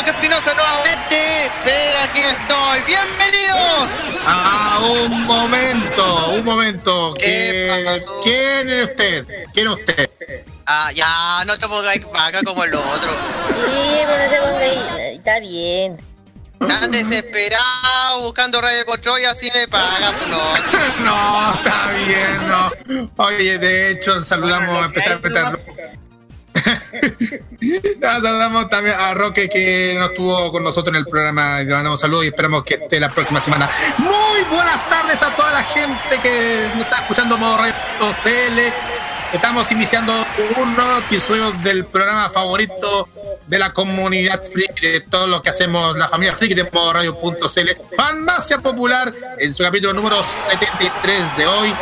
Roque Espinosa nuevamente! ¡Pero aquí estoy! ¡Bienvenidos! Ah, un momento, un momento. ¿Qué. ¿Quién es usted? ¿Quién es usted? Ah, ya, no te pongas acá como el otro. Sí, pero no se ponga ahí. Está bien. Tan desesperado buscando radio control y así me pagan. Pues no, No, está bien, no. Oye, de hecho, saludamos especialmente a Roque. saludamos también a Roque que no estuvo con nosotros en el programa. Le mandamos saludos y esperamos que esté la próxima semana. Muy buenas tardes a toda la gente que nos está escuchando Modo Radio CL. Estamos iniciando un nuevo episodio del programa favorito de la comunidad friki, de todo lo que hacemos la familia friki de Modo Radio.cl. Farmacia Popular en su capítulo número 73 de hoy,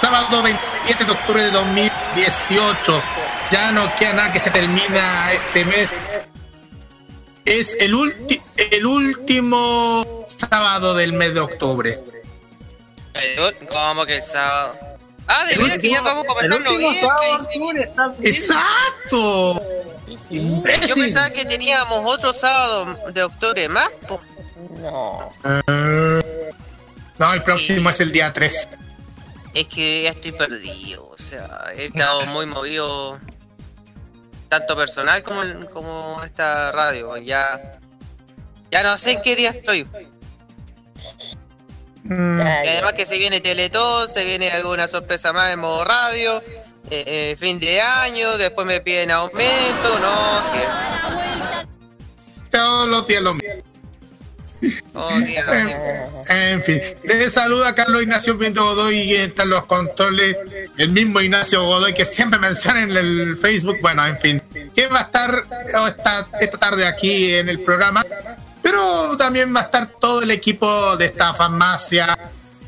sábado 27 de octubre de 2018. Ya no queda nada que se termina este mes. Es el, ulti- el último sábado del mes de octubre. ¿Cómo que el sábado? Ah, de verdad que ya vamos a comenzar en noviembre. ¡Exacto! Yo pensaba que teníamos otro sábado de octubre más. po. No. No, el próximo es el día 3. Es que ya estoy perdido. O sea, he estado muy movido. Tanto personal como, como esta radio. Ya, ya no sé en qué día estoy. Está Y además que se viene Teletón, se viene alguna sorpresa más en modo radio. eh, eh, fin de año, después me piden aumento. No, sí. Todos los días lo mismo. Oh. En fin, le saluda Carlos Ignacio Pinto Godoy y están los controles. El mismo Ignacio Godoy que siempre menciona en el Facebook. Bueno, en fin, que va a estar esta, esta tarde aquí en el programa. Pero también va a estar todo el equipo de esta farmacia.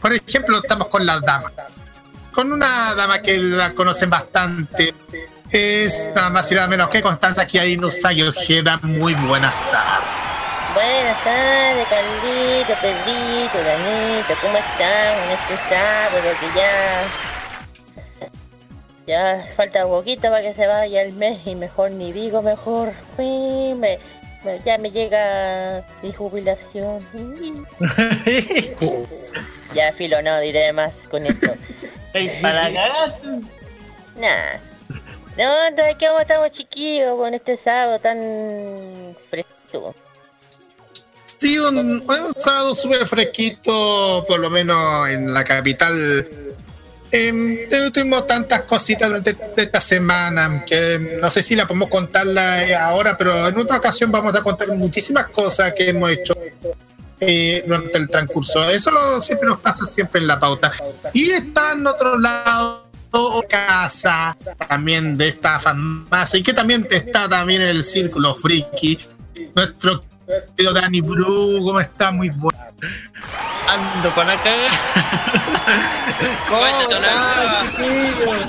Por ejemplo, estamos con las damas. Con una dama que la conocen bastante. Es nada más y nada menos que Constanza Kiarino Ojeda. Muy buenas tardes. Buenas tardes, Carlito, Pedrito, Danito, ¿cómo están? En este sábado que ya... Ya falta poquito para que se vaya el mes y mejor ni digo mejor. Uy, me- me- ya me llega mi jubilación. Ya filo, no diré más con esto. para. Nah. No, entonces ¿cómo estamos chiquillos con este sábado tan fresco? Sí, un, un sábado súper fresquito, por lo menos en la capital. Em, tuvimos tantas cositas durante esta semana que no sé si la podemos contarla eh, ahora, pero en otra ocasión vamos a contar muchísimas cosas que hemos hecho eh, durante el transcurso. Eso siempre nos pasa siempre en la pauta. Y está en otro lado casa también de esta farmacia y que también está también en el círculo friki nuestro querido Dani Bru cómo está muy bueno Ando con la caga. ¿Cómo chiquillos?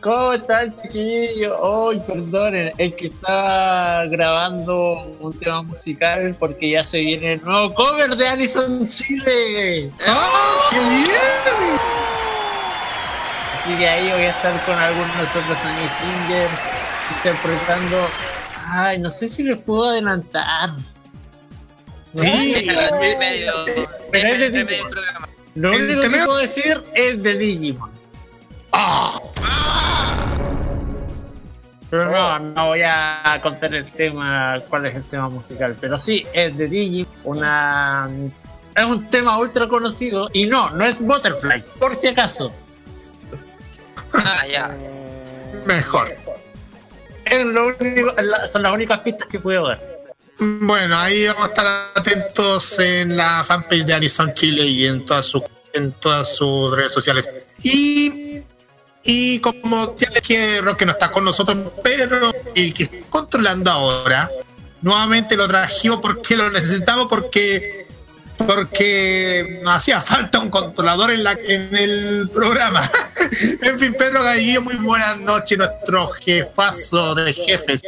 ¿Cómo están, chiquillos? Ay, perdonen, es que está grabando un tema musical porque ya se viene el nuevo cover de Alison Chile. ¡Ah, qué bien! Así que ahí voy a estar con algunos de nosotros Annie Singer interpretando. Ay, no sé si les puedo adelantar. Sí, medio. Pero es de medio programa. Lo único que puedo decir es de Digimon. Ah, Pero no, no voy a contar el tema, cuál es el tema musical. Pero sí, es de Digimon. Una. Es un tema ultra conocido. Y no, no es Butterfly, por si acaso. Ah, ya. mejor. Son las únicas pistas que puedo dar. Bueno, ahí vamos a estar atentos en la fanpage de Anison Chile y en todas sus en todas sus redes sociales. Y, y como ya les dije, Roque no está con nosotros, pero el que está controlando ahora, nuevamente lo trajimos porque lo necesitamos, porque porque hacía falta un controlador en, la, en el programa. en fin, Pedro Gallillo, muy buenas noches, nuestro jefazo de jefes.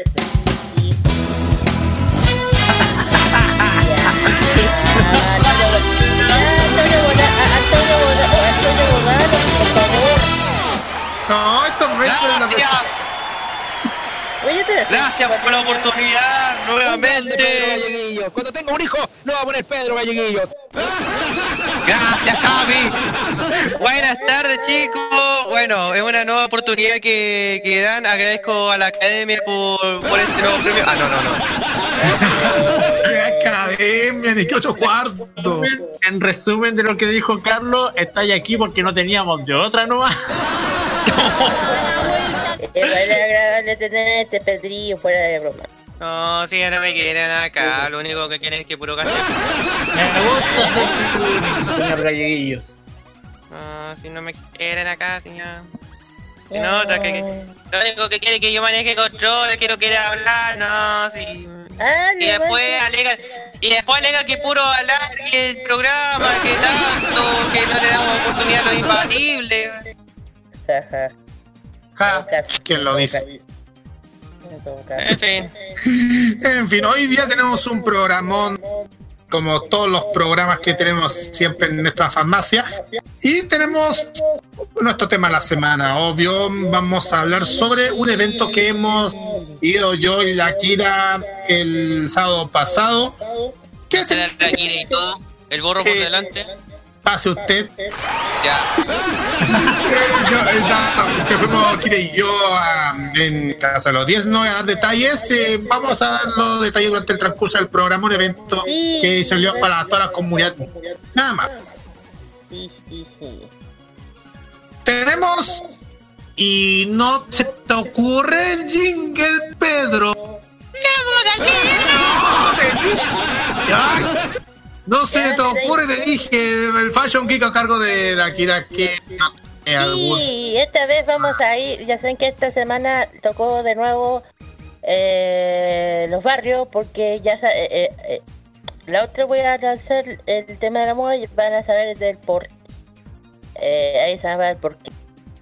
Antonio Bola- Antonio Bola- Oye, te Gracias por la oportunidad nuevamente. Galleguillo. Cuando tenga un hijo, lo va a poner Pedro Galleguillo. Gracias, Javi. Buenas tardes, chicos. Bueno, es una nueva oportunidad que, que dan. Agradezco a la academia por, por este nuevo premio. Ah, no, no, no. ¡Qué academia! ¡Ni que ocho cuartos! En resumen de lo que dijo Carlos, estáis aquí porque no teníamos de otra nomás. Es agradable tenerte, Pedrillo, fuera de broma. No, si ya no me quieren acá. Lo único que quieren es que puro gaste. Me gusta ser. No, si no me quieren acá, señor. Se nota que, que- lo único que quiere es que yo maneje control, que no quiere hablar, no, sí. Ah, Y después alegan, y después alegan que puro alargue el programa, que tanto, que no le damos oportunidad a los imbatibles. Ja. ¿Quién lo dice? En fin. En fin, hoy día tenemos un programón, como todos los programas que tenemos siempre en nuestra farmacia. Y tenemos nuestro tema de la semana, obvio. Vamos a hablar sobre un evento que hemos ido yo y la Kira el sábado pasado. ¿Qué es el la Kira y todo. El borro por Eh, delante. Pase usted. Ya. Que fuimos Kira y yo a- en Casa de los 10, no voy a dar detalles, eh, vamos a dar los detalles durante el transcurso del programa, un evento Sí. que salió para toda la comunidad. Nada más. Sí, sí, sí. Tenemos y no se te ocurre el jingle, Pedro. No, te dije. Ay, no se te ocurre, te dije, el Fashion Geek a cargo de la Kira que Sí, esta vez vamos a ir, ya saben que esta semana tocó de nuevo eh, los barrios porque ya eh, eh, eh, la otra voy a lanzar el tema de la moda y van a saber del por eh, ahí se va el por qué.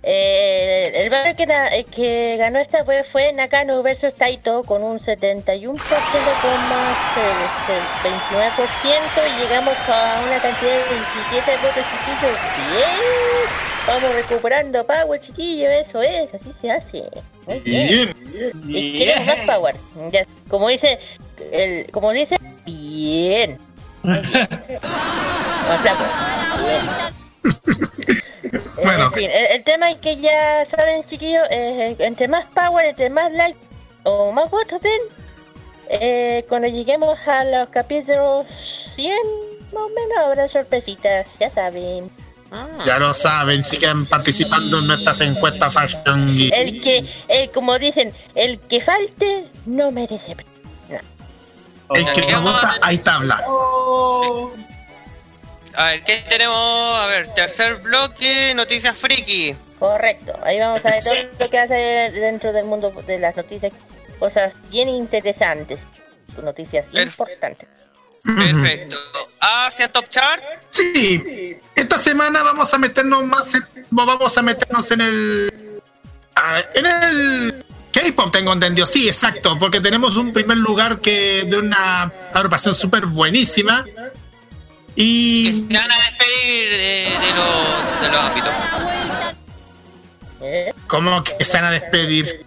Eh, el barrio que, eh, que ganó esta vez fue Nakano versus Taito con un 71% con más el, 29% y llegamos a una cantidad de 27 votos chiquillos. Bien, vamos recuperando power chiquillos, eso es, así se hace. Muy bien. Bien. Y queremos más power. Ya, como dice, el, como dice, bien. Muy bien. Aplausos. Bueno. En fin, el, el tema es que ya saben, chiquillos, eh, entre más power, entre más like o más votos den, eh, cuando lleguemos a los capítulos 100, más o menos habrá sorpresitas, ya saben. Ya lo saben, sigan participando en nuestras encuestas Fashion Geek. El que, el, como dicen, el que falte no merece premio. El que nos gusta, ahí está hablando. A ver, ¿qué tenemos? A ver, tercer bloque, noticias friki. Correcto, ahí vamos a ver todo lo que hace dentro del mundo de las noticias, cosas bien interesantes, noticias importantes. Perfecto. Hacia Top Chart. Sí, esta semana vamos a meternos más, en- vamos a meternos en el en el K-pop tengo entendido, sí, exacto, porque tenemos un primer lugar que de una agrupación súper buenísima. Que Y se van a despedir de, de los de los ámbitos. Como que se van a despedir.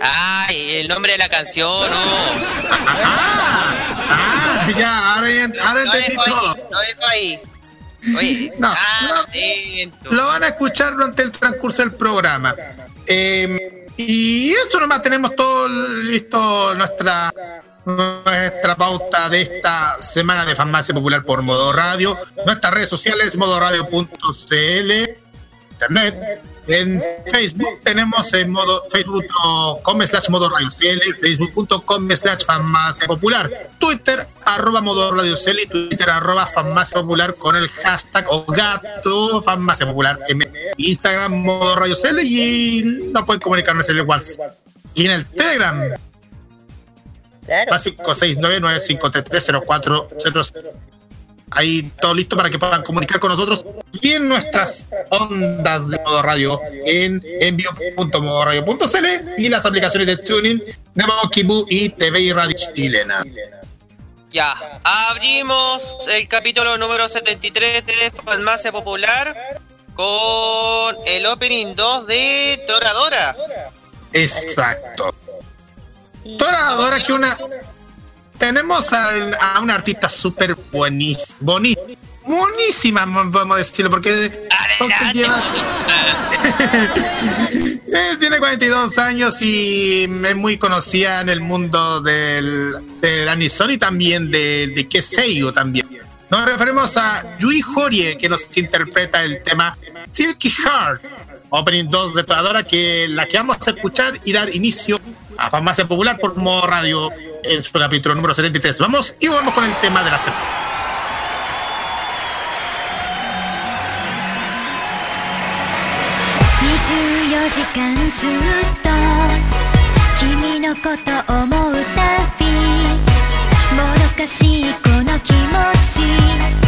Ay, el nombre de la canción, no. Ah, ah, ya, ahora, ahora entendí todo. ahí, lo dejo ahí. Oye, No, ah, no. Lo van a escuchar durante el transcurso del programa. Eh, y eso nomás tenemos todo listo nuestra nuestra pauta de esta semana de farmacia popular por Modo Radio. Nuestras redes sociales, modoradio.cl, internet. En Facebook tenemos en modo facebook.com slash modo radio CL, facebook.com slash farmacia popular, Twitter arroba modo radio CL y Twitter arroba farmacia popular con el hashtag o gato farmacia popular Instagram modo radio CL y no pueden comunicarnos en el WhatsApp. Y en el Telegram, Claro. más 569-533-0400. Ahí todo listo para que puedan comunicar con nosotros y en nuestras ondas de modo radio en envío.modoradio.cl y las aplicaciones de tuning de Boo y TV y Radio Chilena. Ya, abrimos el capítulo número 73 de Farmacia Popular con el opening 2 de Toradora. Exacto. Y- Toradora que una tenemos al- a, una artista súper buenísima, buenísima, podemos decirlo, porque porque Adelante, lleva-. Eh, tiene 42 años y es muy conocida en el mundo del, del anison y también de, de Keseigo también. Nos referimos a Yui Horie, que nos interpreta el tema Silky Heart, Opening 2 de Toradora, que la que vamos a escuchar y dar inicio a Farmacia Popular por modo radio en su capítulo número 73. Vamos y vamos con el tema de la semana. 24時間ずっと君のこと思うたびもどかしいこの気持ち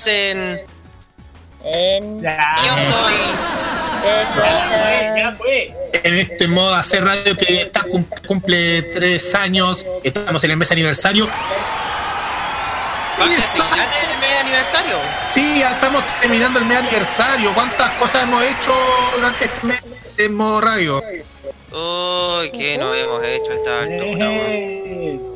Estamos en. Yo soy. En este modo hacer radio que está, cum- cumple tres años, estamos en el mes aniversario. Del mes aniversario. Sí, ya estamos terminando el mes aniversario. ¿Cuántas cosas hemos hecho durante este mes de modo radio? Uy, ¿qué no hemos hecho a esta altura?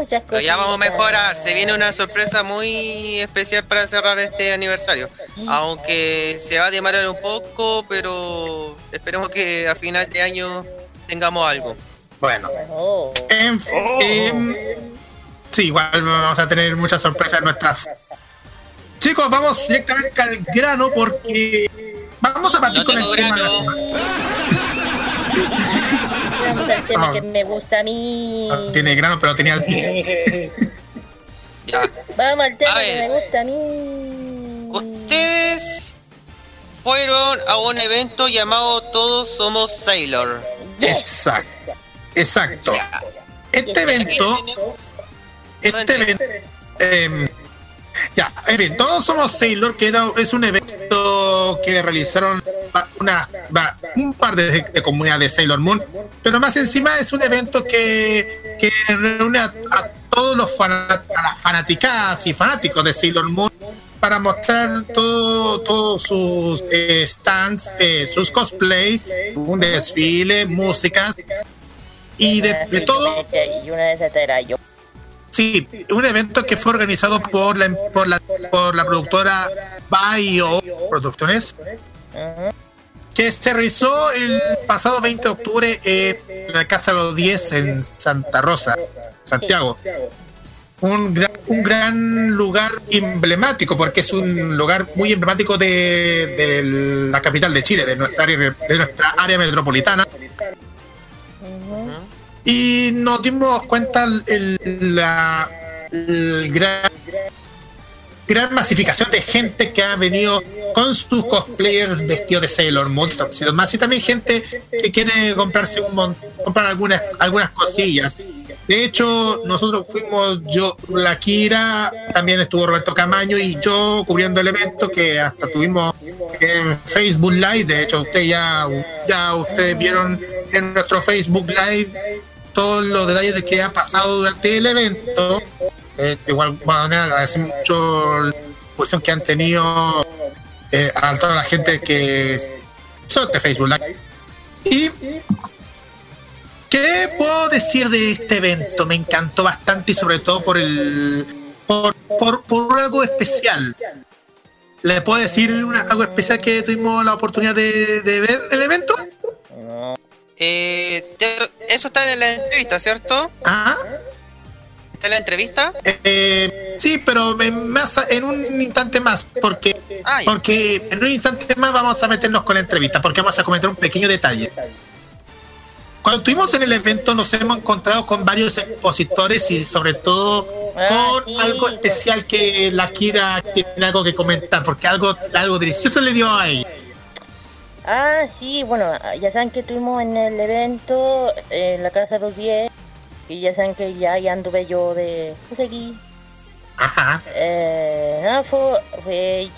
Muchas ya vamos a mejorar. Se viene una sorpresa muy especial para cerrar este aniversario. Aunque se va a demorar un poco, pero esperemos que a final de año tengamos algo. Bueno, Oh. en, em, sí, igual vamos a tener muchas sorpresas en nuestras. Chicos, vamos directamente al grano porque vamos a partir No con el tengo tema de la grano. semana. Vamos al tema Ah. que me gusta a mí. No tiene grano, pero tenía el Ya. Vamos al tema que me gusta a mí. Ustedes fueron a un evento llamado Todos Somos Sailor. Exacto. Exacto. Este evento, este evento, em, ya, en fin, todos somos Sailor, que era, es un evento que realizaron una, va- un par de, de comunidades de Sailor Moon, pero más encima es un evento que, que reúne a, a todos los fana- a las fanaticadas y fanáticos de Sailor Moon para mostrar todo, todos sus eh, stands, eh, sus cosplays, un desfile, músicas y de, de todo Y una de esas era yo. Sí, un evento que fue organizado por la por la, por la productora Bio Producciones, que se realizó el pasado 20 de octubre en la Casa de los 10 en Santa Rosa, Santiago. Un gran, un gran lugar emblemático, porque es un lugar muy emblemático de, de la capital de Chile, de nuestra área, de nuestra área metropolitana. Y nos dimos cuenta el, la gran, gran masificación de gente que ha venido con sus cosplayers vestidos de Sailor Moon, más, y también gente que quiere comprarse un mon- comprar algunas, algunas cosillas. De hecho, nosotros fuimos, yo, la Kira, también estuvo Roberto Camaño y yo cubriendo el evento que hasta tuvimos en Facebook Live. De hecho, usted ya, ya ustedes vieron en nuestro Facebook Live todos los detalles de qué ha pasado durante el evento. Eh, igual manera, agradecemos mucho la posición que han tenido eh, a toda la gente que son de Facebook Live. Y ¿Qué puedo decir de este evento? Me encantó bastante y sobre todo por el por, por, por algo especial. ¿Le puedo decir algo especial que tuvimos la oportunidad de ver el evento? Eh, te- eso está en la entrevista, ¿cierto? Ah, ¿Está en la entrevista? eh, sí, pero en, más, en un instante más, porque, Ah, porque en un instante más vamos a meternos con la entrevista, porque vamos a comentar un pequeño detalle. Cuando estuvimos en el evento nos hemos encontrado con varios expositores y sobre todo Ah, con sí, algo especial que la Kira tiene algo que comentar, porque algo, algo delicioso le dio ahí. Ah, sí, bueno, ya saben que estuvimos en el evento en la Casa de los 10 y ya saben que ya, ya anduve yo de... Pues aquí. Ajá. Eh, no, fue, fue-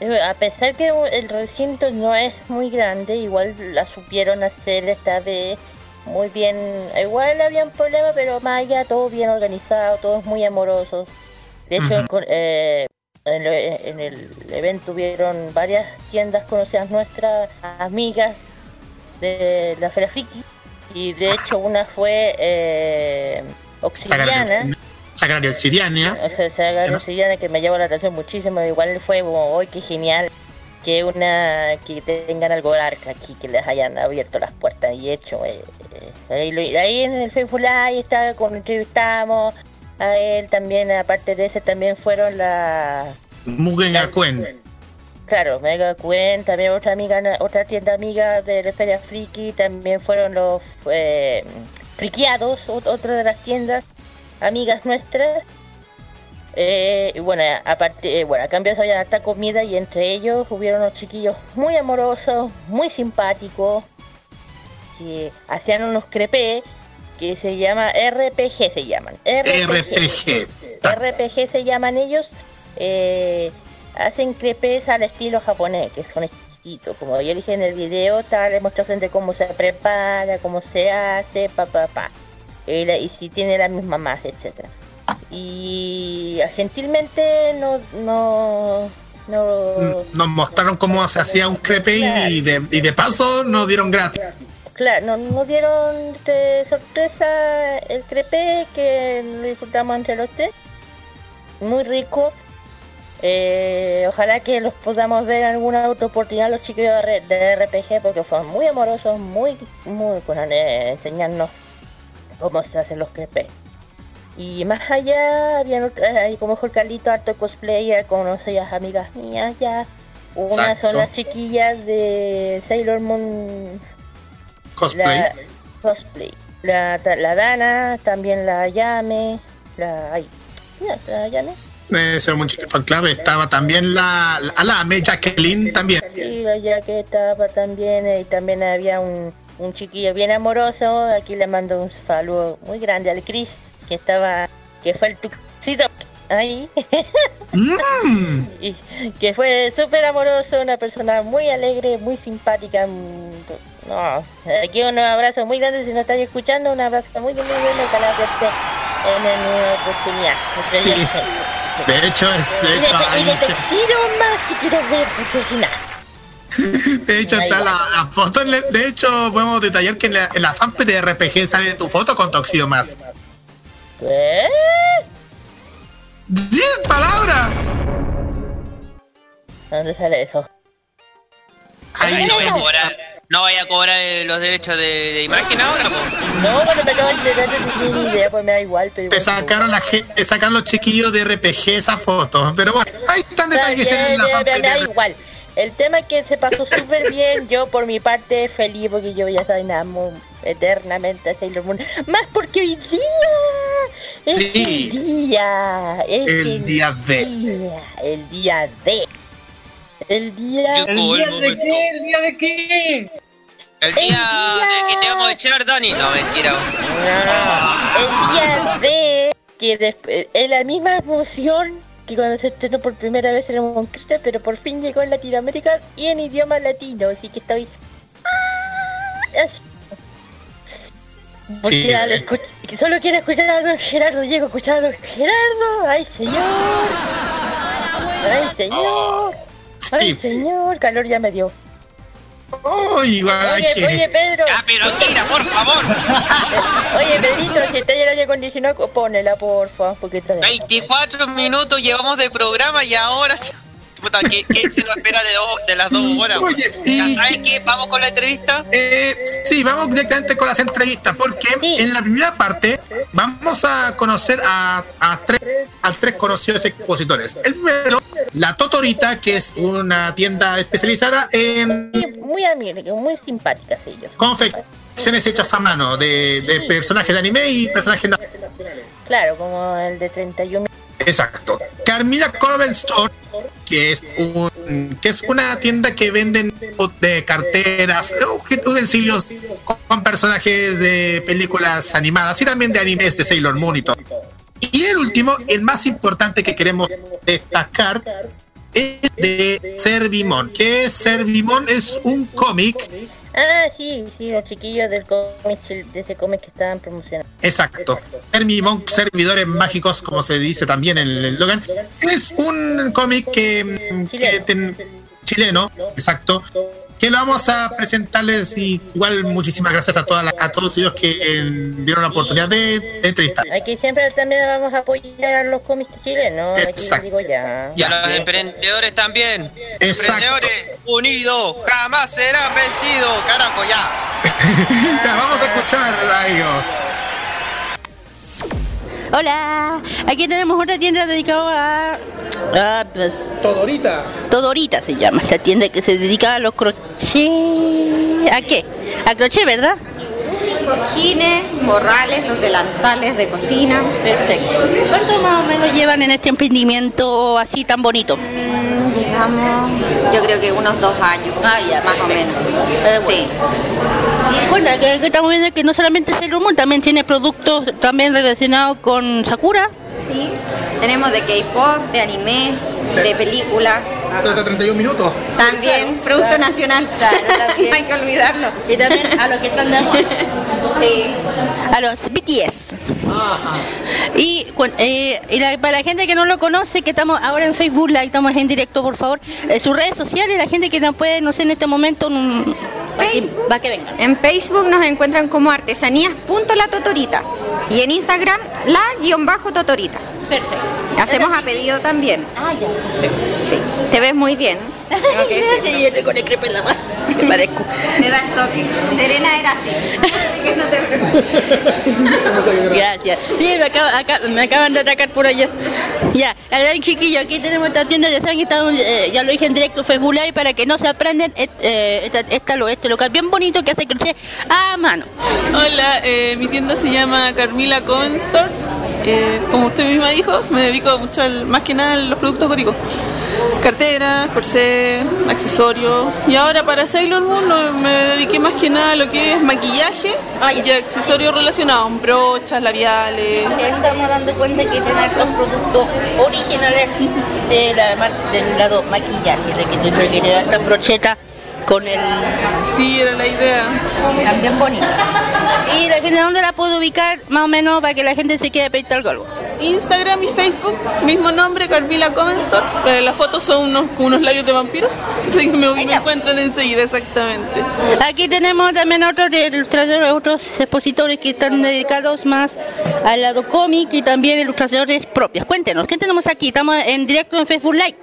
eh, A pesar que el recinto no es muy grande, igual la supieron hacer esta vez muy bien. Igual habían problemas, pero más allá todo bien organizado, todos muy amorosos. De hecho, con- eh, en, lo- en el evento hubieron varias tiendas conocidas nuestras, amigas de la Feria Friki. Y de hecho una fue eh, Obsidiana. Sagrario Obsidiana. O sea, se agarró Sillana que me llama la atención muchísimo. Igual fue como, hoy qué genial que una que tengan algo dark aquí, que les hayan abierto las puertas y hecho. eh, eh, ahí, lo- ahí en el Facebook Live está, con entrevistamos a él también, aparte de ese también fueron la Mugen Gakuen. Claro, Mega Cuen, también otra amiga, otra tienda amiga de la Feria Friki, también fueron los eh, friqueados, ot- otra de las tiendas amigas nuestras. Eh, y bueno, aparte, eh, bueno, a cambio había harta comida y entre ellos hubieron unos chiquillos muy amorosos, muy simpáticos, que hacían unos crepés que se llama RPG se llaman. RPG. RPG se llaman ellos. eh, hacen crepes al estilo japonés, que son exquisitos. Como yo dije en el video, está la demostración de cómo se prepara, cómo se hace, pa pa pa. Y, la- y si tiene la misma masa, etcétera. Y gentilmente no no no Nos mostraron cómo se hacía un crepe y de, y de paso nos dieron gratis. Claro, nos, nos dieron de sorpresa el crepe que lo disfrutamos entre los tres. Muy rico. Eh, ojalá que los podamos ver en alguna otra oportunidad los chicos de, RPG porque fueron muy amorosos, muy, muy buenos de enseñarnos cómo se hacen los crepes. Y más allá, habían otras, como el Carlito, harto cosplayer, conocí a amigas mías ya. Unas Exacto. son las chiquillas de Sailor Moon Cosplay. la cosplay. La, la Dana, también la Yame, la... Ay, la Yame. Eh, ser un chico fan club. Estaba también la, la Alame, Jacqueline también. Sí, la estaba también, eh, y también había un, un chiquillo bien amoroso. Aquí le mando un saludo muy grande al Chris, que estaba, que fue el tuxito ahí, Mm, y que fue súper amoroso, una persona muy alegre, muy simpática. mm, No, aquí un abrazo muy grande si no estáis escuchando, un abrazo muy grande, ojalá que esté en una oportunidad. entre Sí. de hecho, es, de Y hecho, y de se- más que quiero ver, porque de hecho está la, la foto. en la- De hecho, podemos detallar que en la, en la fanpage de RPG sale tu foto con Toxido más. ¿Qué? ¡Diez palabras! ¿Dónde sale eso? Ahí No voy a cobrar, no voy a cobrar los derechos de, de imagen ahora, po. No, bueno, pero no, no, no tengo ni idea, pues me da igual, pero Te igual. sacaron, la, te sacaron los chiquillos de RPG esa foto. Pero bueno, ahí están Está detalles en la ya, me fanpage. da de- igual. El tema es que se pasó súper bien, yo por mi parte feliz porque yo ya soy amo eternamente a Sailor Moon. Más porque hoy día es Sí. el día, es El día de. día, el día de, el día ¿El Llegó el día de qué? ¿El día de qué? El día de que te vamos a echar, Dani. No, mentira. No, el día de que después es la misma emoción que cuando se estrenó por primera vez en un Cristo, pero por fin llegó en Latinoamérica y en idioma latino, así que estoy ah, así. Porque Sí, al eh. escuch- que solo quiero escuchar a don Gerardo, llego a escuchar a don Gerardo, ay señor, ay señor, ay Sí. señor, calor ya me dio. Oh, Oye, que- oye Pedro, Ya, pero Kira, por favor. oye Pedrito, si está el aire acondicionado, ponela porfa, porque está 24 minutos llevamos de programa y ahora. Puta, ¿qué, qué se nos espera de, las dos horas? Oye, ¿Ya y- sabes qué? ¿Vamos con la entrevista? Eh, sí, vamos directamente con las entrevistas, porque Sí. en la primera parte vamos a conocer a, a tres, a tres conocidos expositores. El primero, la Totorita, que es una tienda especializada en muy amiga, muy simpáticas ellos. confecciones hechas a mano de, de personajes de anime y personajes no- Claro, como el de 31. Exacto. Carmilla Corbin Store, que es un, que es una tienda que venden de carteras, obje- utensilios con personajes de películas animadas y también de animes de Sailor Moon y todo. Y el último, el más importante que queremos destacar, es de Servimon. que Servimon? Es un cómic Ah, sí, sí, los chiquillos del cómic, de ese cómic que estaban promocionando. Exacto. Termimon, servidores mágicos, como se dice también en el Logan, es un cómic que, mm, que Chileno. ten- chileno, exacto, que lo vamos a presentarles y igual muchísimas gracias a todas las- a todos ellos que eh, dieron la oportunidad de, de entrevistar. Aquí siempre también vamos a apoyar a los cómics chilenos, aquí les Exacto. digo ya. Y a los emprendedores también. Exacto. Emprendedores unidos jamás serán vencidos. Carajo, ya. Ya, vamos a escuchar a ellos. Hola, aquí tenemos otra tienda dedicada a... a Todorita. Todorita se llama, esta tienda que se dedica a los crochet... ¿A qué? A crochet, ¿verdad? Cojines, morrales, los delantales de cocina. Perfecto. ¿Cuánto más o menos llevan en este emprendimiento así tan bonito? Mm, Digamos, yo creo que unos dos años. Ah, ya, más o menos. Sí. Y bueno, que, que estamos viendo que no solamente es el rumor, también tiene productos también relacionados con Sakura. Sí. Tenemos de K-pop, de anime, de películas. Hasta 31 minutos. También, producto nacional. no hay que olvidarlo. Y también a los que están de moda. A los BTS. Y, eh, y la- para la gente que no lo conoce, que estamos ahora en Facebook Live, estamos en directo, por favor, eh, sus redes sociales, la gente que no puede, no sé, en este momento, mm, va que, va que venga. En Facebook nos encuentran como artesanías.latotorita y en Instagram la-totorita. Perfecto. Hacemos a pedido también. Ah, ya. Sí. Te ves muy bien. Tengo que Gracias, decirlo. y yo con el crepe en la mano, me parezco. Te das toque. Serena era así. Así que no te preocupes. Gracias. Sí, me, acaba- acá- me acaban de atacar por allá. Ya, a ver, chiquillos, aquí tenemos esta tienda de sangre, estamos, eh, ya lo dije en directo, Facebook Live, para que no se aprendan et- eh, esta, esta lo- este local bien bonito que hace crochet a mano. Hola, eh, mi tienda se llama Carmila Coven Store. Eh, como usted misma me dedico mucho al- más que nada a los productos góticos. Carteras, corsé, accesorios. Y ahora para Sailor Moon me dediqué más que nada a lo que es maquillaje y accesorios relacionados, brochas, labiales. Estamos dando cuenta que tenés los productos originales de la mar- del lado maquillaje, de que te tiene esta brocheta con el... Sí, era la idea. También bonita. ¿Y la gente dónde la puedo ubicar más o menos para que la gente se quede pedir algo? Instagram y Facebook, mismo nombre, Store. Eh, las fotos son unos, unos labios de vampiro. Así que me, me encuentran enseguida, exactamente. Aquí tenemos también otros ilustradores, otros expositores que están dedicados más al lado cómic y también ilustradores propios. Cuéntenos, ¿qué tenemos aquí? Estamos en directo en Facebook Live.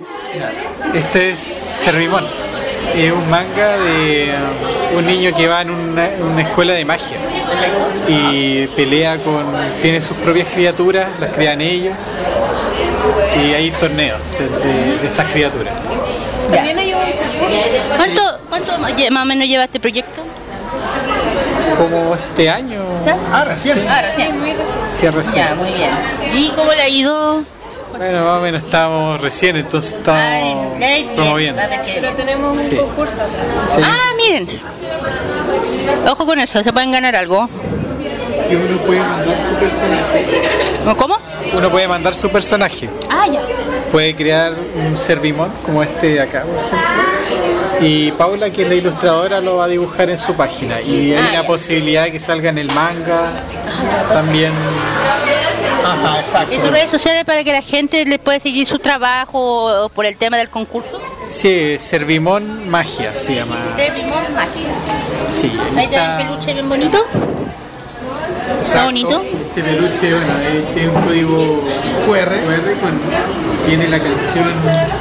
Este es Servimón. Es un manga de un niño que va en una, una escuela de magia y pelea con. tiene sus propias criaturas, las crean ellos y hay torneos de, de- de estas criaturas. También hay un ¿Cuánto, cuánto más o menos lleva este proyecto? Como este año. Ah, recién. Ah, recién. Muy Sí, recién. Ya, muy bien. ¿Y cómo le ha ido? Bueno, más o menos estamos recién, entonces estamos Ay, promoviendo. a ver qué- Pero tenemos un Sí. concurso Sí. Ah, miren. Ojo con eso, se pueden ganar algo. Y uno puede mandar su personaje. ¿Cómo? Uno puede mandar su personaje. Ah, ya. puede crear un servimón como este de acá, por ejemplo. Y Paula, que es la ilustradora, lo va a dibujar en su página. Y hay una posibilidad de que salga en el manga también. Ajá, exacto. ¿Y sus redes sociales para que la gente les pueda seguir su trabajo o por el tema del concurso? Sí, Servimón Magia se llama. De Limón Mágica. Sí, ahí Ahí está está. el peluche bien bonito. Está bonito. Este peluche, bueno, es, es un código QR, con, tiene la canción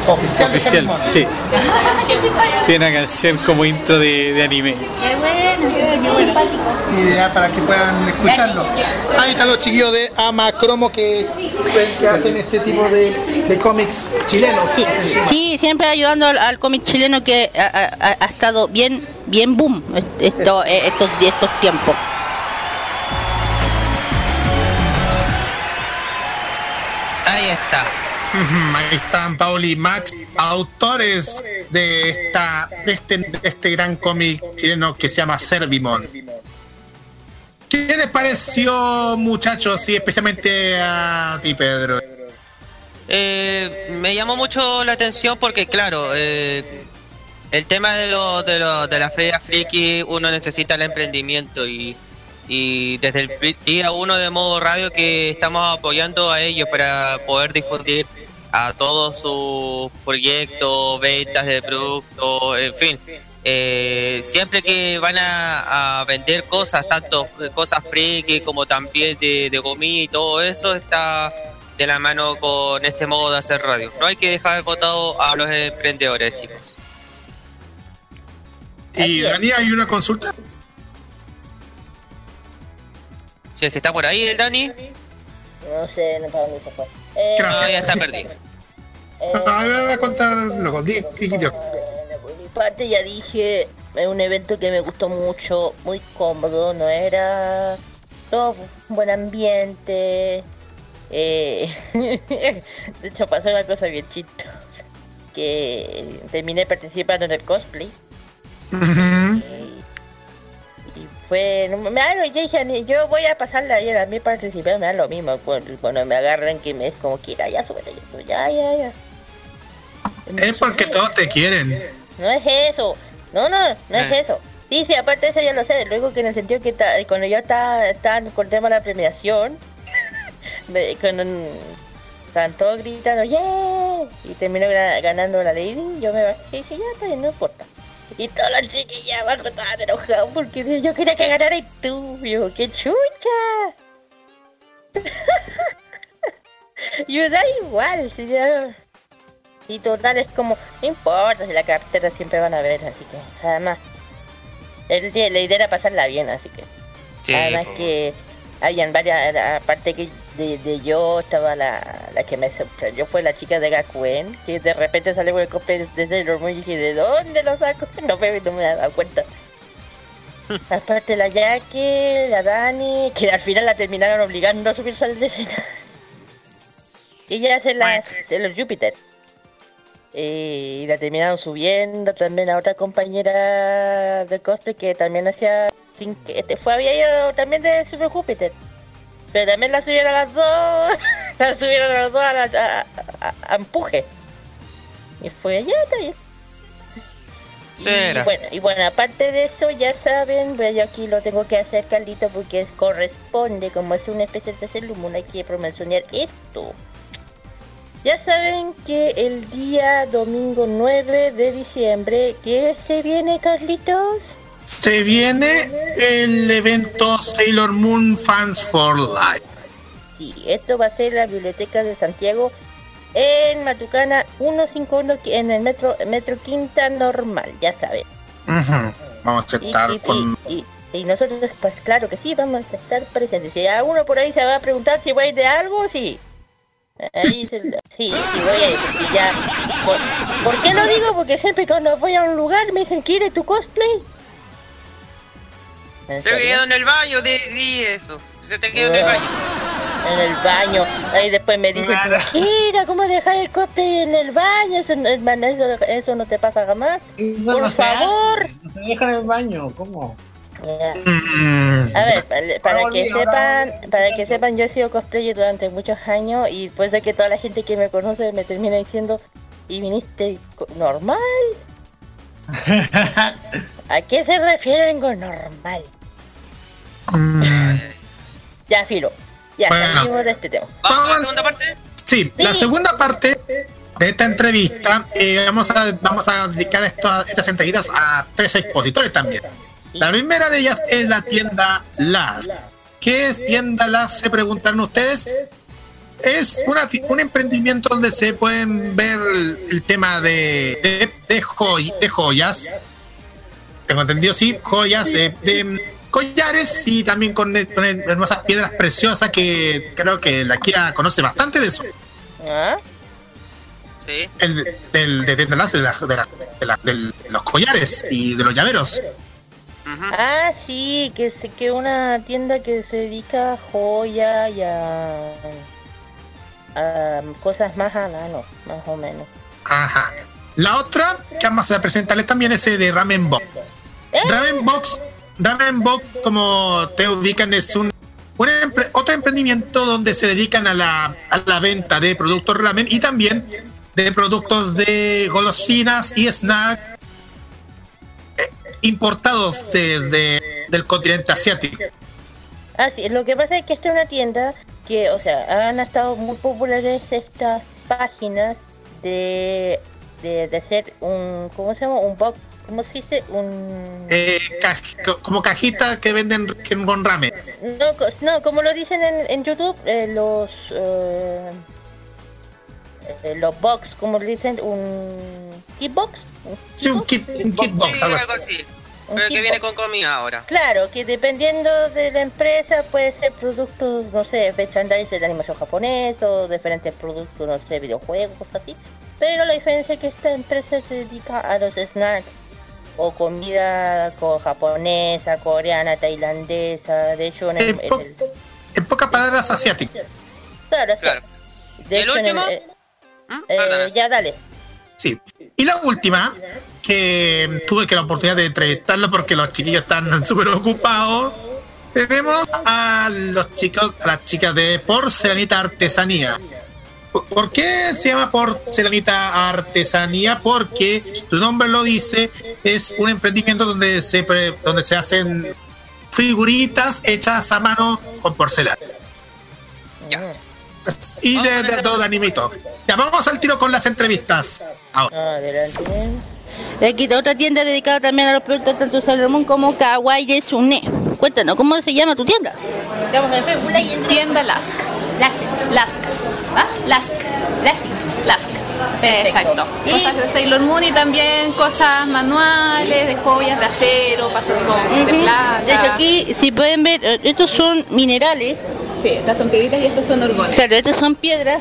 oficial. sí. Tiene una canción como intro de, de anime. Qué bueno, qué bueno. Y ya para que puedan escucharlo. Ahí están los chiquillos de Amacromo que, que hacen este tipo de, de cómics chilenos. Sí, sí, siempre ayudando al, al cómic chileno que ha, ha- ha estado bien, bien boom esto, eh, estos, estos tiempos. Ahí está. Ahí están Pauli y Max, autores de esta de este, de este gran cómic chileno que se llama Servimon. ¿Qué les pareció, muchachos, y especialmente a ti, Pedro? Eh, me llamó mucho la atención porque, claro, eh, el tema de, lo, de, lo, de la feria friki, uno necesita el emprendimiento y, y desde el día uno de modo radio que estamos apoyando a ellos para poder difundir a todos sus proyectos, ventas de productos, en fin. Eh, siempre que van a, a vender cosas, tanto cosas friki como también de, de comida y todo eso, está de la mano con este modo de hacer radio. No hay que dejar votado a los emprendedores, chicos. Y Dani, hay una consulta. Si es que está por ahí el Dani, No sé, no para dónde se fue. no, ya está perdido. Ah, me voy a contar. Di- di- di- Por mi parte ya dije es un evento que me gustó mucho, muy cómodo, no era todo un buen ambiente. eh, de hecho pasó una cosa bien chistosa, que terminé participando en el cosplay. Fue, me da lo- yo dije, yo voy a pasarla ayer a mí participar, me da lo mismo cuando, cuando me agarran que me es como que "Ira, ya súbete, ya, ya, ya. Es porque todos te quieren. No es eso. No, no, no es Eh. eso. Sí, sí, aparte de eso ya lo sé. Luego que en el sentido que ta- cuando yo estaba, estaba con el tema de la premiación, me, un, estaban todos gritando, ¡yeah! Y terminó ganando la lady, yo me bajé y dije, ya, está bien, no importa. Y todos los chiquillos abajo estaban enojados porque yo quería que ganara y tú, yo, ¡qué chucha! y me da igual, si ya... Y total es como, no importa si la cartera siempre van a ver, así que además. el la idea era pasarla bien, así que. Sí, además po. que hayan varias, aparte que de, de yo estaba la, la que me sorprendió fue la chica de Gakuen, que de repente salió con el cosplay de Sailor Moon y dije, ¿de dónde lo saco? No me, no me había dado cuenta. aparte la Jackie, la Dani, que al final la terminaron obligando a subirse al escena. Y ella hace las de los Júpiter. Y la terminaron subiendo también a otra compañera de cosplay que también hacía sin que este fue había ido también de Super Júpiter. Pero también la subieron a las dos, la subieron a las dos a, la- a- a- a empuje. Y fue está bien. Y bueno, y bueno, aparte de eso, ya saben, yo aquí lo tengo que hacer Carlito porque es- corresponde, como es una especie de Moon, hay que promocionar esto. Ya saben que el día domingo 9 de diciembre, ¿qué se viene, Carlitos? Se viene el evento Sailor Moon Fans for Life. Sí, esto va a ser la Biblioteca de Santiago en Matucana 151 qui- en el metro metro Quinta Normal, ya saben. Ujú. Vamos a estar y- con. y- nosotros, pues claro que sí, vamos a estar presentes. Si alguno por ahí se va a preguntar si voy a ir de algo, sí. Ahí se- sí, sí voy a ir. y ya. ¿Por, por qué lo digo? Porque siempre cuando voy a un lugar me dicen, ¿quiere tu cosplay? ¿En Se serio? quedó en el baño, di, di eso. Se te quedó en el baño. En el baño. Ahí después me dicen, mira, ¿cómo dejar el cosplay en el baño? Eso, hermano, eso, eso no te pasa jamás. No, Por no se favor. hace, No se deja en el baño, ¿cómo? Mm, A ver, para, que sepan, para que sepan, yo he sido cosplayer durante muchos años y pues de que toda la gente que me conoce me termina diciendo, ¿y viniste normal? ¿A qué se refieren con normal? Mm, Ya, filo. Ya, Bueno. salimos de este tema. ¿Vamos a la segunda parte? Sí, la segunda parte de esta entrevista eh, vamos, a, vamos a dedicar esto- estas entrevistas a tres expositores también. La primera de ellas es la tienda Las. ¿Qué es tienda Las? Se preguntaron ustedes. Es una, un emprendimiento donde se pueden ver el, el tema de, de, de joy- de joyas. Tengo entendido, sí, joyas, eh, de collares y también con, con hermosas piedras preciosas que creo que la Kia conoce bastante de eso ¿Ah? Sí. el del de, de, de las- de la- de la- de la- del- de los collares y de los llaveros. Ah, sí, que sé que una tienda que se dedica a joya y a, a cosas más a mano, más o menos. Ajá. La otra que vamos a presentarles también es el de Ramen Box. ¿Eh? Ramen Box, Ramen Box, como te ubican, es un, un otro emprendimiento donde se dedican a la, a la venta de productos ramen y también de productos de golosinas y snack eh, importados desde del continente asiático. Ah, sí, lo que pasa es que esta es una tienda que, o sea, han estado muy populares estas páginas de, de, de hacer un, ¿cómo se llama? Un box, ¿cómo se dice? Un... Eh, como cajita que venden con ramen. No, co- no, como lo dicen en, en YouTube, eh, los eh, eh, los box, como le dicen, un kit box. un Sí, un kit, un kit box, Sí, algo así. Pero que viene con comida ahora. Claro, que dependiendo de la empresa puede ser productos, no sé, merchandise de animación japonés o diferentes productos, no sé, videojuegos, cosas así. Pero la diferencia es que esta empresa se dedica a los snacks. o comida co- japonesa, coreana, tailandesa. De hecho, en el, En, po- en el- en pocas palabras, asiático. claro, Claro. de ¿Y el hecho, en último? eh, ¿Mm? eh, ya dale. Sí. Y la última, que tuve que la oportunidad de entrevistarlo porque los chiquillos están súper ocupados. Tenemos a los chicos, a las chicas de Porcelanita Artesanía. ¿Por- ¿Por qué se llama Porcelanita Artesanía? Porque su nombre lo dice, es un emprendimiento donde se pre- donde se hacen figuritas hechas a mano con porcelana. Ya. Y Vamos de, de todo de animito. Ya vamos al tiro con las entrevistas. Ahora. Adelante. Aquí está otra tienda dedicada también a los productos tanto Salomón como Kawaii de Sune. Cuéntanos, ¿cómo se llama tu tienda? Estamos en Facebook Tienda Lask. Lask. Lask. ¿Ah? Lask. Lask. Perfecto. Exacto. Y- Cosas de Sailor Moon y también cosas manuales, de joyas de acero, pasas con de Ujú. plata. De hecho, aquí, si pueden ver, eh, estos son minerales. Sí, estas son piedritas y estos son orgones. Claro, estas son piedras.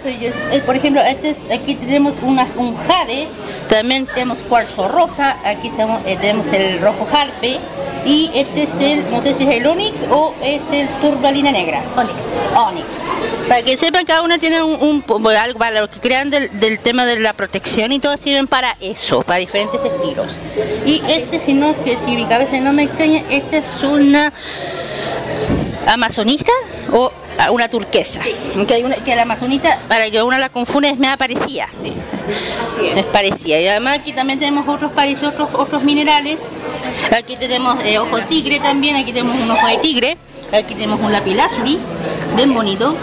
Por ejemplo, este, es- aquí tenemos una, un jade, también tenemos cuarzo rosa, aquí tenemos, eh, tenemos el rojo jarpe, y este es el, no sé si es el onix o es el turbalina negra. Onyx. Onix. Para que sepan, cada una tiene un, un- algo para los que crean del, del tema de la protección y todo sirven para eso, para diferentes estilos. Y este, si no, que si mi cabeza no me extraña, esta es una amazonita o una turquesa. Que, hay una, que la amazonita, para que una la confunda, es me parecía. Es parecida. Y además aquí también tenemos otros parecidos, otros, otros minerales. Aquí tenemos eh, ojo tigre también, aquí tenemos un ojo de tigre. Aquí tenemos un lapilázuli, bien bonito.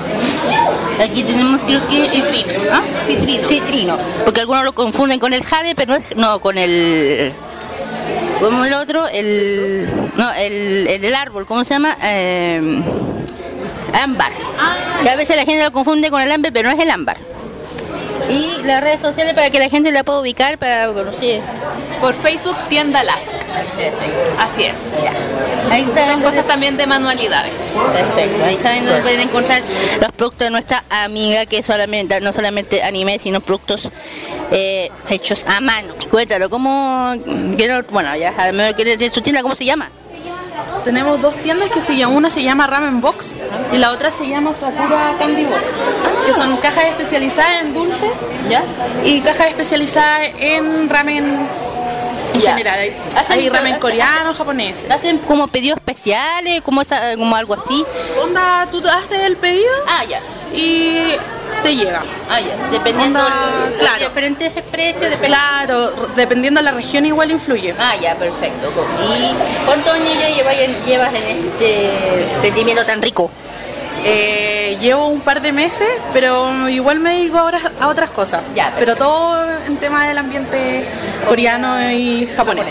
Aquí tenemos, creo que es citrino. ¿ah? Citrino. Citrino. Porque algunos lo confunden con el jade, pero no, es, no con el como el otro, el no, el, el, árbol, ¿cómo se llama? Eh, ámbar. Que a veces la gente lo confunde con el ámbar, pero no es el ámbar. Y las redes sociales para que la gente la pueda ubicar para, sí. Por Facebook, Tienda Así es. Ahí está Son cosas también de manualidades. Perfecto, ahí saben dónde pueden encontrar los productos de nuestra amiga que solamente, no solamente anime, sino productos eh, hechos a mano. Cuéntalo, ¿cómo, quiero, bueno, ya sabemos que de su tienda, ¿cómo se llama? Tenemos dos tiendas que se llaman, una se llama Ramen Box y la otra se llama Sakura Candy Box, que son cajas especializadas en dulces ¿Ya? y cajas especializadas en ramen en general. Hay, hay ramen coreano, japonés. ¿Hacen como pedidos especiales, como, esa- como algo así? Onda, tú haces el pedido Ah, ya. y te llega. Ah, ya. Dependiendo Onda, los claro. diferentes precios, depende- Claro, dependiendo de la región igual influye. Ah, ya, perfecto. ¿Y cuántos años ya llevas llevas en este emprendimiento tan rico? Eh, llevo un par de meses, pero igual me dedico ahora a otras cosas. Ya, pero todo en tema del ambiente coreano y japonés.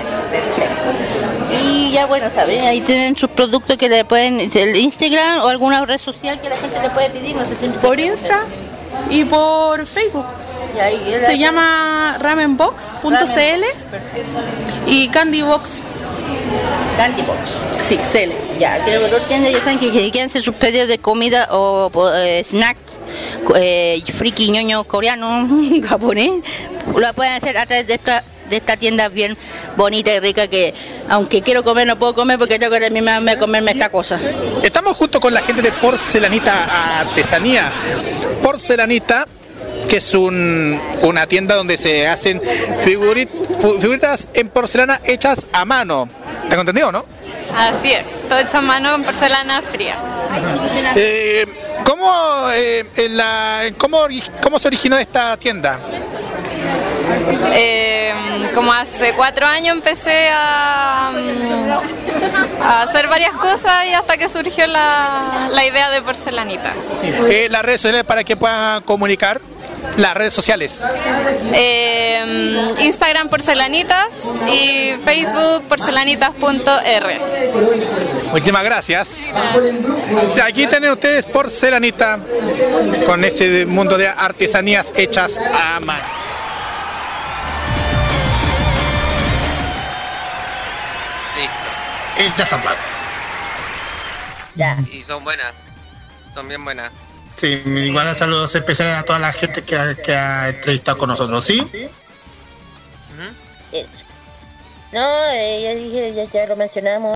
Y ya bueno, ¿saben? Ahí tienen sus productos que le pueden, el Instagram o alguna red social que la gente le puede pedir, no sé si Por Insta y por Facebook. Y Se llama ramenbox.cl y candybox. Candy Box. Sí, CL. Ya, que dos tiendas ya saben que si quieren hacer sus pedidos de comida o eh, snacks, eh, friki ñoño coreano, japonés, lo pueden hacer a través de esta de esta tienda bien bonita y rica que aunque quiero comer no puedo comer porque tengo que terminarme de comerme esta cosa. Estamos junto con la gente de Porcelanita Artesanía. Porcelanita, que es un- una tienda donde se hacen figurit- figuritas en porcelana hechas a mano. ¿Tengo entendido, no? Así es, todo hecho a mano con porcelana fría. Eh, ¿cómo, eh, en la- cómo, ¿Cómo se originó esta tienda? Eh, como hace cuatro años empecé a, mm, a hacer varias cosas y hasta que surgió la, la idea de porcelanitas. Eh, las redes sociales para que puedan comunicar. Las redes sociales. Eh, Instagram porcelanitas y Facebook porcelanitas.r. Muchísimas gracias. Sí, Aquí tienen ustedes porcelanita con este mundo de artesanías hechas a mano. Listo. Hechas a mano. Ya. Y son buenas. Son bien buenas. Sí, igual saludos especiales a toda la gente que ha, que ha entrevistado con nosotros, ¿sí? No, eh, ya dije, ya, ya lo mencionamos.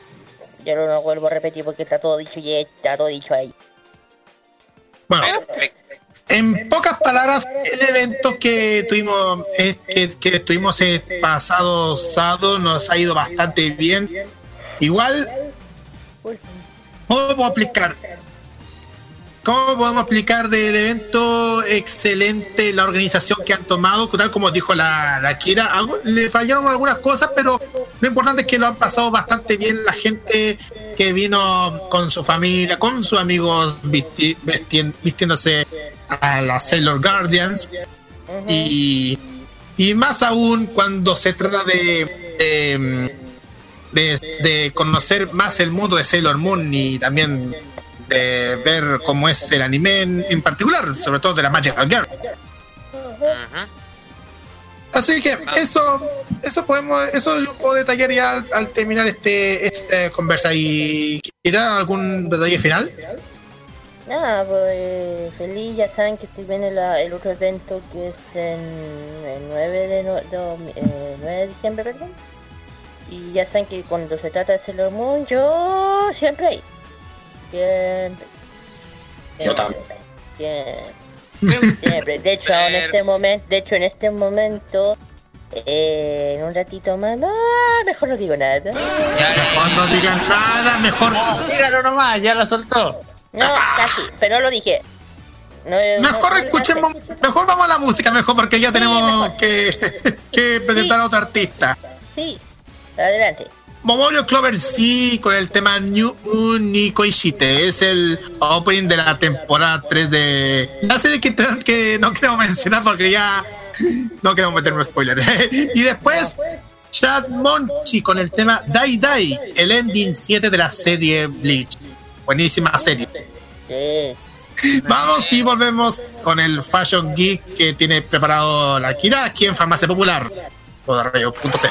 Ya no lo vuelvo a repetir porque está todo dicho y está todo dicho ahí. Bueno, en pocas palabras, el evento que tuvimos, eh, que, que tuvimos el pasado sábado nos ha ido bastante bien. Igual, ¿cómo puedo aplicar? ¿Cómo podemos explicar del evento excelente la organización que han tomado? Tal como dijo la, la Kira, algo- le fallaron algunas cosas, pero lo importante es que lo han pasado bastante bien la gente que vino con su familia, con sus amigos visti- vistiéndose a las Sailor Guardians. y, y más aún cuando se trata de, de, de- de conocer más el mundo de Sailor Moon y también de ver cómo es el anime en, en particular, sobre todo de la Magical Girl. Así que eso, eso podemos, eso lo puedo detallar ya al, al terminar este, esta conversa. ¿Y ¿Quieres algún detalle final? Nada, pues feliz, ya saben que estoy viendo la- el otro evento que es en el 9 de, no- eh, 9 de diciembre, perdón. Y ya saben que cuando se trata de Sailor Moon, yo siempre ahí. Siempre. Yo también. Siempre. Siempre. De hecho, en este momento, de hecho, en este momento, eh, en un ratito más, no, mejor no digo nada. Mejor no digan nada, mejor. Dígalo nomás, ya la soltó. No, casi, pero no lo dije. No, Mejor no- escuchemos, mejor vamos a la música, mejor porque ya tenemos que, que presentar a otro artista. Sí, adelante. Momorio Clover sí con el tema New Nico Ishite. Es el opening de la temporada 3 de la serie que, que no queremos mencionar porque ya no queremos meterme spoiler. y después Chad Monchi con el tema Dai Dai, el ending 7 de la serie Bleach. Buenísima serie. Vamos y volvemos con el Fashion Geek que tiene preparado la Kira aquí en Farmacia Popular. Podarrayo.c.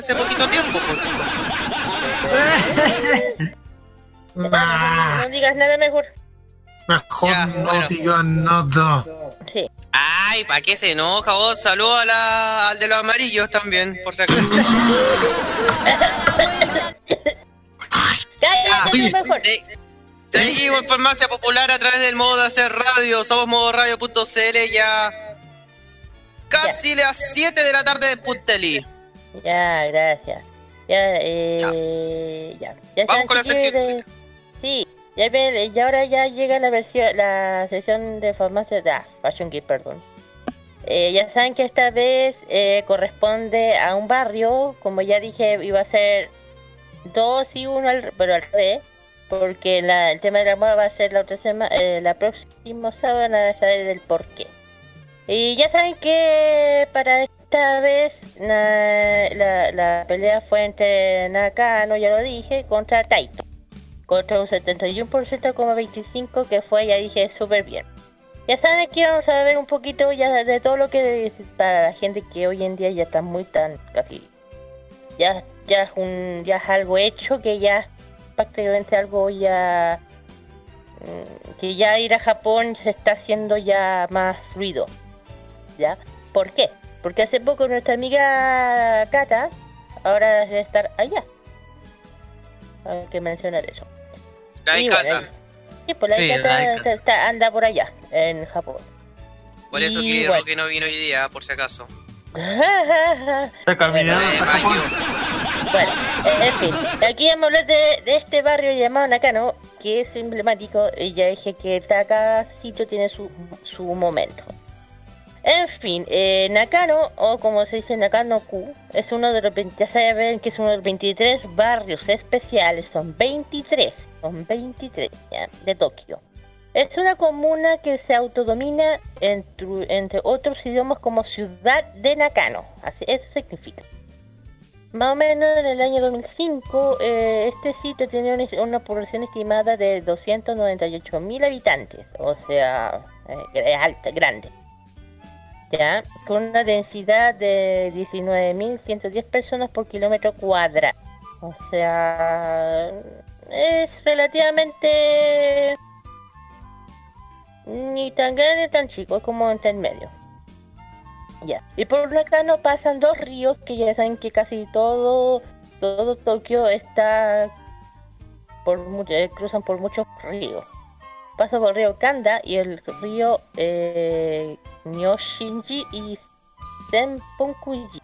hace poquito tiempo, pues, chicos. Nah, No digas nada mejor. mejor Ya, no bueno. digo nada. Sí. Ay, ¿para qué se enoja vos? Saludo a la, al de los amarillos también, por si acaso. Cállate mejor. Eh, Seguimos en Farmacia Popular a través del modo de hacer radio. Somos modoradio.cl ya casi las 7 de la tarde de Punteli. Ya, gracias. Ya, eh, ya. ya. Vamos saben con la sección. de- Sí, ya y ahora ya llega la versión, la sesión de farmacia, ah, Fashion Geek, perdón. Eh, ya saben que esta vez eh, corresponde a un barrio, como ya dije, iba a ser dos y uno, al- pero al revés, porque la- el tema de la moda va a ser la otra semana, la próxima sábado, saber del por qué. Y ya saben que para esta vez la, la pelea fue entre Nakano, ya lo dije, contra Taito. Contra un 71,25 que fue, ya dije, súper bien. Ya saben que vamos a ver un poquito ya de, todo lo que para la gente que hoy en día ya está muy tan casi ya ya es un ya es algo hecho que ya prácticamente algo ya mm, que ya ir a Japón se está haciendo ya más ruido. ¿Ya? ¿Por qué? Porque hace poco nuestra amiga Kata ahora debe estar allá. Hay que mencionar eso. La Y bueno, Ikata. Sí, pues la Sí, Kata la Ikata. está- está- anda por allá, en Japón. Por eso Y que bueno. Roque no vino hoy día, por si acaso. Bueno, eh, en fin, aquí vamos a hablar de, de este barrio llamado Nakano, que es emblemático, y ya dije que cada sitio tiene su, su momento. En fin, eh, Nakano, o como se dice Nakano-ku, es uno de los, 20 ya saben que es uno de los 23 barrios especiales, son 23, son 23, ¿ya? de Tokio. Es una comuna que se autodomina entre, otros idiomas como ciudad de Nakano, así eso significa. Más o menos en el año 2005, eh, este sitio tenía una, una población estimada de 298.000 habitantes, o sea, eh, es alta, grande. Ya, con una densidad de 19.110 personas por kilómetro cuadrado. O sea, es relativamente ni tan grande ni tan chico, es como entre el medio. Ya. Y por acá no pasan dos ríos que ya saben que casi todo todo Tokio está por eh, cruzan por muchos ríos. Pasa por el río Kanda y el río eh, Nyoshinji y Senpunkuji.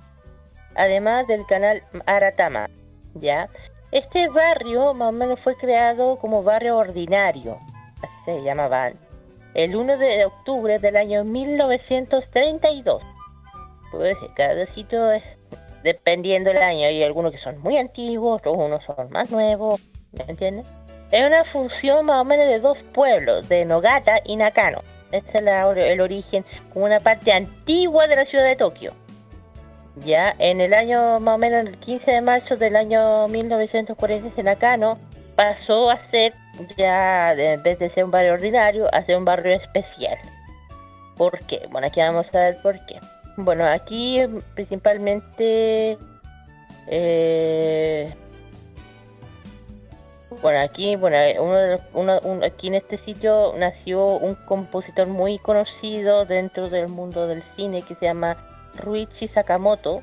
Además del canal Aratama. ¿Ya? Este barrio más o menos fue creado como barrio ordinario. Así se llamaban. El 1 de octubre del año 1932. Pues cada sitio es dependiendo del año. Hay algunos que son muy antiguos, otros unos son más nuevos. ¿Me entiendes? Es una fusión más o menos de dos pueblos, de Nogata y Nakano. Este es el origen, como una parte antigua de la ciudad de Tokio. Ya, en el año más o menos el 15 de marzo del año 1940 Nakano pasó a ser ya, en vez de ser un barrio ordinario, a ser un barrio especial. ¿Por qué? Bueno, aquí vamos a ver por qué. Bueno, aquí principalmente... eh, bueno, aquí, bueno, uno de los- uno- un- aquí en este sitio nació un compositor muy conocido dentro del mundo del cine que se llama Ruichi Sakamoto.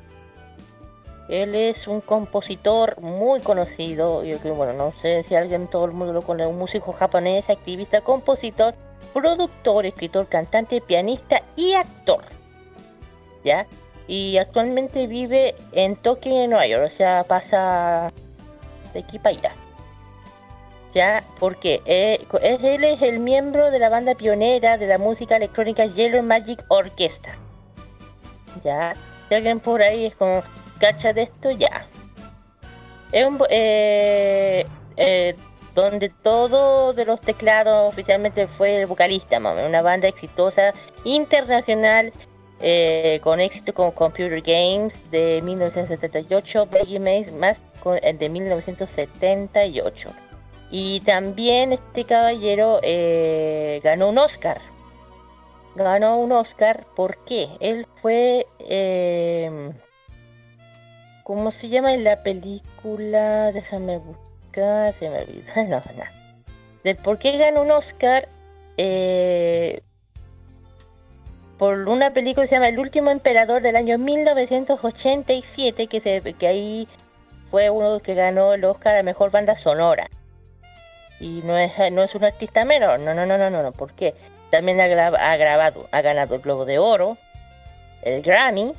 Él es un compositor muy conocido, yo creo, bueno, no sé si alguien, todo el mundo lo conoce, un músico japonés, activista, compositor, productor, escritor, cantante, pianista y actor. ¿Ya? Y actualmente vive en Tokio Nueva York, o sea, pasa de aquí para allá. ¿Ya? Porque eh, él es el miembro de la banda pionera de la música electrónica Yellow Magic Orchestra. ¿Ya? Si alguien por ahí es como, cacha de esto, ya. Es un, eh, eh, donde todo de los teclados oficialmente fue el vocalista, menos, una banda exitosa internacional eh, con éxito con Computer Games de 1978, Baby Maze más con, de 1978. Y también este caballero eh, ganó un Oscar. ganó un Oscar. ¿Por qué? Él fue... eh, ¿Cómo se llama en la película? Déjame buscar, se me olvidó. No, no. De por qué ganó un Oscar eh, por una película que se llama El último emperador del año 1987, que, se, que ahí fue uno que ganó el Oscar a mejor banda sonora. Y no es, no es un artista menor, no, no, no, no, no, no. ¿Por qué? También ha, gra- ha grabado, ha ganado el Globo de Oro, el Grammy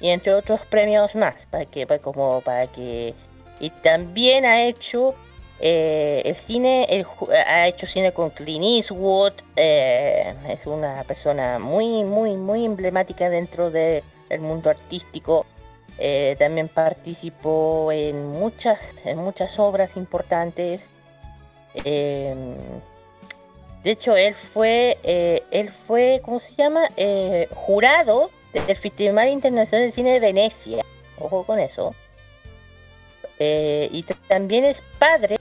y entre otros premios más para que para como para que y también ha hecho eh, el cine el ha hecho cine con Clint Eastwood eh, es una persona muy muy muy emblemática dentro de- del mundo artístico Eh, también participó en muchas en muchas obras importantes Eh, de hecho él fue eh, él fue cómo se llama Eh, jurado del Festival Internacional de Cine de Venecia. Ojo con eso. Eh, y también es padre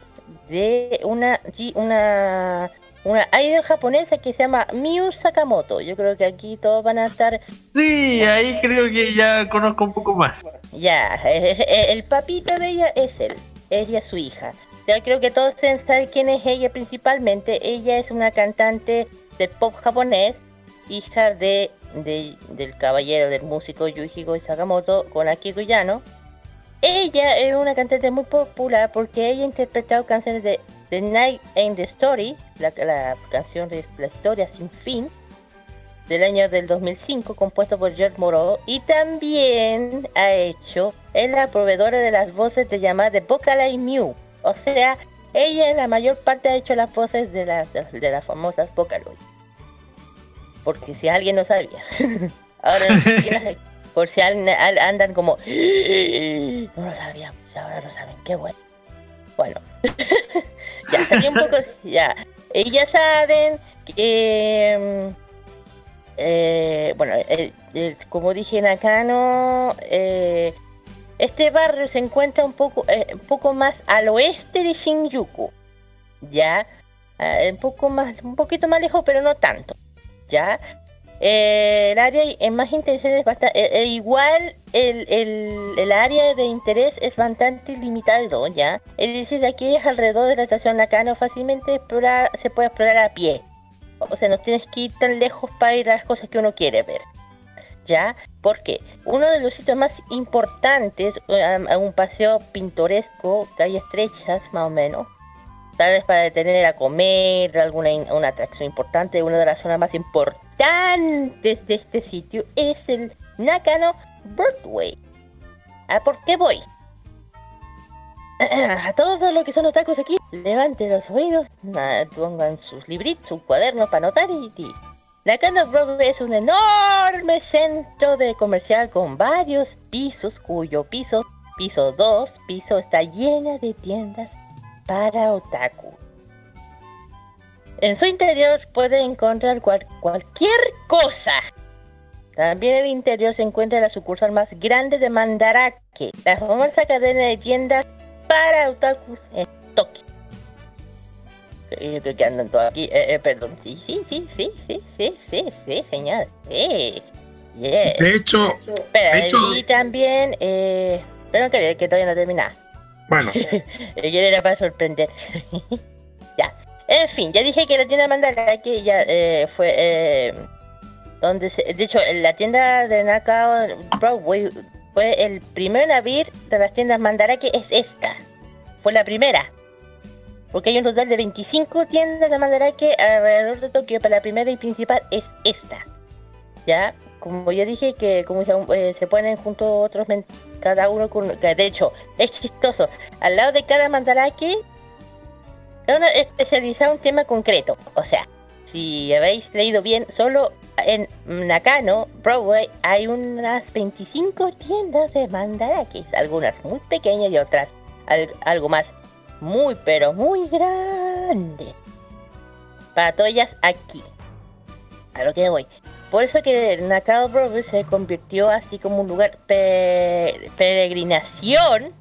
de una sí, una una idol japonesa que se llama Miu Sakamoto. Yo creo que aquí todos van a estar Sí, ahí creo que ya conozco un poco más. ya. el papito de ella es él. Ella es su hija. Ya creo que todos deben saber quién es ella principalmente. Ella es una cantante de pop japonés, hija de, de- del caballero, del músico Yuichiro Sakamoto con Akiko Yano. Ella es una cantante muy popular porque ella ha interpretado canciones de The Night and the Story, la, la canción de la historia sin fin, del año del 2005, compuesto por George Moreau, y también ha hecho, es la proveedora de las voces de llamada de Vocaloid Mew. O sea, ella en la mayor parte ha hecho las voces de las, de las famosas Vocaloid. Porque si alguien no sabía. Ahora, ¿quién- por si an- an- andan como, no lo sabíamos, ahora lo saben, qué bueno. Bueno, ya, salí un poco, ya. Ya saben que, eh, bueno, eh, eh, como dije Nakano, eh, este barrio se encuentra un poco, eh, un poco más al oeste de Shinjuku, ya, Ah, un poco más, un poquito más lejos, pero no tanto, ya. Eh, el área es más interesante, es bastante, igual el, el, el área de interés es bastante limitado, ya. Es decir, de aquí es alrededor de la estación Nakano fácilmente explorar, se puede explorar a pie. O sea, no tienes que ir tan lejos para ir a las cosas que uno quiere ver. ¿Ya? Porque uno de los sitios más importantes, eh, un paseo pintoresco, calles estrechas más o menos, tal vez para detener a comer, alguna una atracción importante, una de las zonas más importantes de este sitio es el Nakano Broadway. ¿A por qué voy? A todos los que son otakus aquí, levanten los oídos, ah, pongan sus libritos, sus cuadernos para anotar y, y Nakano Broadway es un enorme centro de comercial con varios pisos, cuyo piso, piso 2, piso está llena de tiendas para otaku. En su interior puede encontrar cual- cualquier cosa. También en el interior se encuentra la sucursal más grande de Mandarake, la famosa cadena de tiendas para otakus en Tokio. Yo creo que andan todos aquí. Eh, eh, perdón. Sí, sí, sí, sí, sí, sí, sí, sí, señor. Sí. Yeah. De hecho, Espera, de hecho- y también, eh, pero que, que todavía no termina. bueno, El era para sorprender. ya. En fin, ya dije que la tienda Mandarake ya eh, fue eh, donde se, de hecho la tienda de Nakao Broadway fue el primer abrir de las tiendas Mandarake es esta. Fue la primera. Porque hay un total de 25 tiendas de Mandarake alrededor de Tokio, pero la primera y principal es esta. Ya, como ya dije que como se, eh, se ponen junto otros cada uno con que de hecho es chistoso. Al lado de cada Mandarake uno es especializado en un tema concreto. O sea, si habéis leído bien, solo en Nakano, Broadway, hay unas 25 tiendas de mandarakis. Algunas muy pequeñas y otras al- algo más muy, pero muy grande. Para todas ellas aquí. A lo que voy. Por eso que Nakano Broadway se convirtió así como un lugar pe- peregrinación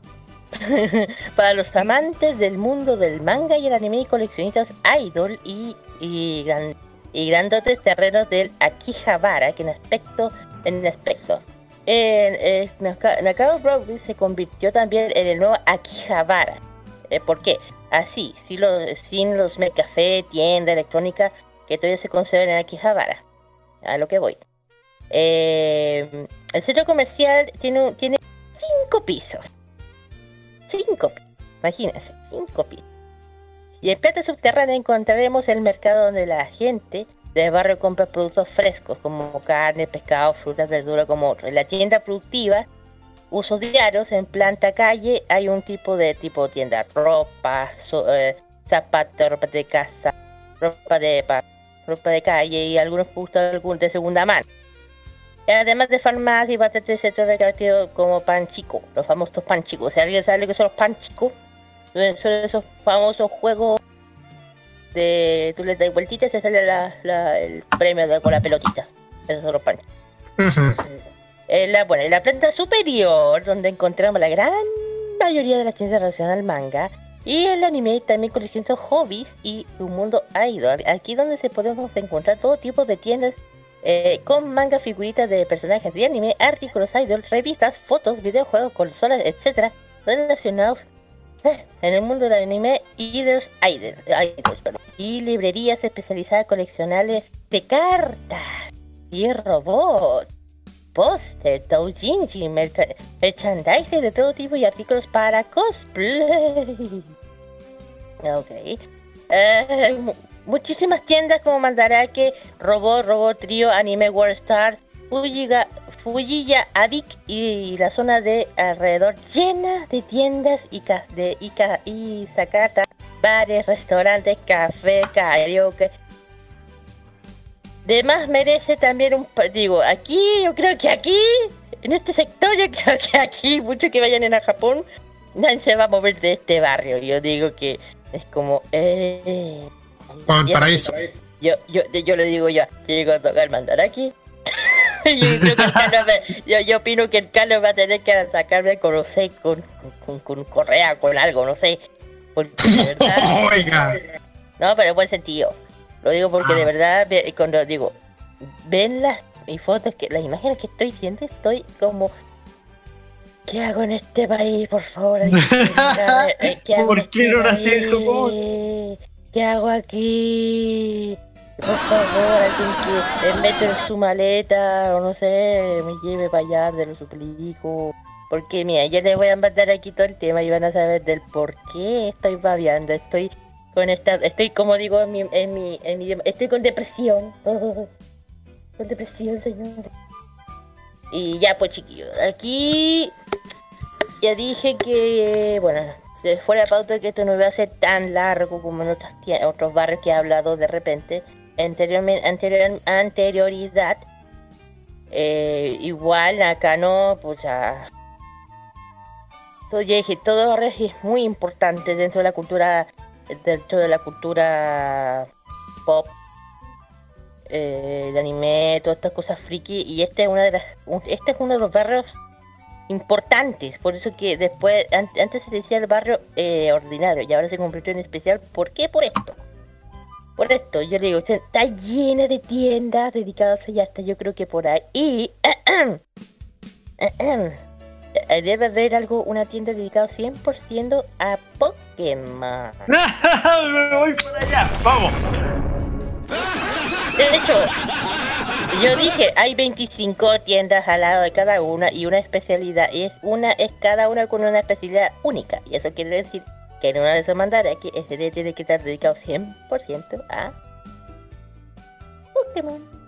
para los amantes del mundo del manga y el anime y coleccionistas idol y, y gran- y grandotes terrenos del Akihabara, que en aspecto, en aspecto, en, Naka- Nakao Broadway se convirtió también en el nuevo Akihabara. Eh, ¿Por qué? Así, sin los, sin los tienda electrónica que todavía se conservan en Akihabara. A lo que voy. Eh, el centro comercial tiene, tiene cinco pisos. Cinco pisos. Imagínense, cinco pisos. Y en planta subterránea encontraremos el mercado donde la gente del barrio compra productos frescos como carne, pescado, frutas, verduras como la tienda productiva, usos diarios, en planta calle hay un tipo de tipo de tienda, ropa, so- eh, zapatos, ropa de casa, ropa de pa- ropa de calle y algunos algún- de segunda mano. Además de farmacia y bastante centros recreativos como pan chico, los famosos pan chicos. Si alguien sabe lo que son los pan chicos, son son esos famosos juegos de tú le das vueltitas y te sale la- la- el premio de, con la pelotita. Esos son los pan en la, bueno, en la planta superior, donde encontramos la gran mayoría de las tiendas relacionadas al manga, y el anime también distintos hobbies y un mundo idol. Aquí donde se podemos encontrar todo tipo de tiendas eh, con manga, figuritas de personajes de anime, artículos idol, revistas, fotos, videojuegos, consolas, etcétera, relacionados eh, en el mundo del anime y de los idol- idols, y librerías especializadas coleccionables de cartas y robots póster, doujinshi, merca- merchandising de todo tipo y artículos para cosplay. Ok. Eh, mu- muchísimas tiendas como Mandarake, Robot, Robot Trio, Anime World Star, Fujiga, Fujiya, Adik y la zona de alrededor llena de tiendas y, de, y, ca- y Sakata, bares, restaurantes, café, karaoke, de más merece también un... Digo, aquí, yo creo que aquí, en este sector, yo creo que aquí, muchos que vayan en a Japón, nadie se va a mover de este barrio. Yo digo que es como... Eh, y paraíso. Yo, yo, yo le digo yo, llego a tocar Mandaraki. yo, creo que el yo, yo opino que el Carlos va a tener que sacarme con, no sé, con, con, con correa, con algo, no sé. Porque de verdad... Oiga. No, pero en buen sentido. Lo digo porque de verdad, ve- cuando digo, ven las mis fotos, que las imágenes que estoy viendo, estoy como, ¿qué hago en este país, por favor? ¿Qué hago ¿Por qué no nací en país? ¿Qué hago aquí? Por favor, alguien que me meta en su maleta, o no sé, me lleve para allá, te lo suplico. Porque mira, yo les voy a mandar aquí todo el tema y van a saber del por qué estoy babeando, estoy con esta, estoy como digo en mi, en mi, en mi estoy con depresión. con depresión, señor. Y ya pues chiquillos, aquí ya dije que, bueno, fuera de pauta que esto no iba a ser tan largo como en otras otros barrios que he hablado de repente. Anteriormente, anterior, anterioridad. Eh, igual acá no, pues ya. Todo, ya dije, todo es muy importante dentro de la cultura, dentro de la cultura pop, eh, de anime, todas estas cosas friki, y este es una de las, este es uno de los barrios importantes, por eso que después, an- antes se decía el barrio eh, ordinario, y ahora se convirtió en especial, ¿por qué? Por esto. Por esto, yo le digo, está llena de tiendas dedicadas a ella, hasta yo creo que por ahí. Debe haber algo, una tienda dedicada 100% a Pokémon. Me voy para allá, vamos. De hecho, yo dije, hay 25 tiendas al lado de cada una y una especialidad. Y es una es cada una con una especialidad única. Y eso quiere decir que en una de esas mandaras que ese día tiene que estar dedicado 100% a Pokémon.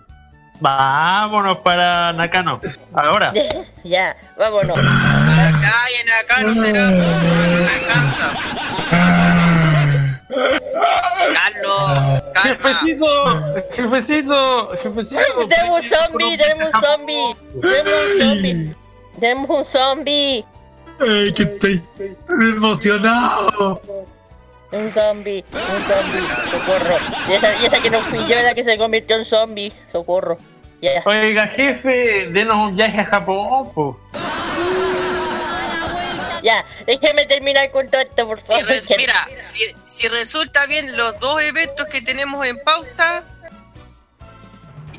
Vámonos para Nakano. Ahora. ya, vámonos. Callen acá, no será. No me alcanza. Carlos, Jefecito, jefecito, jefecito. Tenemos un zombie, tenemos un zombie. Tenemos un zombie. Tenemos un zombie. Ay, que estoy emocionado. Un zombie, un zombie, socorro. Y esa, y esa que no fui yo, la que se convirtió en zombie, socorro. Ya. Oiga, jefe, denos un viaje a Japón, po. Ya, déjeme terminar con todo esto, por Si favor. res- mira, si, si resulta bien los dos eventos que tenemos en pauta,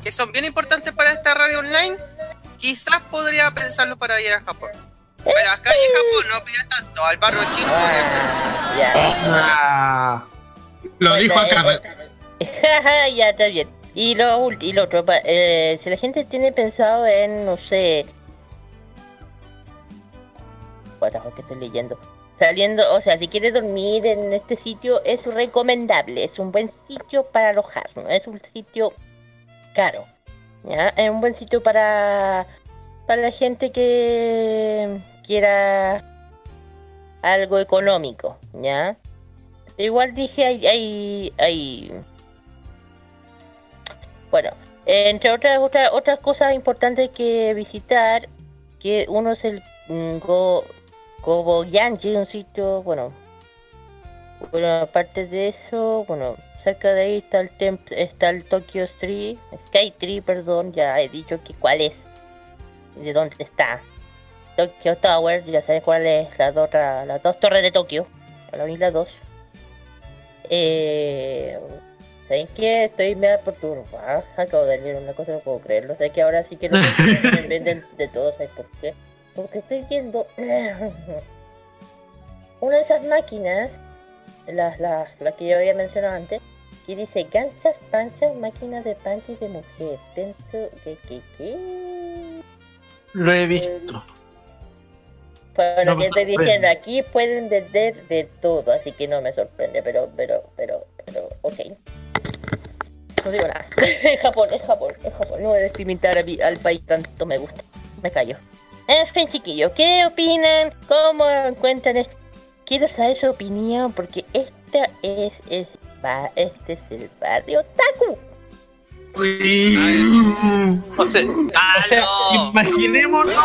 que son bien importantes para esta radio online, quizás podría pensarlo para ir a Japón. Pero acá en Japón no pida tanto, al barrio chino podría ser. Ah, Lo dijo acá. ya está bien. Y lo, y lo otro, eh, si la gente tiene pensado en, no sé... Que estoy leyendo? Saliendo, o sea, si quieres dormir en este sitio, es recomendable. Es un buen sitio para alojar, no es un sitio caro. ¿Ya? Es un buen sitio para, para la gente que quiera algo económico, ¿ya? Igual dije, hay, hay, hay bueno, entre otras otras otras cosas importantes que visitar, que uno es el mm, Go, Goboyanji, un sitio, bueno, bueno, aparte de eso, bueno, cerca de ahí está el templo, está el Tokyo Street, Sky Tree, perdón, ya he dicho que cuál es, de dónde está. Tokyo Tower, ya sabes cuál es, dos, otra- las dos torres de Tokio, la 1 y la 2. Eh, ¿Saben qué? Estoy medio perturbada. Acabo de leer una cosa, no puedo creerlo. Sé que ahora sí que los me venden de todo, ¿sabes por qué? Porque estoy viendo una de esas máquinas, las las las que yo había mencionado antes, que dice ganchas, panchas, máquinas de panties de mujer. Dentro de que, ¿qué? lo he visto. Pues No que estoy diciendo, aquí pueden vender de todo, así que no me sorprende, pero, pero, pero, pero, ok. No digo nada. es Japón, es Japón, es Japón. No voy a discriminar a mi- al país tanto me gusta. Me callo. En fin, chiquillos, ¿qué opinan? ¿Cómo encuentran esto? Quiero saber su opinión porque esta es, es ba- este es el barrio Taku. O sea, o sea, imaginémonos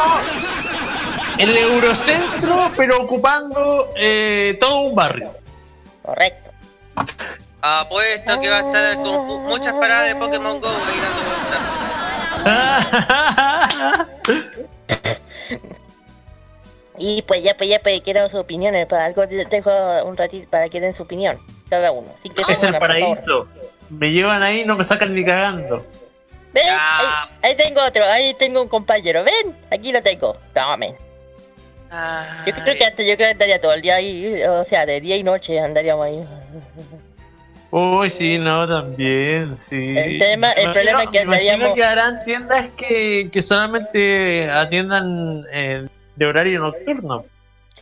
el Eurocentro, pero ocupando eh, todo un barrio. Correcto. Apuesto que va a estar con muchas paradas de Pokémon Go ahí dando vueltas. Y pues ya, pues ya, pues quiero sus opiniones. Para algo te dejo un ratito para que den su opinión. Cada uno. Así que Es el paraíso. Me llevan ahí y no me sacan ni cagando. ¿Ven? Ahí, ahí tengo otro, ahí tengo un compañero. ¿Ven? Aquí lo tengo. Tomen. Yo creo que antes yo creo que andaría todo el día ahí, o sea, de día y noche andaríamos ahí. Uy, sí, no, también, sí. El tema- el Me problema imagino- es que me imagino que harán tiendas que, que solamente atiendan eh, de horario nocturno.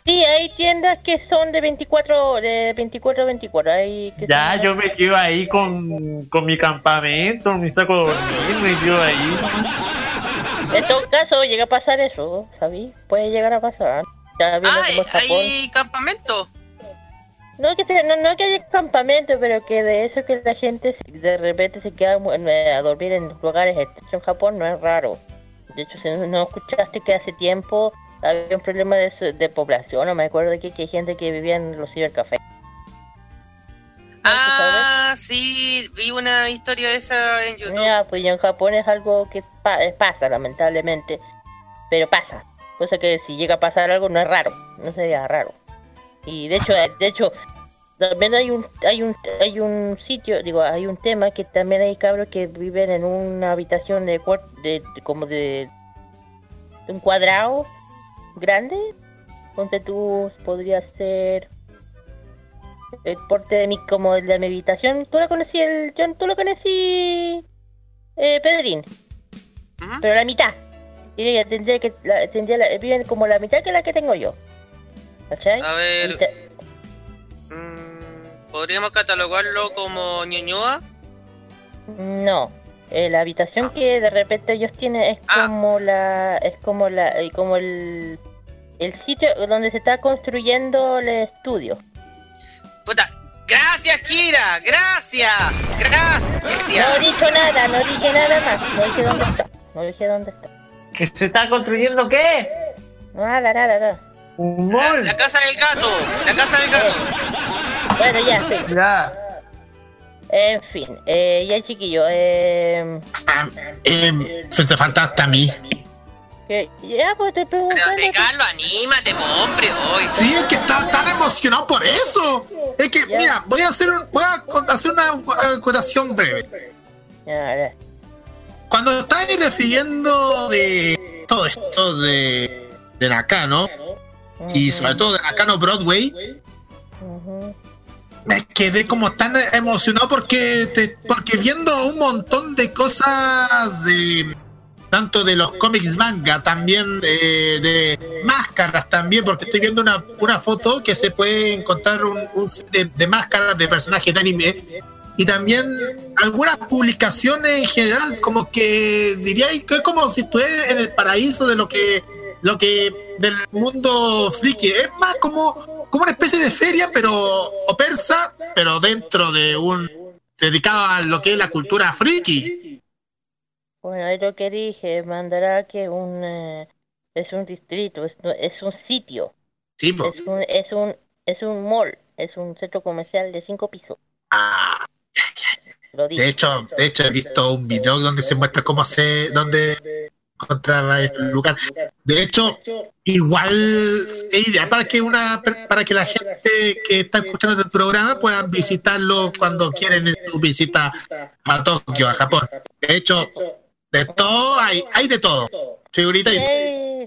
Sí, hay tiendas que son de 24, de 24 a 24. Hay que Ya, son- yo me quedo ahí con, con mi campamento, mi saco de dormir, me quedo ahí. En todo caso, llega a pasar eso, ¿sabí? Puede llegar a pasar. Ya Ah, hay campamento. No que, se- no, no que haya campamento, pero que de eso que la gente de repente se queda eh, a dormir en lugares extraños en Japón no es raro. De hecho, si no escuchaste que hace tiempo había un problema de, de población, no me acuerdo que, que hay gente que vivía en los cibercafés. Ah, sí, vi una historia de esa en YouTube. Ya, pues en Japón es algo que pa- eh, pasa, lamentablemente. Pero pasa. Cosa que si llega a pasar algo no es raro. No sería raro. Y de hecho, de hecho, también hay un, hay un, hay un sitio, digo, hay un tema que también hay cabros que viven en una habitación de, de, de- como de, de un cuadrado grande, donde tú podrías ser el porte de mi, como el de mi habitación. Tú la conocí, el, John, tú lo conocí, eh, Pedrín. Pero la mitad. Y ella tendría que, la, tendría la- viven como la mitad que la que tengo yo. ¿Cachai? A ver. ¿Podríamos catalogarlo como ñoñoa? No, eh, la habitación que de repente ellos tienen es como la, es como la, eh, como el, el sitio donde se está construyendo el estudio. Gracias, Kira. Gracias. Gracias. No he dicho nada, no dije nada más, no dije dónde está, no dije dónde está. ¿Que se está construyendo qué? Nada, nada, nada. Un La, la casa del gato. La casa del gato. Bueno, ya, sí. Ya. En fin, eh, ya chiquillo, eh, Eh, pues te faltaste a mí. ya pues te pregunto. Pero si Carlos, anímate, hombre, hoy. Sí, es que está tan emocionado por eso. Es que, mira, voy a hacer, un, voy a hacer una eh, acotación breve. Ya, ya. cuando estáis refiriendo de todo esto de, de Nakano, y sobre todo de Nakano Broadway, me quedé como tan emocionado porque, te- porque viendo un montón de cosas de tanto de los cómics manga, también eh, de máscaras también, porque estoy viendo una, una foto que se puede encontrar un, un de, de máscaras de personajes de anime y también algunas publicaciones en general, como que diría que es como si estuviera en el paraíso de lo que lo que del mundo friki, es más como, como una especie de feria, pero o persa, pero dentro de un dedicado a lo que es la cultura friki. Bueno, es lo que dije, mandará que un eh, es un distrito, es, es un sitio, Sí, po. es un, es un es un mall, es un centro comercial de cinco pisos. Lo dije. De hecho, de hecho he visto un video donde se muestra cómo se, donde encontraba este lugar. De hecho, igual es ideal para que una, para que la gente que está escuchando el programa puedan visitarlo cuando quieren en su visita a Tokio, a Japón. De hecho, de todo hay, hay de todo. Figurita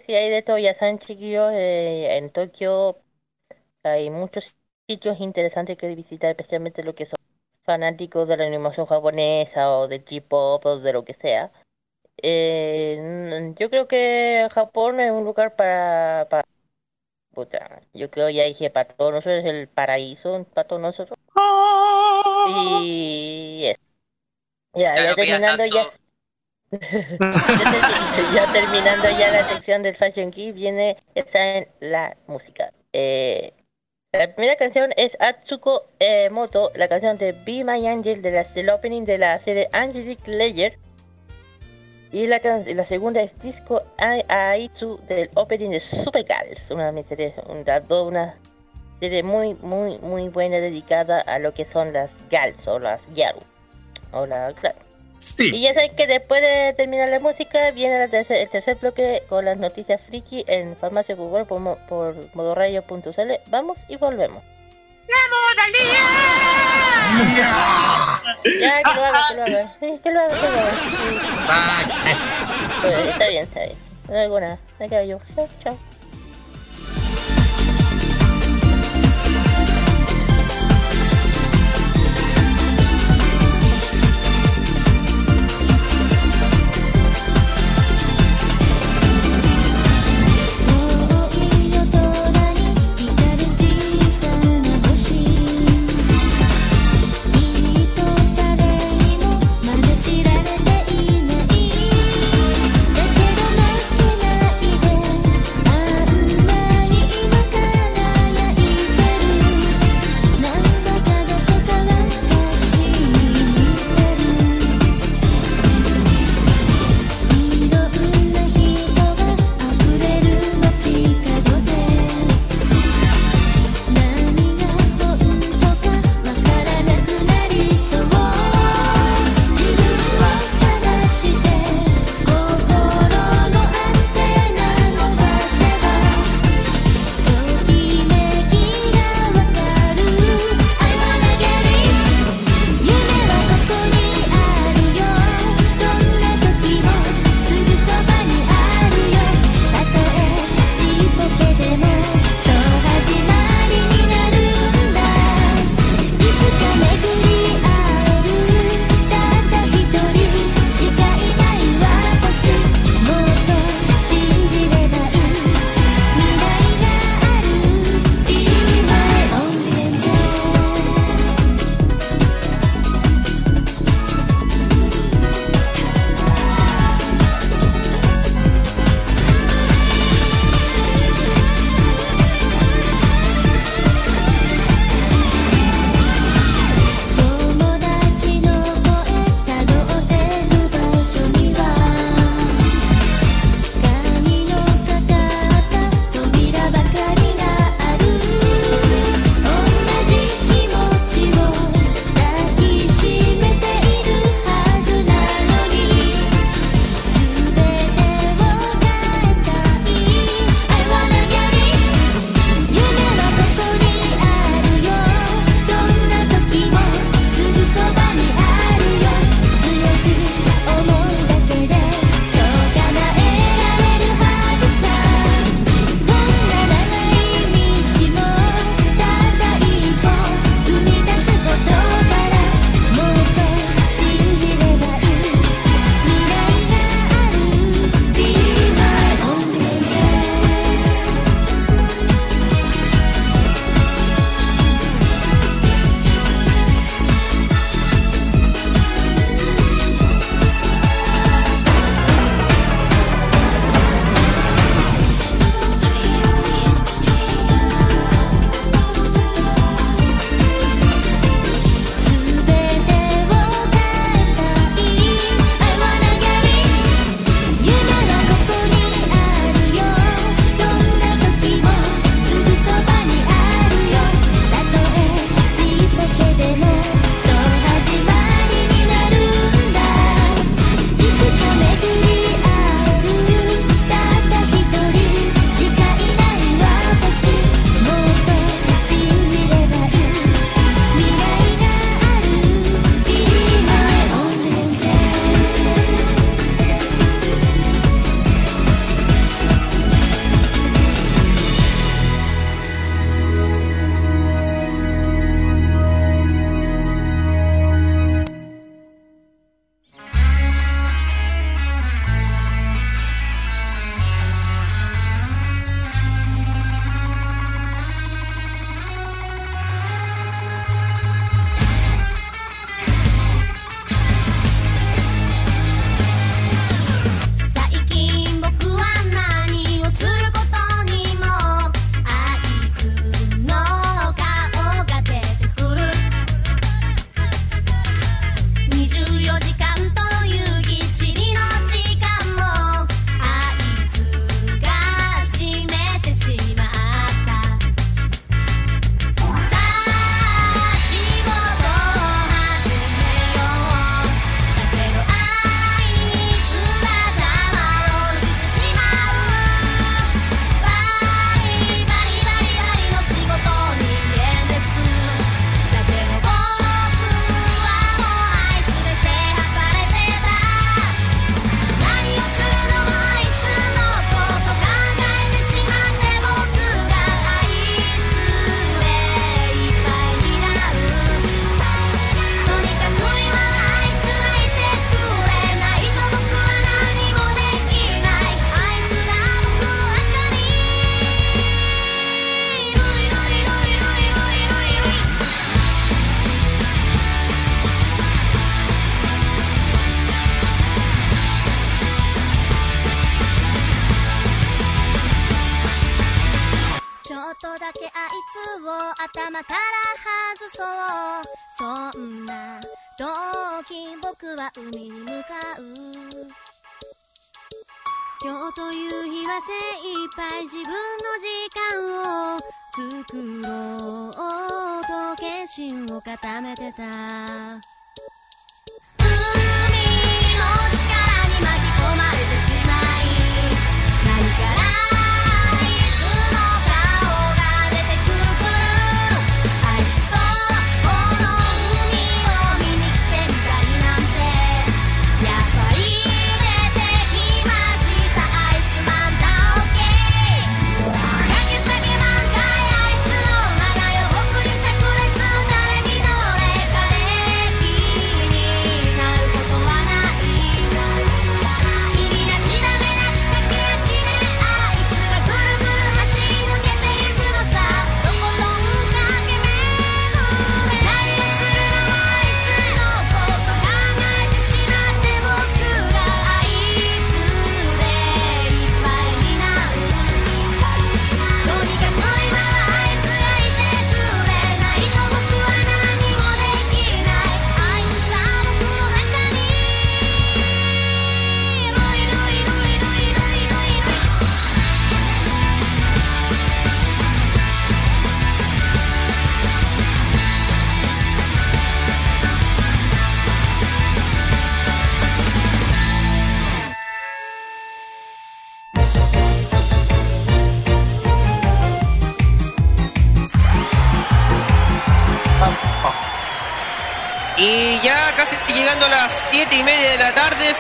sí hay de todo, ya saben chiquillos, eh, en Tokio hay muchos sitios interesantes que visitar, especialmente los que son fanáticos de la animación japonesa o de K-pop o de lo que sea. Eh, yo creo que Japón es un lugar para, para puta, yo creo ya dije para todos nosotros es el paraíso para todos nosotros. Y eso. Ya, ya terminando ya. ya, termi- ya terminando ya la sección del Fashion Key, viene está en la música. Eh, la primera canción es Atsuko Moto, la canción de Be My Angel de la, del opening de la serie Angelic Layer. Y la, la segunda es Disco Ai- Aitsu del opening de Super Girls, una serie, una, serie muy, muy, muy buena dedicada a lo que son las gals o las gyaru. O la, claro. Y ya saben que después de terminar la música viene la tercer- el tercer bloque con las noticias friki en Farmacia Google por, por modoradio.cl. Vamos y volvemos. Ya, que lo haga, que lo haga. Sí, que lo haga, que lo haga. Pues, está bien, está bien. No hay nada. Me quedo yo. Chao, chao.「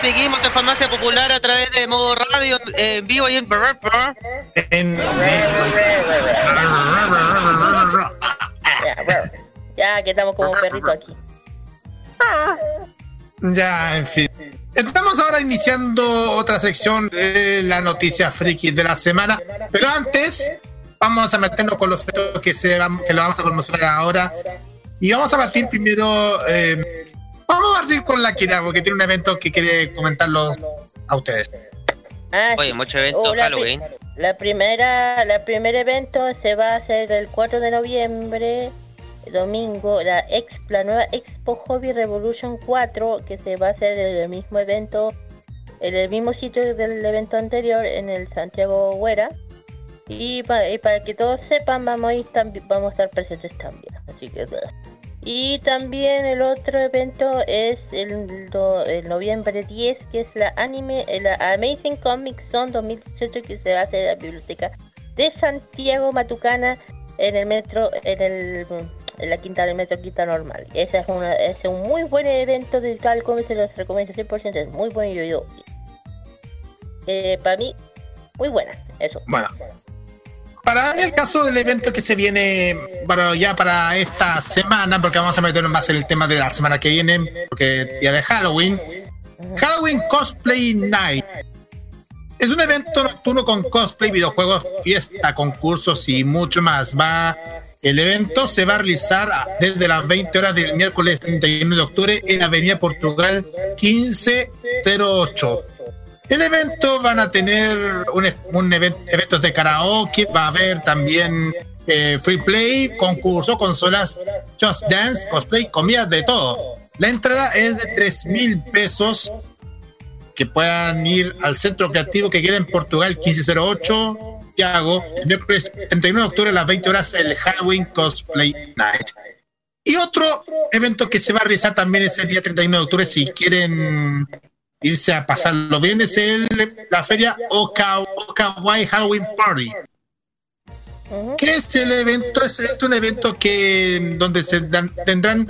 seguimos en Farmacia Popular a través de modo radio en vivo y en... En, Ya, que estamos como perrito aquí. Ya, en fin. Estamos ahora iniciando otra sección de la noticia friki de la semana. Pero antes, vamos a meternos con los que, se, que lo vamos a promocionar ahora. Y vamos a partir primero. eh, vamos a partir con la Kira, porque tiene un evento que quiere comentarlo a ustedes. Ah, Oye, sí. mucho evento Oh, Halloween. pri- la primera, la primer evento se va a hacer el 4 de noviembre, domingo, la, ex, la nueva Expo Hobby Revolution 4, que se va a hacer en el mismo evento, en el mismo sitio del evento anterior, en el Santiago Huera. Y, pa- y para que todos sepan, vamos a, ir vamos a estar presentes también. Así que... Y también el otro evento es el, do- el noviembre 10, que es la anime, la Amazing Comic Zone 2018, que se va a hacer la biblioteca de Santiago Matucana en el metro, en el en la quinta del metro quinta normal. Ese es, una, es un muy buen evento de tal como se los recomiendo 100%, es muy buen yo yo. Eh, para mí, muy buena, eso. Bueno. Para el caso del evento que se viene para ya para esta semana, porque vamos a meternos más en el tema de la semana que viene, porque día de Halloween. Halloween Cosplay Night. Es un evento nocturno con cosplay, videojuegos, fiesta, concursos y mucho más. Va, el evento se va a realizar desde las 20 horas del miércoles 31 de octubre en Avenida Portugal 1508. El evento van a tener un, un event- eventos de karaoke, va a haber también eh, free play, concurso, consolas, just dance, cosplay, comidas de todo. La entrada es de 3 mil pesos que puedan ir al centro creativo que queda en Portugal 1508, Santiago, el miércoles 31 de octubre a las 20 horas el Halloween Cosplay Night. Y otro evento que se va a realizar también ese día 31 de octubre, si quieren irse a pasarlo bien, es el, la feria Oka, Okawai Halloween Party. ¿Qué es el evento? Es, es un evento que donde se dan- tendrán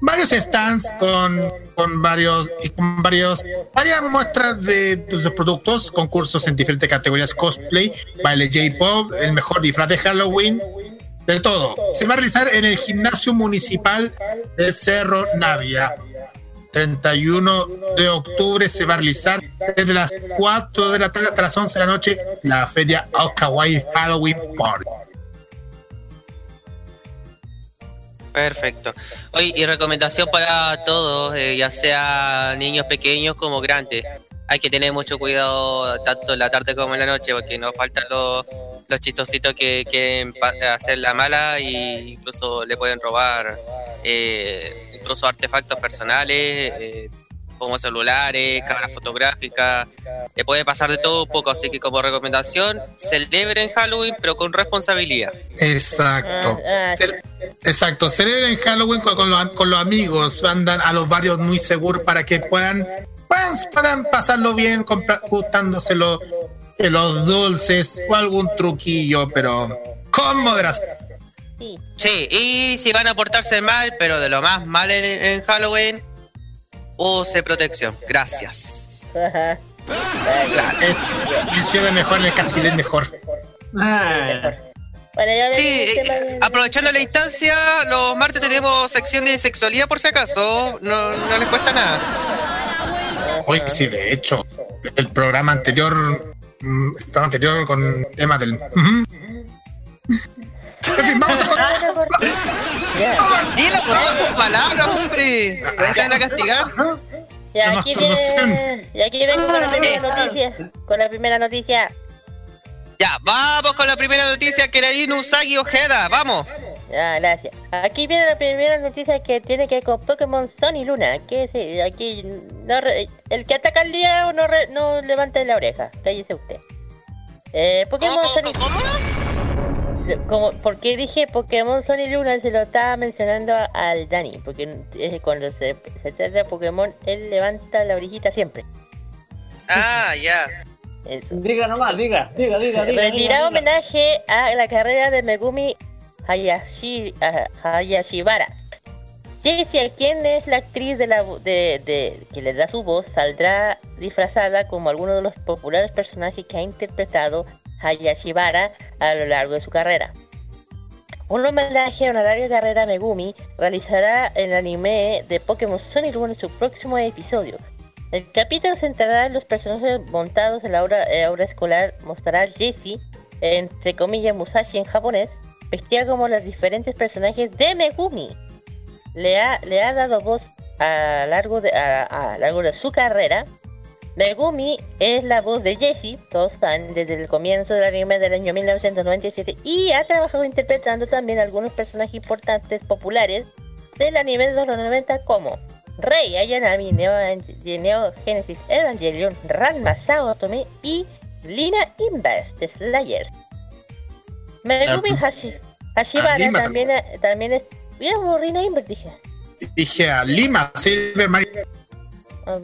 varios stands con, con varios y con varios varias muestras de sus productos, concursos en diferentes categorías cosplay, baile J-pop, el mejor disfraz de Halloween, de todo. Se va a realizar en el gimnasio municipal de Cerro Navia. 31 de octubre se va a realizar desde las 4 de la tarde hasta las 11 de la noche la feria Okawai Halloween Party. Perfecto. Oye, y recomendación para todos, eh, ya sea niños pequeños como grandes. Hay que tener mucho cuidado tanto en la tarde como en la noche porque nos faltan los, los chistositos que quieren hacer la mala e incluso le pueden robar eh, incluso artefactos personales, eh, como celulares, cámaras fotográficas, le puede pasar de todo un poco, así que como recomendación, celebren Halloween pero con responsabilidad. Exacto. Ah, ah, Cel- Exacto, celebren Halloween con, con los, con los amigos, andan a los barrios muy seguros para que puedan, puedan, puedan pasarlo bien gustándose los, los dulces o algún truquillo, pero con moderación. Sí, y si van a portarse mal, pero de lo más mal en, en Halloween, use protección. Gracias. Ajá. Es, mejor en el casi de mejor. Ah, Bueno, ya Sí, eh, aprovechando la instancia, los martes tenemos sección de sexualidad por si acaso, no, no les cuesta nada. Oye, sí, de hecho, el programa anterior, mm, el programa anterior con tema del. En fin, vamos a continuar. Dilo con todas sus palabras, hombre. ¿Me van a castigar? Ya La aquí viene, y aquí vengo con la primera noticia. Con la primera noticia. Ya, vamos con la primera noticia que era Usagi Ojeda, vamos. Ah, gracias. Aquí viene la primera noticia que tiene que ver con Pokémon Sun y Luna. Que es, eh, aquí no re- el que ataca al día no, re- no levante la oreja. Cállese usted. Eh, Pokémon Sun y... Como, porque dije Pokémon Sun y Luna se lo estaba mencionando al Dani. Porque cuando se, se trata de Pokémon, él levanta la orejita siempre. Ah, ya. Eso. diga nomás, diga, diga, diga, diga. Retirado diga, diga. homenaje a la carrera de Megumi Hayashi, Hayashibara. Jessie, quien es la actriz de la vo- de, de- que le da su voz, saldrá disfrazada como alguno de los populares personajes que ha interpretado Hayashibara a lo largo de su carrera. Un homenaje a una larga carrera Megumi realizará el anime de Pokémon y Luna en su próximo episodio. El capítulo centrará en los personajes montados en la eh, aura escolar, mostrará a Jessie, entre comillas Musashi en japonés, vestida como los diferentes personajes de Megumi. Le ha, le ha dado voz a largo de, a largo de su carrera. Megumi es la voz de Jessie, todos saben, desde el comienzo del anime del año 1997 y ha trabajado interpretando también algunos personajes importantes populares del anime de los 90 como Rey Ayanami, Neo, Neo Genesis Evangelion, Ranma Saotome y Lina Inverse de Slayers. Megumi Hashi, Hashibara Ah, Lima también, también es... Mira, Lina Inverse dije. Dije a Lima, Silver Mario. Ah,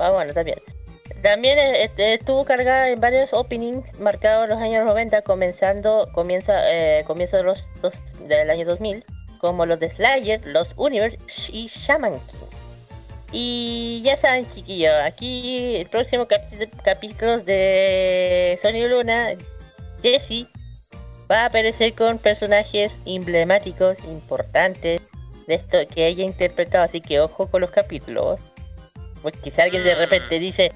ah, bueno, también. También eh, este, estuvo cargada en varios openings marcados en los años 90, comenzando, comienza, eh, los dos, del año 2000, como los de Slayer, los Universe y Shaman King. Y ya saben, chiquillos, aquí el próximo capítulo de Sony Luna, Jessie va a aparecer con personajes emblemáticos, importantes, de esto que ella interpretado, así que ojo con los capítulos. Porque quizá alguien de repente dice,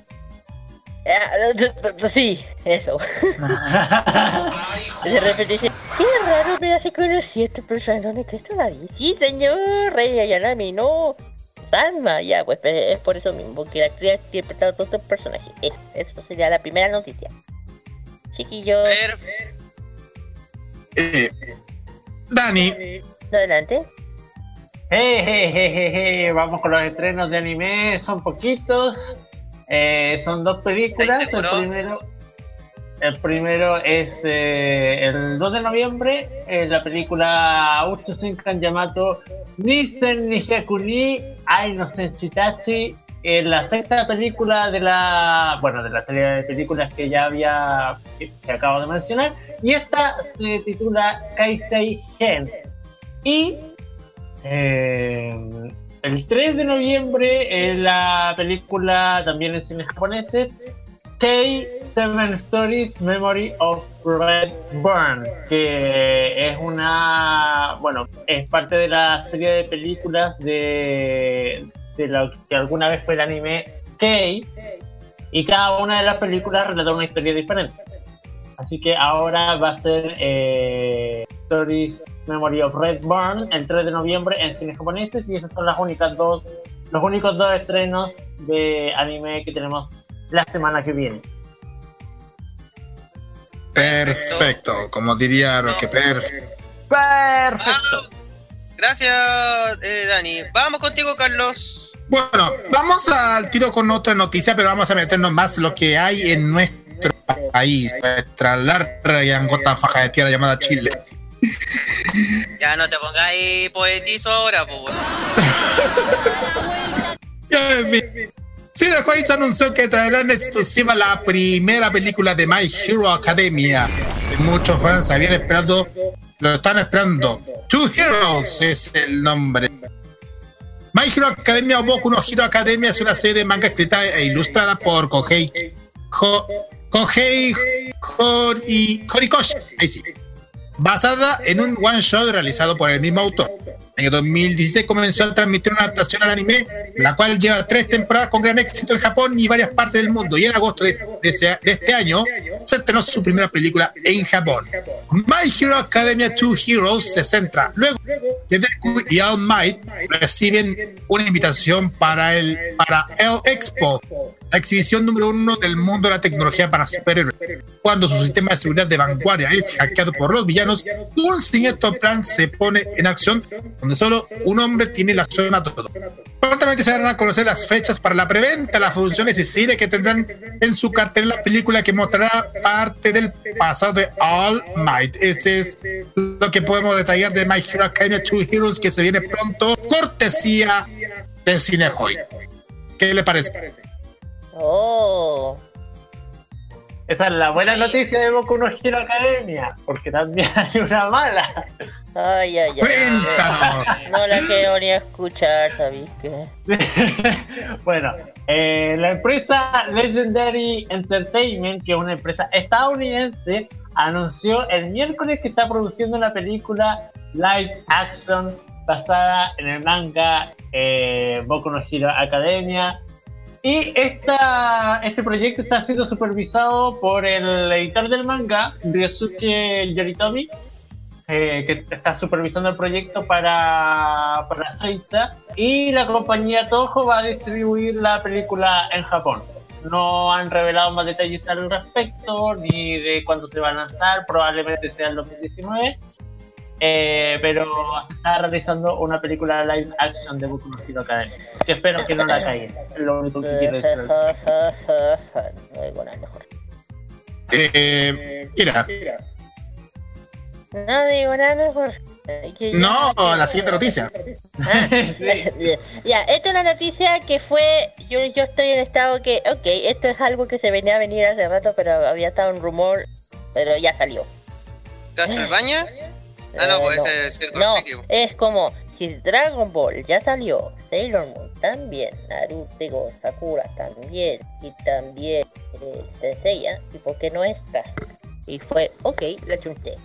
"Ah, sí, eso. de repente dice, qué raro, me hace conocí a esta persona, ¿no crees todavía? Sí, señor, Rey Ayanami, no. Ranma, ya, pues eh, es por eso mismo, que la actriz ha interpretado todos estos personajes. Eso, eso sería la primera noticia. Chiquillos, Eh, Dani, adelante. Hey, hey, hey, hey, hey, Vamos con los estrenos de anime, son poquitos. Eh, son dos películas. El primero, el primero es eh, el 2 de noviembre, eh, la película Uchu Shinkan Yamato Nisen Nihekuni Ai no Senchitachi, la sexta película de la bueno de la serie de películas que ya había que, que acabo de mencionar. Y esta se titula Kaisei Gen. Y eh, el 3 de noviembre eh, la película también en cines japoneses K7 Stories Memory of Red Burn que es una bueno es parte de la serie de películas de, de lo que alguna vez fue el anime K y cada una de las películas relata una historia diferente. Así que ahora va a ser eh, Stories Memory of Red Burn el 3 de noviembre en cines japoneses y esas son las únicas dos los únicos dos estrenos de anime que tenemos la semana que viene. Perfecto, como diría Roque, perfecto. Perfecto. Gracias, eh, Dani. Vamos contigo, Carlos. Bueno, vamos al tiro con otra noticia, pero vamos a meternos más lo que hay en nuestro país, nuestra larga y angota faja de tierra llamada Chile. Ya no te pongáis poetizo ahora, pues. weón. Ya, en fin. Cinepolis anunció que traerán exclusiva la primera película de My Hero Academia. Muchos fans habían esperado, lo están esperando. Two Heroes es el nombre. My Hero Academia o Boku no Hero Academia es una serie de manga escrita e ilustrada por Kohei, Ho- Kohei Hori- Horikoshi. Ahí sí. Basada en un one shot realizado por el mismo autor. En el 2016 comenzó a transmitir una adaptación al anime, la cual lleva tres temporadas con gran éxito en Japón y varias partes del mundo. Y en agosto de, de de este año se estrenó su primera película en Japón. My Hero Academia 2 Heroes se centra luego Deku y All Might reciben una invitación para el, para el Expo, la exhibición número uno del mundo de la tecnología para superhéroes. Cuando su sistema de seguridad de vanguardia es hackeado por los villanos, un siniestro plan se pone en acción donde solo un hombre tiene la zona todo. Prontamente se darán a conocer las fechas para la preventa, las funciones y cine que tendrán en su cartel la película que mostrará parte del pasado de All Might. Ese es lo que podemos detallar de My Hero Academia 2 Heroes que se viene pronto, cortesía de Cinehoy. ¿Qué le parece? Oh. Esa es la buena noticia de Boku no Hero Academia, porque también hay una mala. Ay, ay, ay. Cuéntanos. No la quiero ni escuchar, ¿sabes qué? Bueno, eh, la empresa Legendary Entertainment, que es una empresa estadounidense, anunció el miércoles que está produciendo una película live action basada en el manga eh, Boku no Hero Academia. Y esta, este proyecto está siendo supervisado por el editor del manga, Ryosuke Yoritomi, eh, que está supervisando el proyecto para, para Seicha y la compañía Toho va a distribuir la película en Japón. No han revelado más detalles al respecto ni de cuándo se va a lanzar, probablemente sea en 2019. Eh, pero está realizando una película live action de Boku no Hero Academia. Que espero que no la caigan. Es lo único que quiero decir. No digo nada mejor. Eh, mira, No digo nada mejor. Que no, la siguiente noticia. Ah, ya, esta es una noticia que fue, yo, yo estoy en estado que, ok, esto es algo que se venía a venir hace rato, pero había estado un rumor, pero ya salió. ¿Castlevania? Ah, no, Eh, pues no. ese es el No, Circle es como, si Dragon Ball ya salió, Sailor Moon también, Naruto, digo, Sakura también, y también eh, Senseiya, y por qué no esta. Y fue, ok, la chunté.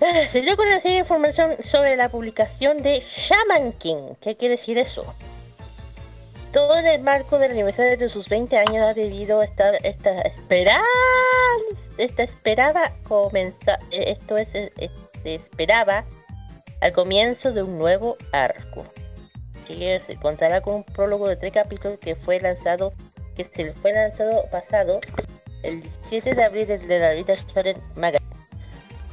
Ah, Se dio a conocer información sobre la publicación de Shaman King. ¿Qué quiere decir eso? Todo en el marco del aniversario de sus 20 años ha debido estar esta esperanza, esta esperaba comenzar, eh, esto es, eh, eh, se esperaba al comienzo de un nuevo arco. Que decir, contará con un prólogo de tres capítulos que fue lanzado, que se fue lanzado pasado el 17 de abril de la revista Shonen Magazine.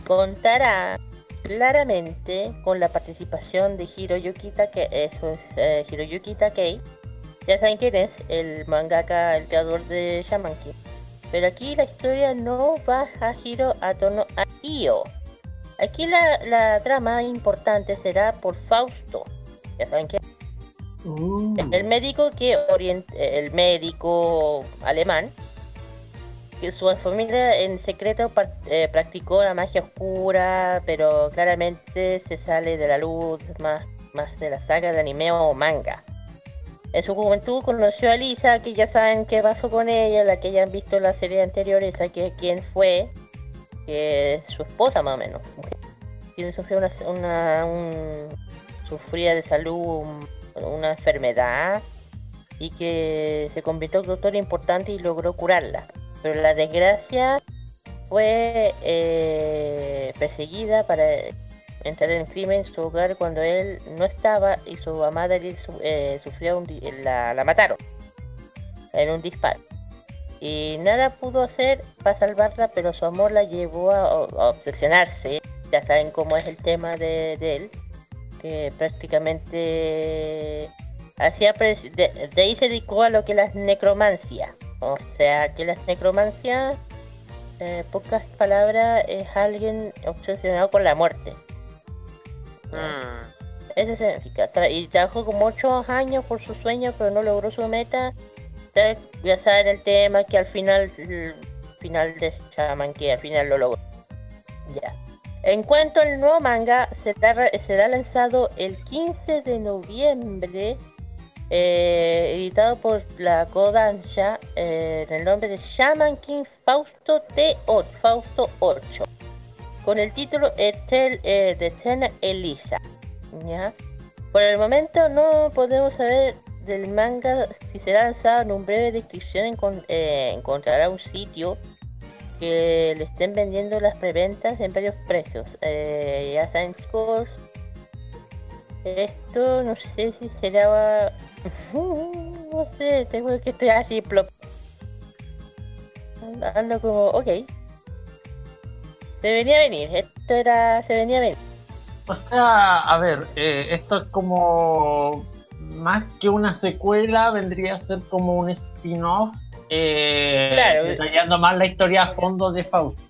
Contará claramente con la participación de Hiroyuki Takei, es, eh, Hiroyuki Takei. Ya saben quién es, el mangaka, el creador de Shaman King. Pero aquí la historia no va a giro a tono a Io. Aquí la, la trama importante será por Fausto. Ya saben quién el médico que orient el médico alemán que su familia en secreto eh, practicó la magia oscura pero claramente se sale de la luz más más de la saga de anime o manga en su juventud conoció a Lisa que ya saben qué pasó con ella la que ya han visto en la serie anterior esa que quién fue que es su esposa más o menos quien sufrió una, una un- sufría de salud un- una enfermedad y que se convirtió en doctor importante y logró curarla. Pero la desgracia fue eh, perseguida para entrar en crimen en su hogar cuando él no estaba y su amada su- eh, sufrió un la, la mataron en un disparo. Y nada pudo hacer para salvarla, pero su amor la llevó a, a obsesionarse. Ya saben cómo es el tema de, de él. Que prácticamente hacía de, de ahí se dedicó a lo que es la necromancia. O sea que la necromancia, en pocas palabras, es alguien obsesionado con la muerte. Eso significa. Tra- y trabajó como 8 años por su sueño, pero no logró su meta. Ya, ya saben el tema que al final, final de Shaman que al final lo logró. Ya. En cuanto al nuevo manga, será, será lanzado el 15 de noviembre, eh, editado por la Kodansha, eh, en el nombre de Shaman King Fausto T8, Fausto 8, con el título Etel, eh, de Eternal Elisa. ¿ya? Por el momento no podemos saber del manga si será lanzado en un breve descripción eh, encontrará un sitio que le estén vendiendo las preventas en varios precios. Eh, ya saben chicos, esto no sé si será... no sé, tengo que estoy así plop. Ando como, ok. Se venía a venir, esto era... se venía a venir. O sea, a ver, eh, esto es como más que una secuela, vendría a ser como un spin-off, eh, Claro. detallando más la historia a fondo de Fausto.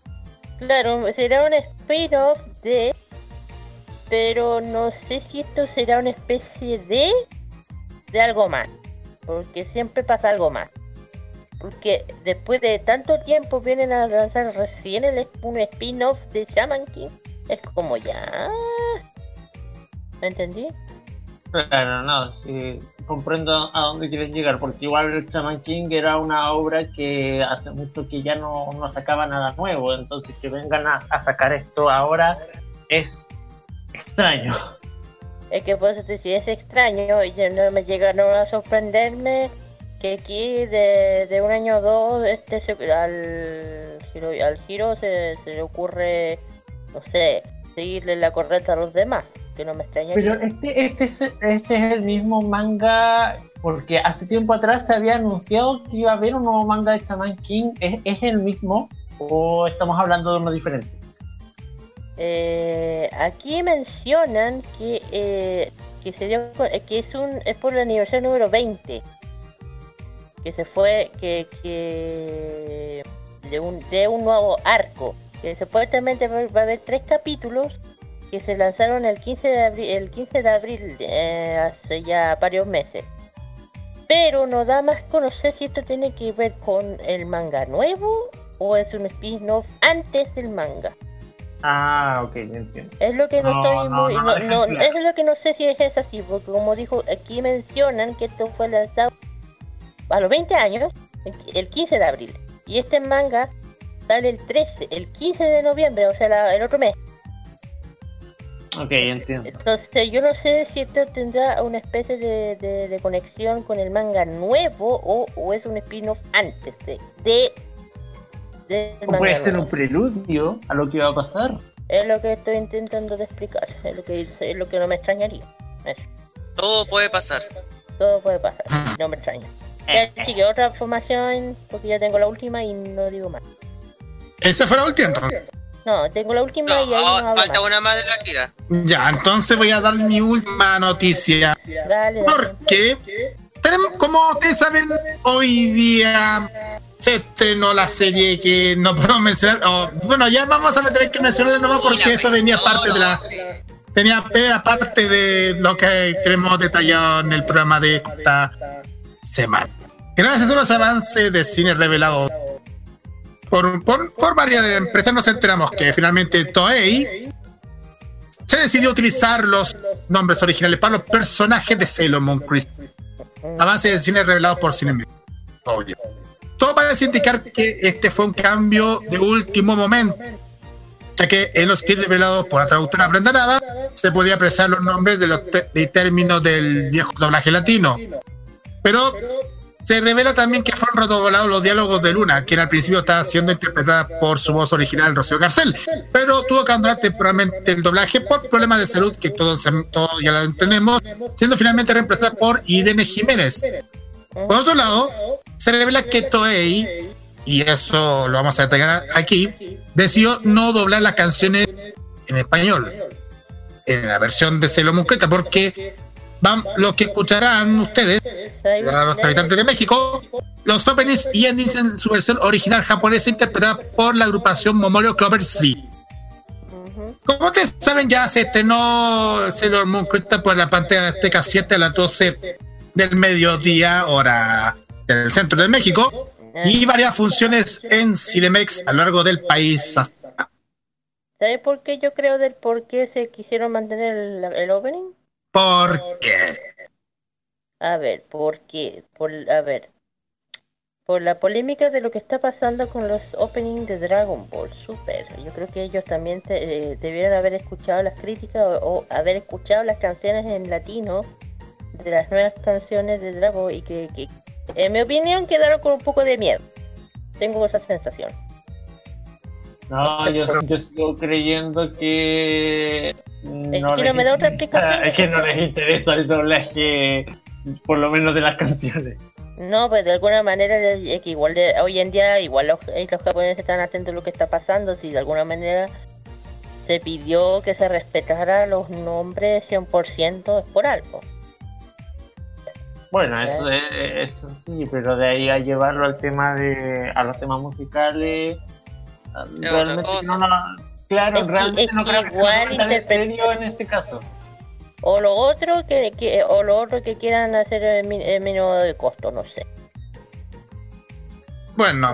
Claro, será un spin-off de... Pero no sé si esto será una especie de... De algo más. Porque siempre pasa algo más. Porque después de tanto tiempo vienen a lanzar recién el, un spin-off de Shaman King. Es como ya... ¿Me entendí? Claro, no, sí, comprendo a dónde quieren llegar, porque igual el Shaman King era una obra que hace mucho que ya no, no sacaba nada nuevo, entonces que vengan a, sacar esto ahora es extraño. Es que por eso es extraño y no me llegaron a sorprenderme que aquí de, de un año o dos este se- al giro, al giro se, se le ocurre, no sé, seguirle la correcta a los demás, que no me extraña. Pero este, este, es, este es el mismo manga, porque hace tiempo atrás se había anunciado que iba a haber un nuevo manga de Shaman King, ¿es, es el mismo o estamos hablando de uno diferente? Eh, aquí mencionan que eh, que sería eh, que es un es por el aniversario número 20 que se fue que, que de un de un nuevo arco que supuestamente va a haber tres capítulos que se lanzaron el 15 de abril el 15 de abril eh, hace ya varios meses pero no da más conocer si esto tiene que ver con el manga nuevo o es un spin-off antes del manga Ah, ok, entiendo. es lo que no, No, estoy no, muy. no No, es lo que no sé si es así, porque como dijo, aquí mencionan que esto fue lanzado a los 20 años, el- el 15 de abril. Y este manga sale el 13, el 15 de noviembre, o sea, la- el otro mes. Ok, entiendo. Entonces, yo no sé si esto tendrá una especie de, de- de conexión con el manga nuevo o, o es un spin-off antes de. de O puede ser nuevo. un preludio a lo que va a pasar. Es lo que estoy intentando de explicar, es lo que, es lo que no me extrañaría. Eso. Todo puede pasar. Todo puede pasar, no me extraña. Ya, chique, otra información, porque ya tengo la última y no digo más. Esa fue la última. No, tengo la última y ahí no hablo Falta más. una más de la Kira. Ya, entonces voy a dar mi última noticia. Dale, dale. Porque, tenemos, como ustedes saben, hoy día se estrenó la serie que no podemos mencionar. o, bueno, ya vamos a tener que mencionarla nomás porque eso venía parte de la. Tenía parte de lo que tenemos detallado en el programa de esta semana. Gracias a los avances de cine revelado por, por, por varias empresas, nos enteramos que finalmente Toei se decidió utilizar los nombres originales para los personajes de Sailor Moon Crystal. Avances de cine revelados por Cine Obvio. Todo parece indicar que este fue un cambio de último momento, ya que en los scripts revelados por la traductora Brenda Nava se podía apreciar los nombres de los de términos del viejo doblaje latino. Pero se revela también que fueron redoblados los diálogos de Luna, quien al principio estaba siendo interpretada por su voz original, Rocío Garcel, pero tuvo que abandonar temporalmente el doblaje por problemas de salud que todos, ya lo entendemos, siendo finalmente reemplazada por Irene Jiménez. Por otro lado, se revela que Toei y eso lo vamos a detallar aquí, decidió no doblar las canciones en español, en la versión de Sailor Moon porque van, lo que escucharán ustedes, a los habitantes de México, los openings y endings en su versión original japonesa interpretada por la agrupación Momorio Clover C. Como ustedes saben, ya se estrenó Sailor Moon Crystal por la pantalla de Azteca 7 a las 12 del mediodía, hora del centro de México, y varias funciones en Cinemex a lo largo del país. ¿Sabes por qué yo creo del por qué se quisieron mantener el, el opening? ¿Por qué? A ver, ¿por qué? Por, a ver, por la polémica de lo que está pasando con los openings de Dragon Ball Super. Yo creo que ellos también te- eh, debieron haber escuchado las críticas o, o haber escuchado las canciones en latino de las nuevas canciones de Dragon Ball y que, que, en mi opinión quedaron con un poco de miedo. Tengo esa sensación. No, yo, yo sigo creyendo que. No que no me da otra explicación. Es que no les interesa el doblaje, por lo menos de las canciones. No, pues de alguna manera es que igual de, hoy en día igual los, eh, los japoneses están atentos a lo que está pasando, si de alguna manera se pidió que se respetara los nombres 100% es por algo. Bueno, eso, es- eso sí, pero de ahí a llevarlo al tema de. a los temas musicales. Realmente no, no, claro, Es que- realmente es no que creo que igual tan en interpre- serio en este caso. O lo otro que, que- o lo otro que quieran hacer en mínimo de costo, no sé. Bueno,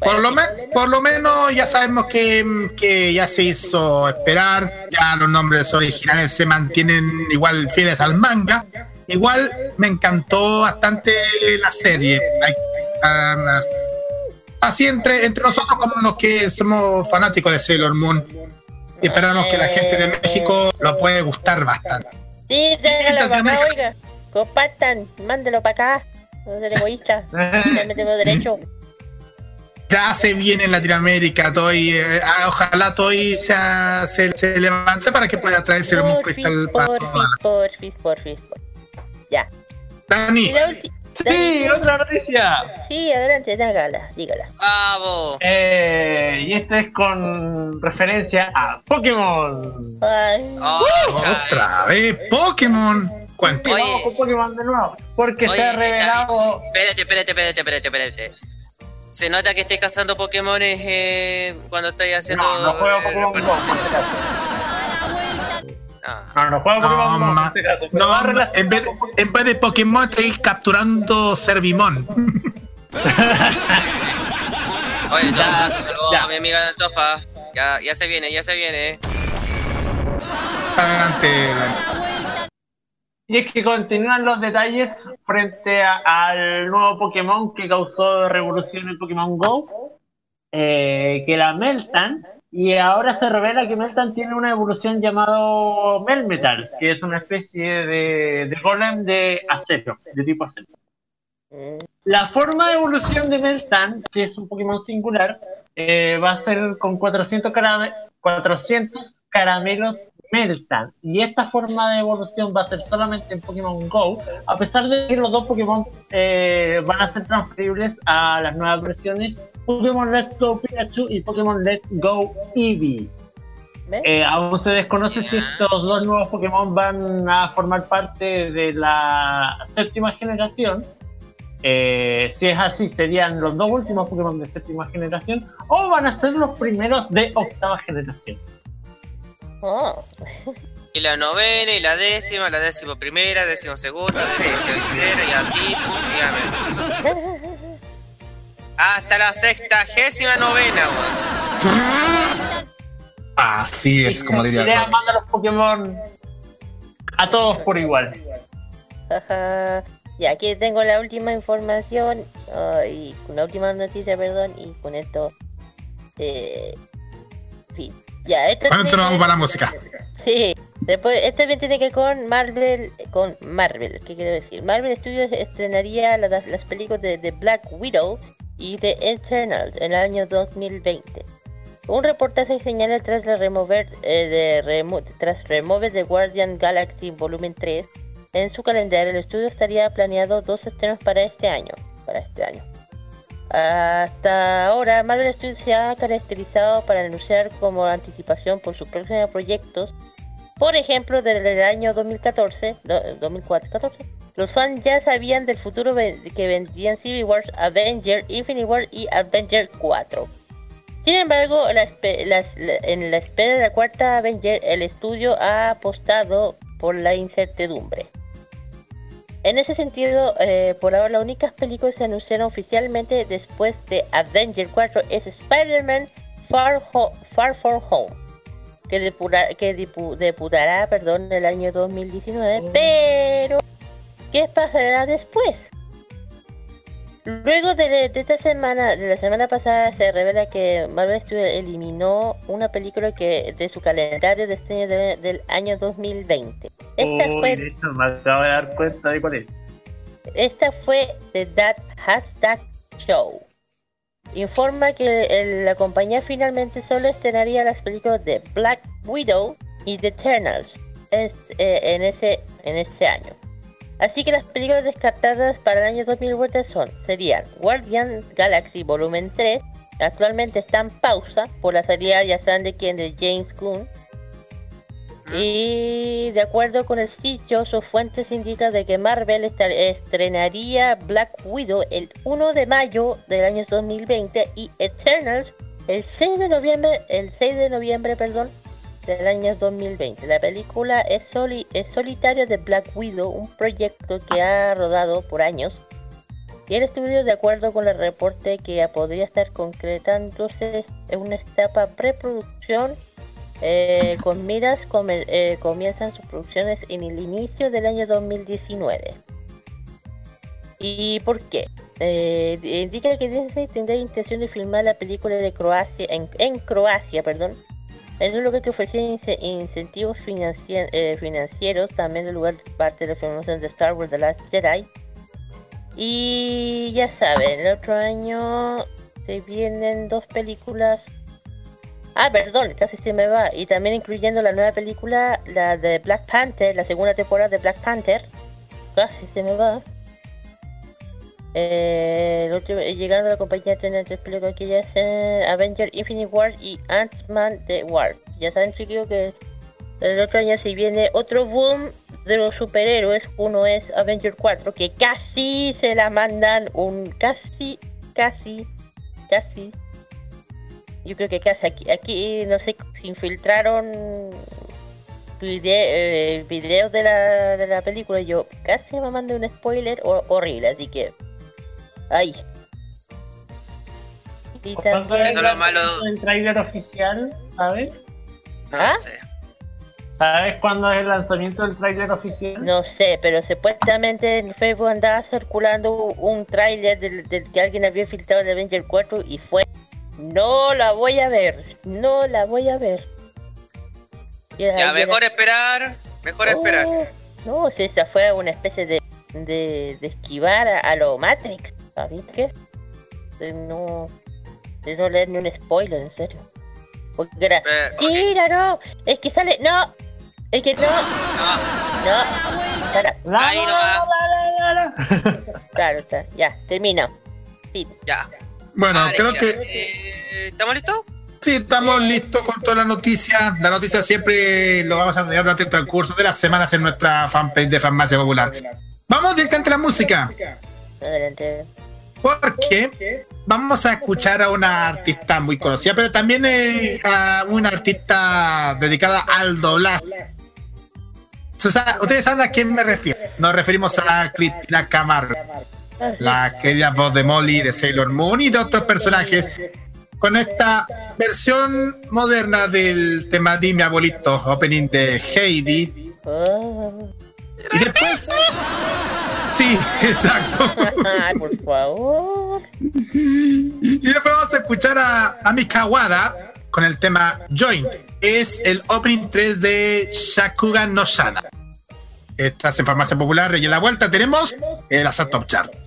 por lo, men- por lo menos ya sabemos que, que ya se hizo esperar, ya los nombres originales se mantienen igual fieles al manga. Igual me encantó bastante la serie. Hay- así entre, entre nosotros como los que somos fanáticos de Sailor Moon. Y esperamos que la gente de México lo puede gustar bastante. Sí, déjalo para acá, oiga. Compartan, mándelo para acá. No ser egoísta. Ya tengo derecho. Ya se viene en Latinoamérica, Toy. eh, ah, ojalá Toy sea- se, se levante para que pueda traer Sailor Moon Porfis, Crystal para porfis, porfis, porfis, porfis. Ya. Dani. Sí, otra noticia. Sí, adelante, dígala, dígala. ¡Bravo! Eh, y este es con referencia a Pokémon. Ay. Otra vez, Pokémon. Cuenta. Y vamos con Pokémon de nuevo. Porque se ha revelado. Espérate, espérate, espérate, espérate, espérate. Se nota que estáis cazando Pokémon eh, cuando estáis haciendo. No, no juego Pokémon Go. Acaso. No, no Pokémon No, pero no, va en, vez, en vez de Pokémon estáis capturando Servimon. Oye, en todo caso, saludos a mi amiga de Antofa. Ya, ya se viene, ya se viene. Adelante. Y es que continúan los detalles frente a- al nuevo Pokémon que causó revolución en Pokémon Go, eh, que la Meltan, y ahora se revela que Meltan tiene una evolución llamado Melmetal, que es una especie de, de golem de acero, de tipo acero. La forma de evolución de Meltan, que es un Pokémon singular, eh, va a ser con 400, carame- 400 caramelos Meltan. Y esta forma de evolución va a ser solamente en Pokémon Go, a pesar de que los dos Pokémon eh, van a ser transferibles a las nuevas versiones Pokémon Let's Go Pikachu y Pokémon Let's Go Eevee. Eh, aún se desconoce si estos dos nuevos Pokémon van a formar parte de la séptima generación. Eh, si es así, serían los dos últimos Pokémon de séptima generación o van a ser los primeros de octava generación. Y la novena y la décima, la décima primera, décima segunda, décima tercera y así sucesivamente. Hasta la sextagésima novena, weón. Así es, como diría. Idea manda los Pokémon a todos por igual. Ajá. Ya, aquí tengo la última información ah, y la última noticia, perdón, y con esto, eh, fin. Ya, esto tiene- nos vamos para la música. Sí, después, esto también tiene que ver con Marvel, con Marvel, ¿qué quiero decir? Marvel Studios estrenaría la- las, las películas de, de Black Widow y de Eternals en el año 2020. Un reportaje señala tras la remover eh, de remo- tras remover de Guardian Galaxy Volumen 3 en su calendario el estudio estaría planeado dos estrenos para este año, para este año. Hasta ahora, Marvel Studios se ha caracterizado para anunciar como anticipación por sus próximos proyectos. Por ejemplo, desde el año 2014, do- 2004, 14, los fans ya sabían del futuro que vendrían Civil Wars, Avenger, Infinity War y Avenger 4. Sin embargo, en la espera de la cuarta Avenger, el estudio ha apostado por la incertidumbre. En ese sentido, eh, por ahora las únicas películas que se anunciaron oficialmente después de Avenger 4 es Spider-Man Far, Ho- Far From Home, que, depura- que dipu- perdón, el año 2019, pero ¿qué pasará después? Luego de, de esta semana, de la semana pasada, se revela que Marvel Studios eliminó una película que de su calendario de estreno de- del año 2020. Esta Uy, fue de hecho, me acabo de dar cuenta de cuál es. esta fue The That Has That Show. Informa que el- la compañía finalmente solo estrenaría las películas de Black Widow y The Eternals es- eh, en, ese, en ese año. Así que las películas descartadas para el año 2020 son, serían Guardian Galaxy Volumen 3, actualmente está en pausa por la salida ya saben de quién de James Gunn, y de acuerdo con el sitio, sus fuentes indican de que Marvel estrenaría Black Widow el 1 de mayo del año 2020 y Eternals el 6 de noviembre, el 6 de noviembre, perdón, del año 2020. La película es, soli- es solitario de Black Widow, un proyecto que ha rodado por años. Y el estudio, de acuerdo con el reporte que podría estar concretándose en una etapa preproducción eh, con miras come- eh, comienzan sus producciones en el inicio del año 2019. ¿Y por qué? Eh, indica que Disney tendrá intención de filmar la película de Croacia en, en Croacia, perdón, en un lugar que ofrecía ince- incentivos eh, financieros, también el lugar parte de la filmación de Star Wars The Last Jedi. Y ya saben, el otro año se vienen dos películas Ah, perdón, casi se me va. Y también incluyendo la nueva película, la de Black Panther, la segunda temporada de Black Panther. Casi se me va. Eh, último- eh, llegando a la compañía tiene tres películas que ya es eh, Avenger Infinity War y Ant-Man The War. Ya saben chicos que el otro año se viene otro boom de los superhéroes. Uno es Avenger 4, que casi se la mandan un casi, casi, casi yo creo que casi aquí, aquí no sé, se infiltraron eh, videos de la, de la película. Yo casi me mandé un spoiler ho- horrible, así que. Ay. Y ¿Cuándo también- es el tráiler oficial? ¿Sabes? ¿Ah? ¿Sabes cuándo es el lanzamiento del tráiler oficial? No sé, pero supuestamente en Facebook andaba circulando un tráiler del, del que alguien había filtrado de Avenger 4 y fue. No la voy a ver, no la voy a ver. Ya, mejor esperar, mejor esperar. Oh, No, si esa fue una especie de, de, de esquivar a, a lo Matrix, ¿sabes qué? De no, de no leer ni un spoiler, en serio. Porque era, mira, no, es que sale, no, es que no, no, Cara- Ahí nomás. claro, está, ya, termina. Fin. Ya. Bueno, Vale, creo mira, que eh, ¿Estamos listos? sí, estamos listos con toda la noticia. La noticia siempre lo vamos a tener durante el transcurso de las semanas en nuestra fanpage de Farmacia Popular. Vamos directamente a la música. Adelante. Porque vamos a escuchar a una artista muy conocida, pero también eh, a una artista dedicada al doblaje. Ustedes saben a quién me refiero. Nos referimos a Cristina Camargo, la querida voz de Molly, de Sailor Moon y de otros personajes. Con esta versión moderna del tema Dime Abuelito, opening de Heidi. Y. Sí, exacto. Ay, por favor. Y después vamos a escuchar a, a Mikawada con el tema Joint. Es el opening 3 de Shakugan no Shana. Estás en Farmacia Popular y en la vuelta tenemos el Asa Top Chart.「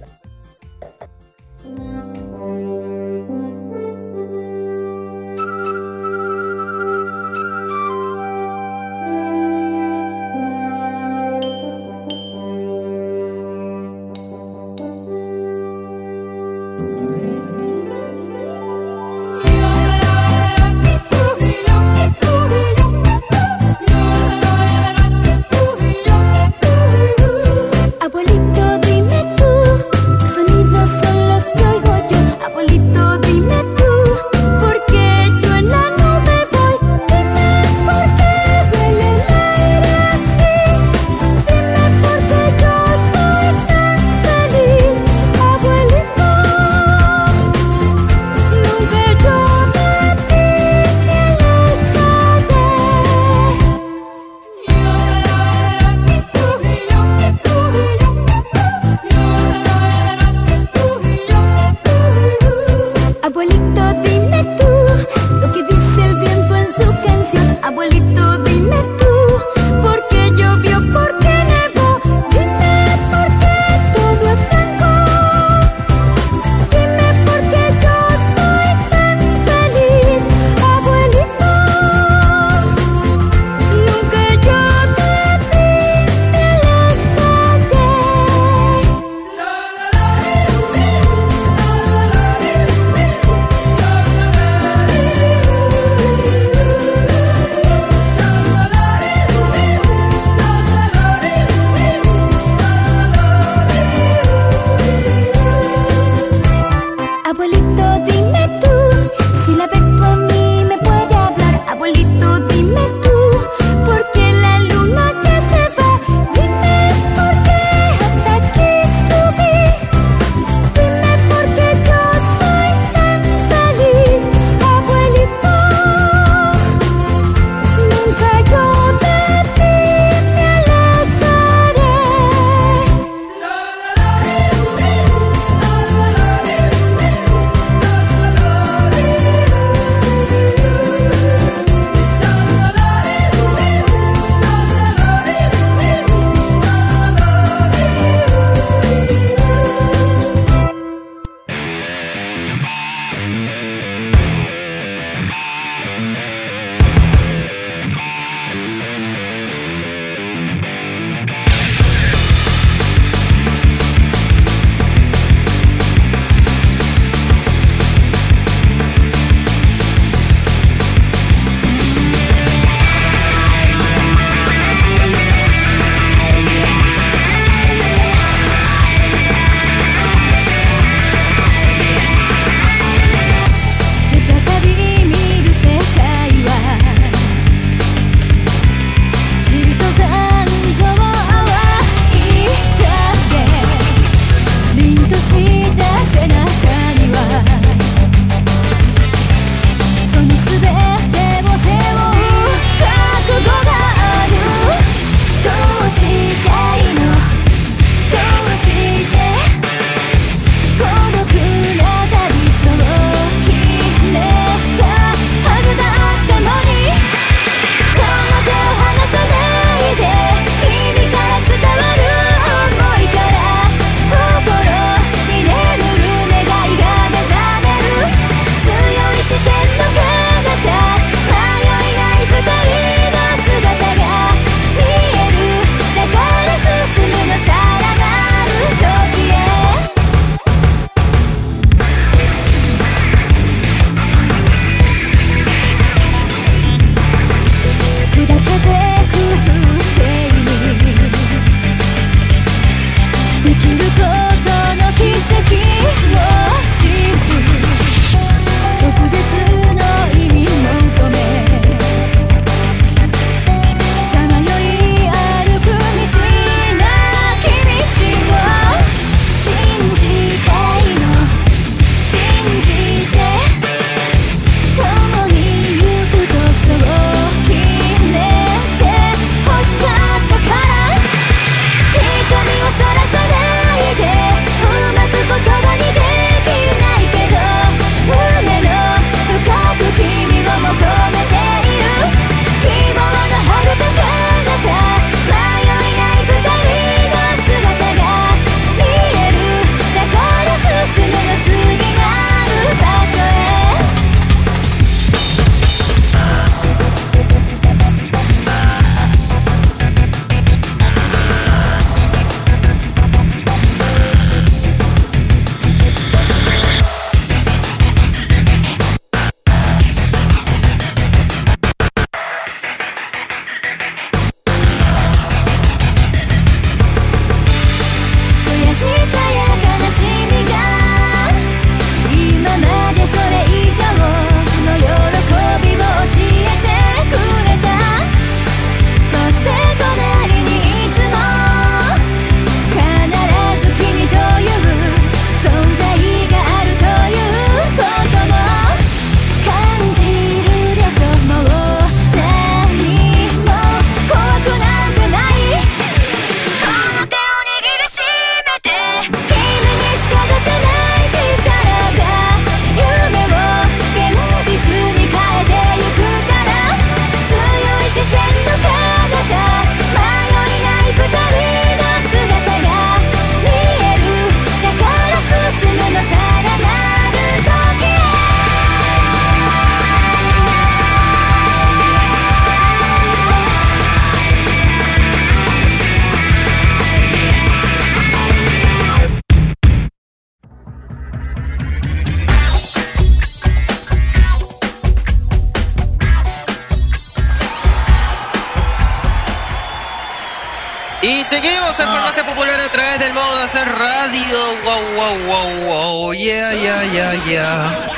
Y seguimos en Farmacia Popular a través del modo de hacer radio. Wow, wow, wow, wow. Yeah, yeah, yeah, yeah.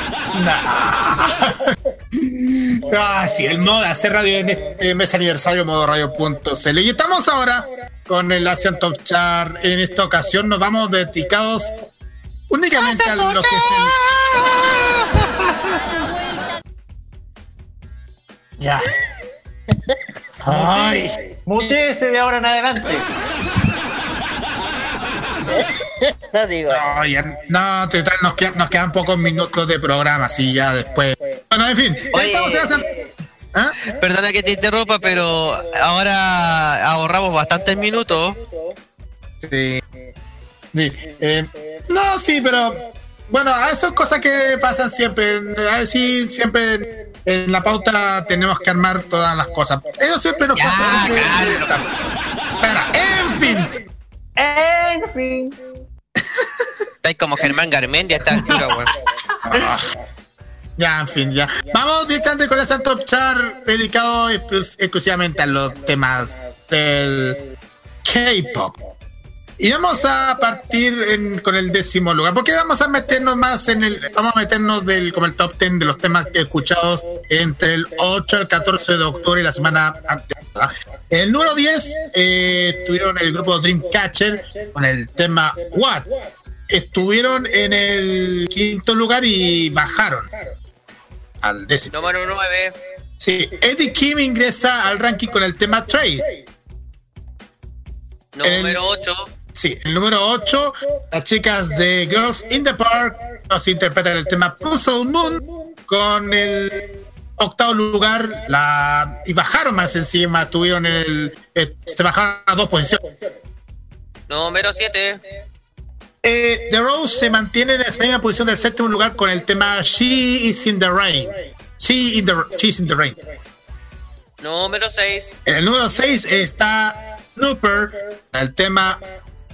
Ah, sí, el modo de hacer radio en este mes aniversario, modo radio.cl. Y estamos ahora con el Asian Top Chart. En esta ocasión nos vamos dedicados únicamente a lo que es el. Ya. Ay. Muteese de ahora en adelante. no digo. No, ya- no, total, nos, quedan, nos quedan pocos minutos de programa, así ya después. Bueno, en fin, estamos en ¿Ah? Perdona que te interrumpa, pero ahora ahorramos bastantes minutos. Sí. Sí, eh, no, sí, pero bueno, a esas cosas que pasan siempre. A ver si siempre en la pauta tenemos que armar todas las cosas. Eso siempre nos pasa. Espera, en fin. En fin. Estáis como Germán Garmendia a esta altura, weón. Ah, Ya, en fin, ya. Vamos directamente con el Top Chart dedicado exclus- exclusivamente a los temas del K-pop. Y vamos a partir en- con el décimo lugar, porque vamos a meternos más en el, vamos a meternos del, como el top 10 de los temas escuchados entre el 8 al 14 de octubre y la semana anterior. ¿verdad? El número 10 eh, estuvieron el grupo Dreamcatcher con el tema What. Estuvieron en el quinto lugar y bajaron al décimo. Número 9. Sí, Eddie Kim ingresa al ranking con el tema Trace. Número 8. Sí, el número 8, las chicas de Girls in the Park nos interpretan el tema Puzzle Moon con el octavo lugar la y bajaron más encima, tuvieron el eh, se bajaron a dos posiciones. Número 7. Eh, the Rose se mantiene en la misma posición del séptimo lugar con el tema She is in the Rain. She in the She's in the Rain. Número 6. En el número 6 está Snooper, el tema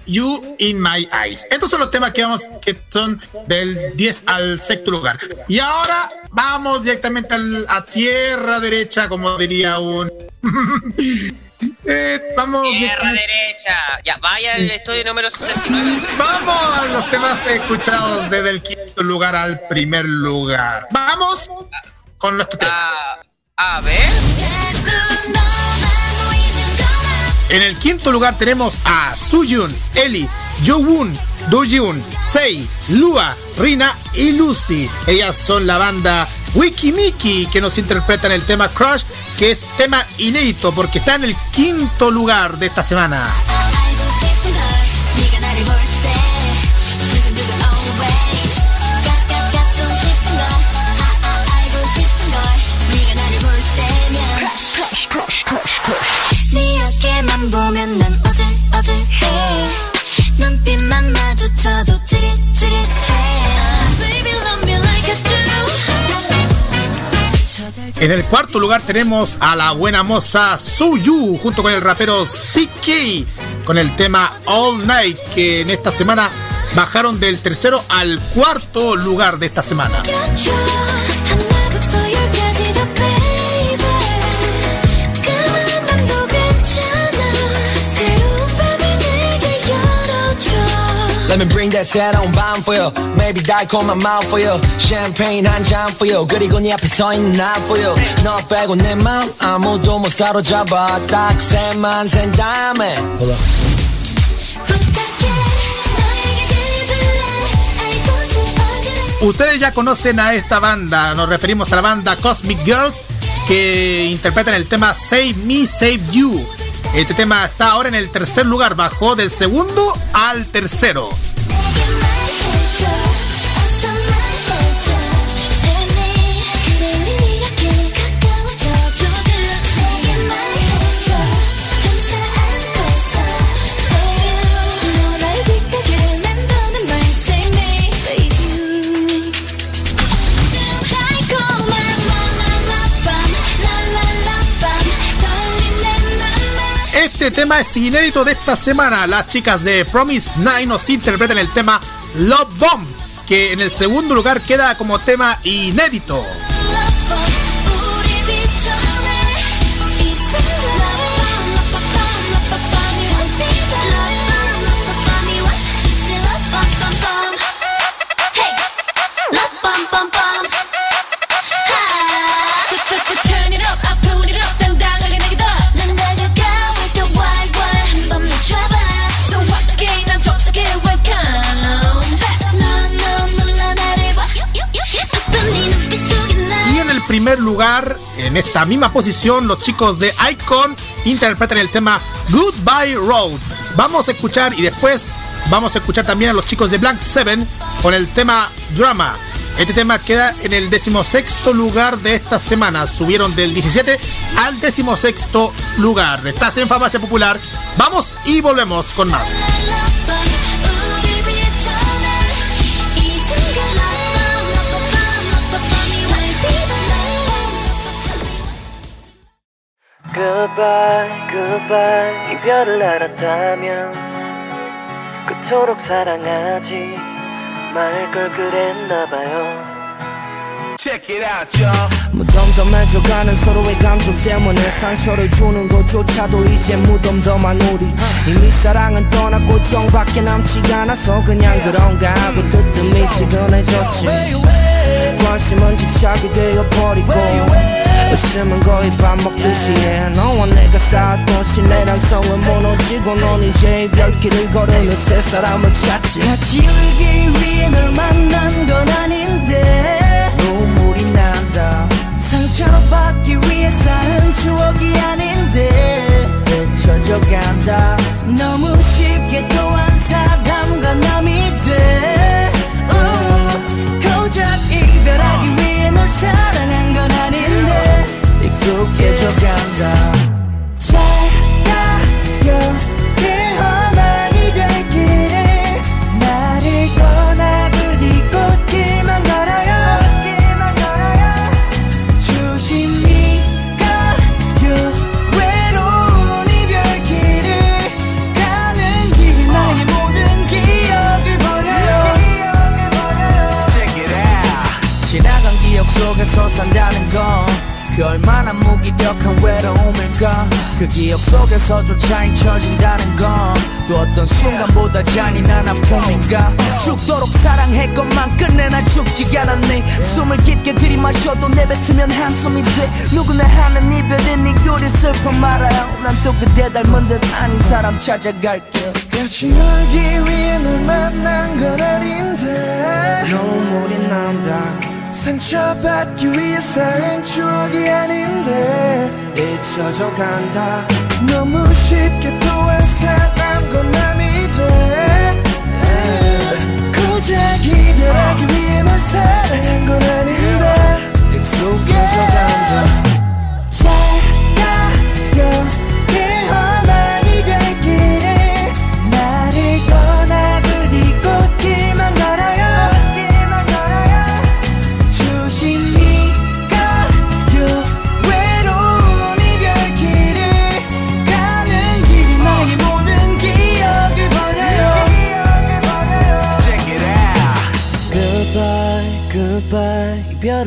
You in My Eyes. Estos son los temas que vamos, que son del 10 al sexto lugar. Y ahora vamos directamente al- a tierra derecha, como diría un. Eh, vamos. Tierra derecha. Ya, vaya al estudio número 69. Vamos a los temas escuchados desde el quinto lugar al primer lugar. Vamos con nuestro tema. A ver. En el quinto lugar tenemos a Suyun, Eli, Jowon, Doyoon, Sei, Lua, Rina y Lucy. Ellas son la banda Wikimiki que nos interpretan el tema Crush, que es tema inédito porque está en el quinto lugar de esta semana. 마주쳐도 찌릿찌릿해 Baby love me like I do En el cuarto lugar tenemos a la buena moza Suyu junto con el rapero CK con el tema All Night que en esta semana bajaron del tercero al cuarto lugar de esta semana. Let me bring that sad on bomb for you. Maybe 달콤한 마음 for you. Champagne 한 잔 for you. 그리고 네 앞에 서 있는 나 for you. 너 빼고 내 마음 아무도 못 사로잡아. 딱 셋만 센 다음에. Hold up. Ustedes ya conocen a esta banda, nos referimos a la banda Cosmic Girls que interpretan el tema Save Me, Save You. Este tema está ahora en el tercer lugar, bajó del segundo al tercero. Tema es inédito de esta semana. Las chicas de Promise Nine nos interpretan el tema Love Bomb, que en el segundo lugar queda como tema inédito. Lugar, en esta misma posición, los chicos de Icon interpretan el tema Goodbye Road. Vamos a escuchar y después vamos a escuchar también a los chicos de Blank Seven con el tema Drama. Este tema queda en el decimosexto lugar de esta semana. Subieron del 17 al decimosexto lugar. Estás en Farmacia Popular. Vamos y volvemos con más. Goodbye, goodbye. 이별을 알았다면 그토록 사랑하지 말 걸 그랬나봐요. Check it out, y'all. 무덤덤해져가는 서로의 감정 때문에 상처를 주는 것조차도 이제 무덤덤한 우리. 이미 사랑은 떠났고 정밖에 남지가 않아서 그냥 그런가 하고 뜨뜻미 지근해졌지. 관심은 집착이 되어버리고 웃음은 거의 밥 먹듯이 해. 너와 내가 쌓았던 신뢰랑 성은 무너지고 넌 이제 이별길을 걸으며 새 사람을 찾지. 같이 울기 위해 널 만난 건 아닌데. 눈물이 난다. 상처받기 위해 쌓은 추억이 아닌데. 잊혀져 간다. 너무 익숙해져 간다 그 얼마나 무기력한 외로움일까? 그 기억 속에서조차 잊혀진다는 건 또 어떤 순간보다 잔인한 아픔인가? 죽도록 사랑했건만 끝내 나 죽지 않았네. 숨을 깊게 들이마셔도 내뱉으면 한숨이 돼. 누구나 하는 이별은 이꼴이 슬픔 말아요. 난 또 그대 닮은 듯 아닌 사람 찾아갈게. 같이 울기 위해 널 만난 건 아닌데. 눈물이 난다 상처받기 위해 쌓은 추억이 아닌데 잊혀져 간다. 너무 쉽게 또한 사람 건 남이 돼. 고작 이별하기 위해 널 사랑한 건 아닌데 익숙해져 간다. 잘 가요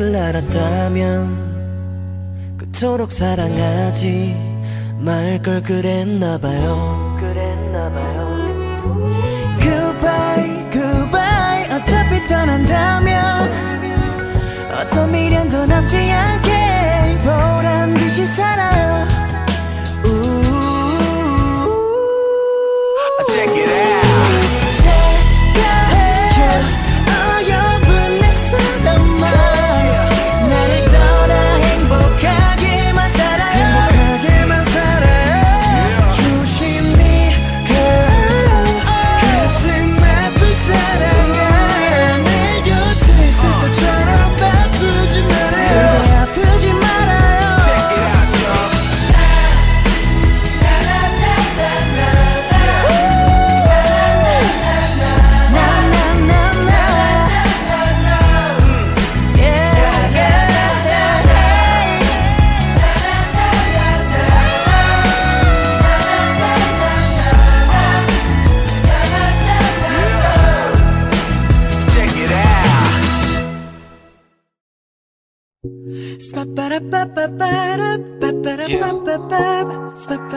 goodbye 이별을 알았다면 그토록 사랑하지 말 걸 그랬나봐요. Goodbye, goodbye. 어차피 떠난다면 어떤 미련도 남지 않게 보란 듯이 살아요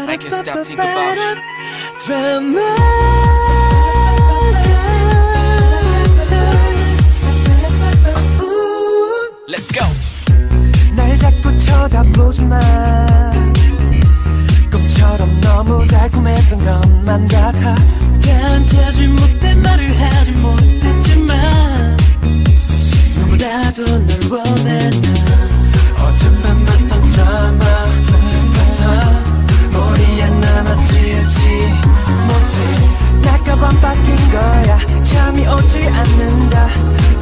I can stop thinking about you. Let's go. 날 자꾸 쳐다보지 마 꿈처럼 너무 달콤했던 것만 같아 견디지 못해 말을 하지 못했지만 누구라도 널 원해 난 못해 나 가방 바뀐 거야 잠이 오지 않는다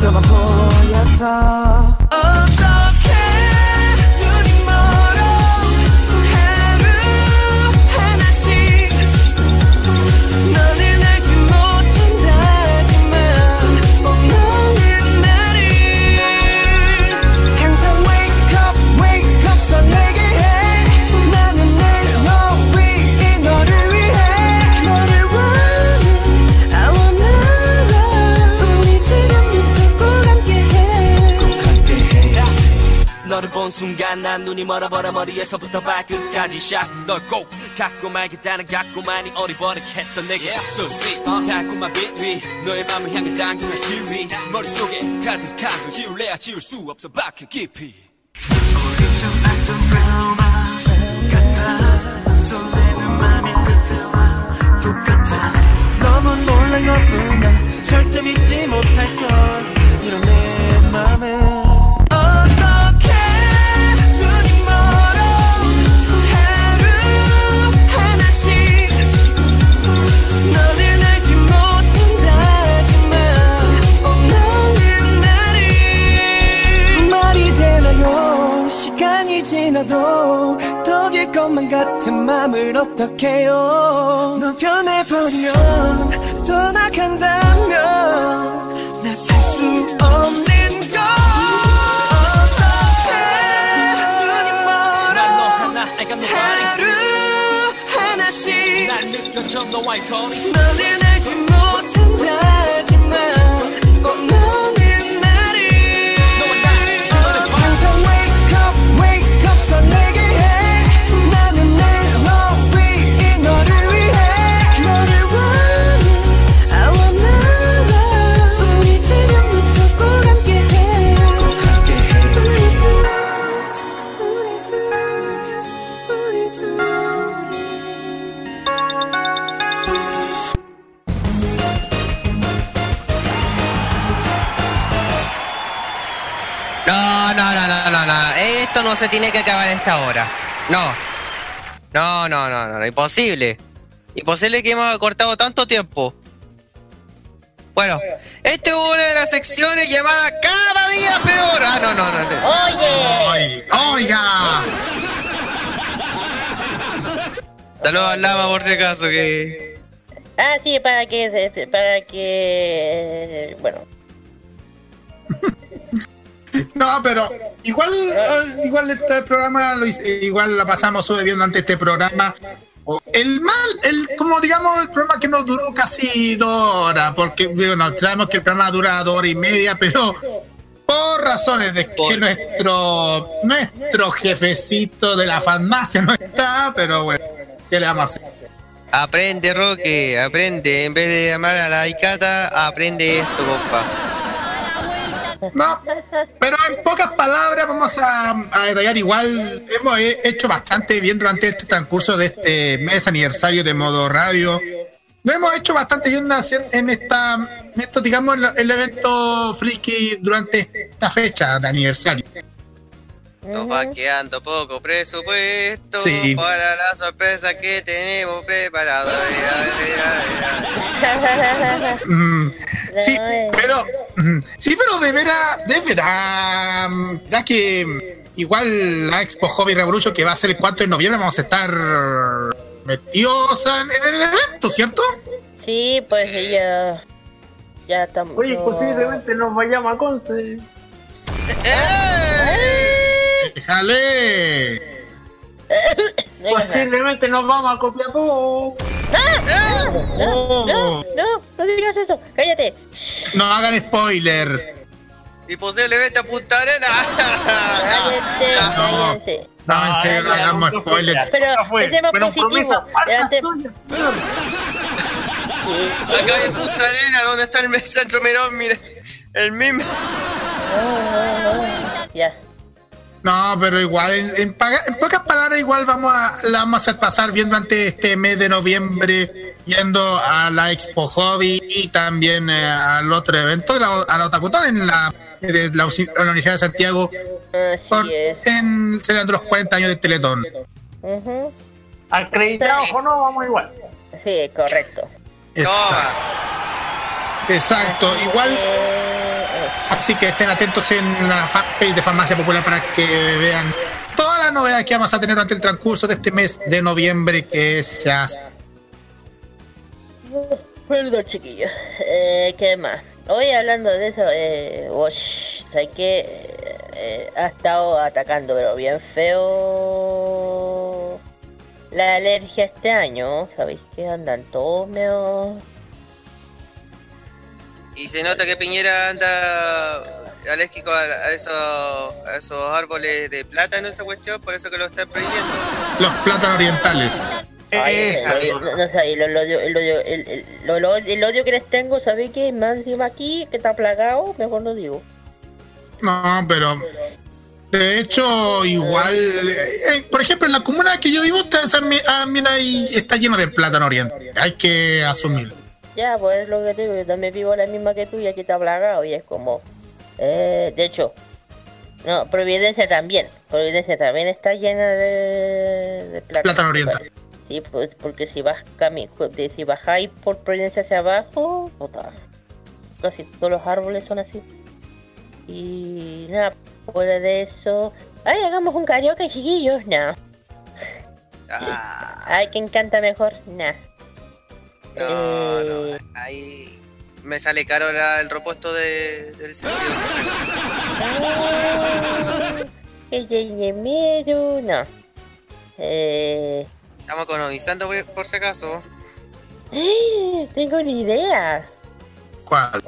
너만 보여서 oh. 난 눈이 멀어버려 머리에서부터 발끝까지 샥널꼭 갖고 말겠다는 갖고만이 어리버리했던 내게 수시 달콤한 빛위 너의 맘을 향해 당기는 시위. 머릿속에 가득한 걸 지울래야 지울 수 없어. 박혀 깊이. 너무 놀란 것뿐이야 절대 믿지 못할 걸. 이런 내 맘을 지나도 터질 것만 같은 맘을 어떡해요? 너 변해버려 떠나간다면 나 살 수 없는 걸 어떡해? 눈이 멀어 하루 하나씩 난 느껴져 너와의 거리. 너를 알지 못한다지만 No, no, no, no. Esto no se tiene que acabar a esta hora. No. No, no, no, no, no. Imposible. Imposible que hemos cortado tanto tiempo. Bueno, esta es una de las secciones llamada Cada día peor. Ah, no, no, no. Oye. Oiga. Saludos al lama por si acaso que. Ah, sí, para que. Para que. Bueno. No, pero igual, eh, igual este programa, lo hice- igual la pasamos sube bien durante este programa. El mal, el, como digamos, el programa que nos duró casi dos horas, porque bueno, sabemos que el programa dura dos horas y media, pero por razones de que nuestro, nuestro jefecito de la farmacia no está, pero bueno, ¿qué le vamos a hacer? Aprende, Roque, aprende. En vez de llamar a la Icata, aprende esto, compa. No, pero en pocas palabras vamos a, detallar igual, hemos he- hecho bastante bien durante este transcurso de este mes aniversario de modo radio. Lo hemos hecho bastante bien en esta, esto, digamos, el evento friki durante esta fecha de aniversario. Nos va quedando poco presupuesto Sí. para la sorpresa que tenemos preparado. Mm, sí, pero sí, pero de veras, de veras, mm, ya que mm, igual la Expo Hobby Revolution que va a ser el 4 de noviembre vamos a estar metidos en, el evento, ¿cierto? Sí, pues ya. Ya estamos. Oye, posiblemente nos vayamos a Conce. Déjale. Posiblemente nos vamos a Copiapó. No, no, no, no digas eso, cállate. No hagan spoiler. Y posiblemente a Punta Arena. Cállate, cállate. No, en serio, no hagamos spoiler. Pero pensemos Fueron positivo. Acá en Punta Arena, donde está el centro Mirón, mire. El mismo. Ya. No, pero igual, en, en paga- en pocas palabras, igual vamos a, la vamos a hacer pasar bien durante este mes de noviembre, yendo a la Expo Hobby y también eh, al otro evento, la- a la Otakutón en la, de la, la Universidad de Santiago, por- en celebrando los 40 años de Teletón. Ujú. Acreditados o no, vamos igual. Sí, correcto. Exacto. Exacto, igual. Así que estén atentos en la fanpage de Farmacia Popular para que vean todas las novedades que vamos a tener durante el transcurso de este mes de noviembre que se hace. Perdón, chiquillos. Eh, ¿Qué más? Hoy hablando de eso, eh, Wash, ¿sabes qué? Eh, ha estado atacando, pero bien feo la alergia este año. ¿Sabéis que andan todos medio... Y se nota que Piñera anda alérgico a, a esos, a esos árboles de plátano, esa cuestión, por eso que lo están prohibiendo. Los plátanos orientales. Ay, Eh, el odio- no, no el, el el, el, que les tengo, ¿sabéis qué? Más encima aquí, que está plagado, mejor no digo. No, pero. De hecho, igual. eh, por ejemplo, en la comuna que yo vivo, ustedes también también ahí está lleno de plátano oriental. Hay que asumirlo. Ya, pues es lo que te digo, yo también vivo la misma que tú y aquí está plagado y es como... Eh, de hecho, no, Providencia también. Providencia también está llena de, de plátano. Plátano oriental. Sí, pues porque si vas cami de- si bajáis por Providencia hacia abajo, puta, casi todos los árboles son así. Y nada, fuera de eso... Ay, hagamos un karaoke, chiquillos, no. Ay, ¿quién canta mejor? Nah. No, no, ahí me sale caro la- el repuesto de, del servidor. Ella y miedo, no. Eh, Estamos economizando por, por si acaso. tengo una idea. ¿Cuál?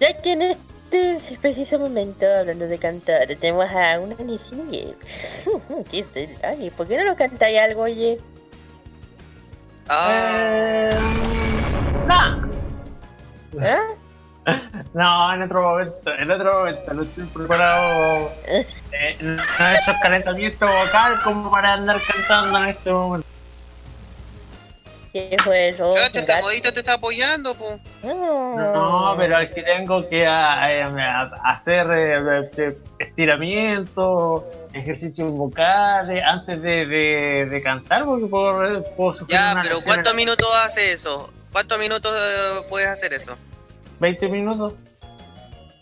Ya que en este preciso momento, hablando de cantar, tenemos a una Nisinger. ¿Qué es el- Ay, ¿por qué no nos cantáis algo, oye? Eh, nah. ¿Ah? No, en otro momento, en otro momento, no estoy preparado. Eh, no es esos calentamientos vocal como para andar cantando en este momento. ¿Qué fue eso? Cacha, este modito te está apoyando, po. No, pero que tengo que a- eh, a- hacer eh, eh, estiramientos, ejercicios vocales antes de, de, de cantar, porque puedo, puedo sufrir Ya, una pero ¿cuántos minutos hace eso? ¿Cuántos minutos eh, puedes hacer eso? 20 minutos.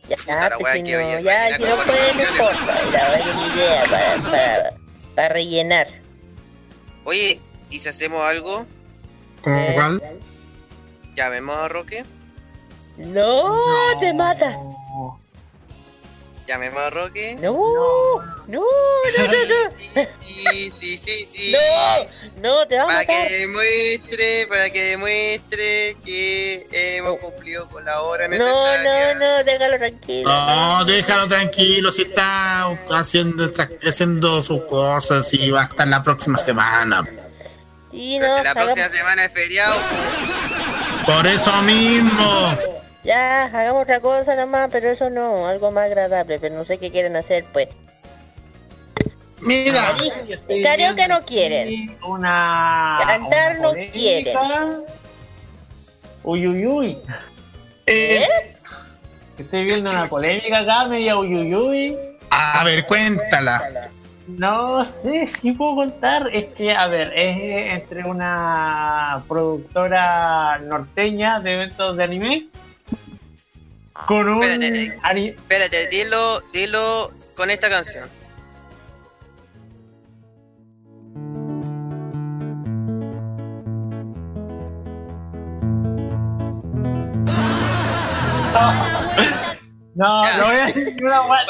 Ya, Puta la pues, wea, si quiero no, ya, si no puede, no importa. La verdad es idea para, para, para rellenar. Oye, ¿y si hacemos algo? ¿Cómo cuál? ¿Llamemos a Roque? No, te mata. ¿Llamemos a Roque? No, no, no, no, no. Sí, sí, sí, sí. No, no, te va a Para matar. que demuestre, para que demuestre que hemos cumplido con la hora No, necesaria. no, no, déjalo tranquilo. No, déjalo tranquilo, si está haciendo, está haciendo sus cosas y va a estar la próxima semana. Sí, Pero no, si la hagamos- próxima semana es feriado, Por eso mismo. Ya, hagamos otra cosa nomás, pero eso no, algo más agradable, pero no sé qué quieren hacer, pues. Mira, El karaoke no quieren. Una. Cantar una no quieren. Uy, uy, uy. Eh, Estoy viendo una polémica acá, media uy, uy, uy. a ver, cuéntala. No sé si puedo contar. Es que, a ver, es entre una productora norteña de eventos de anime con un. ani- Espérate, dilo, dilo con esta canción. No, no voy a decir una guay,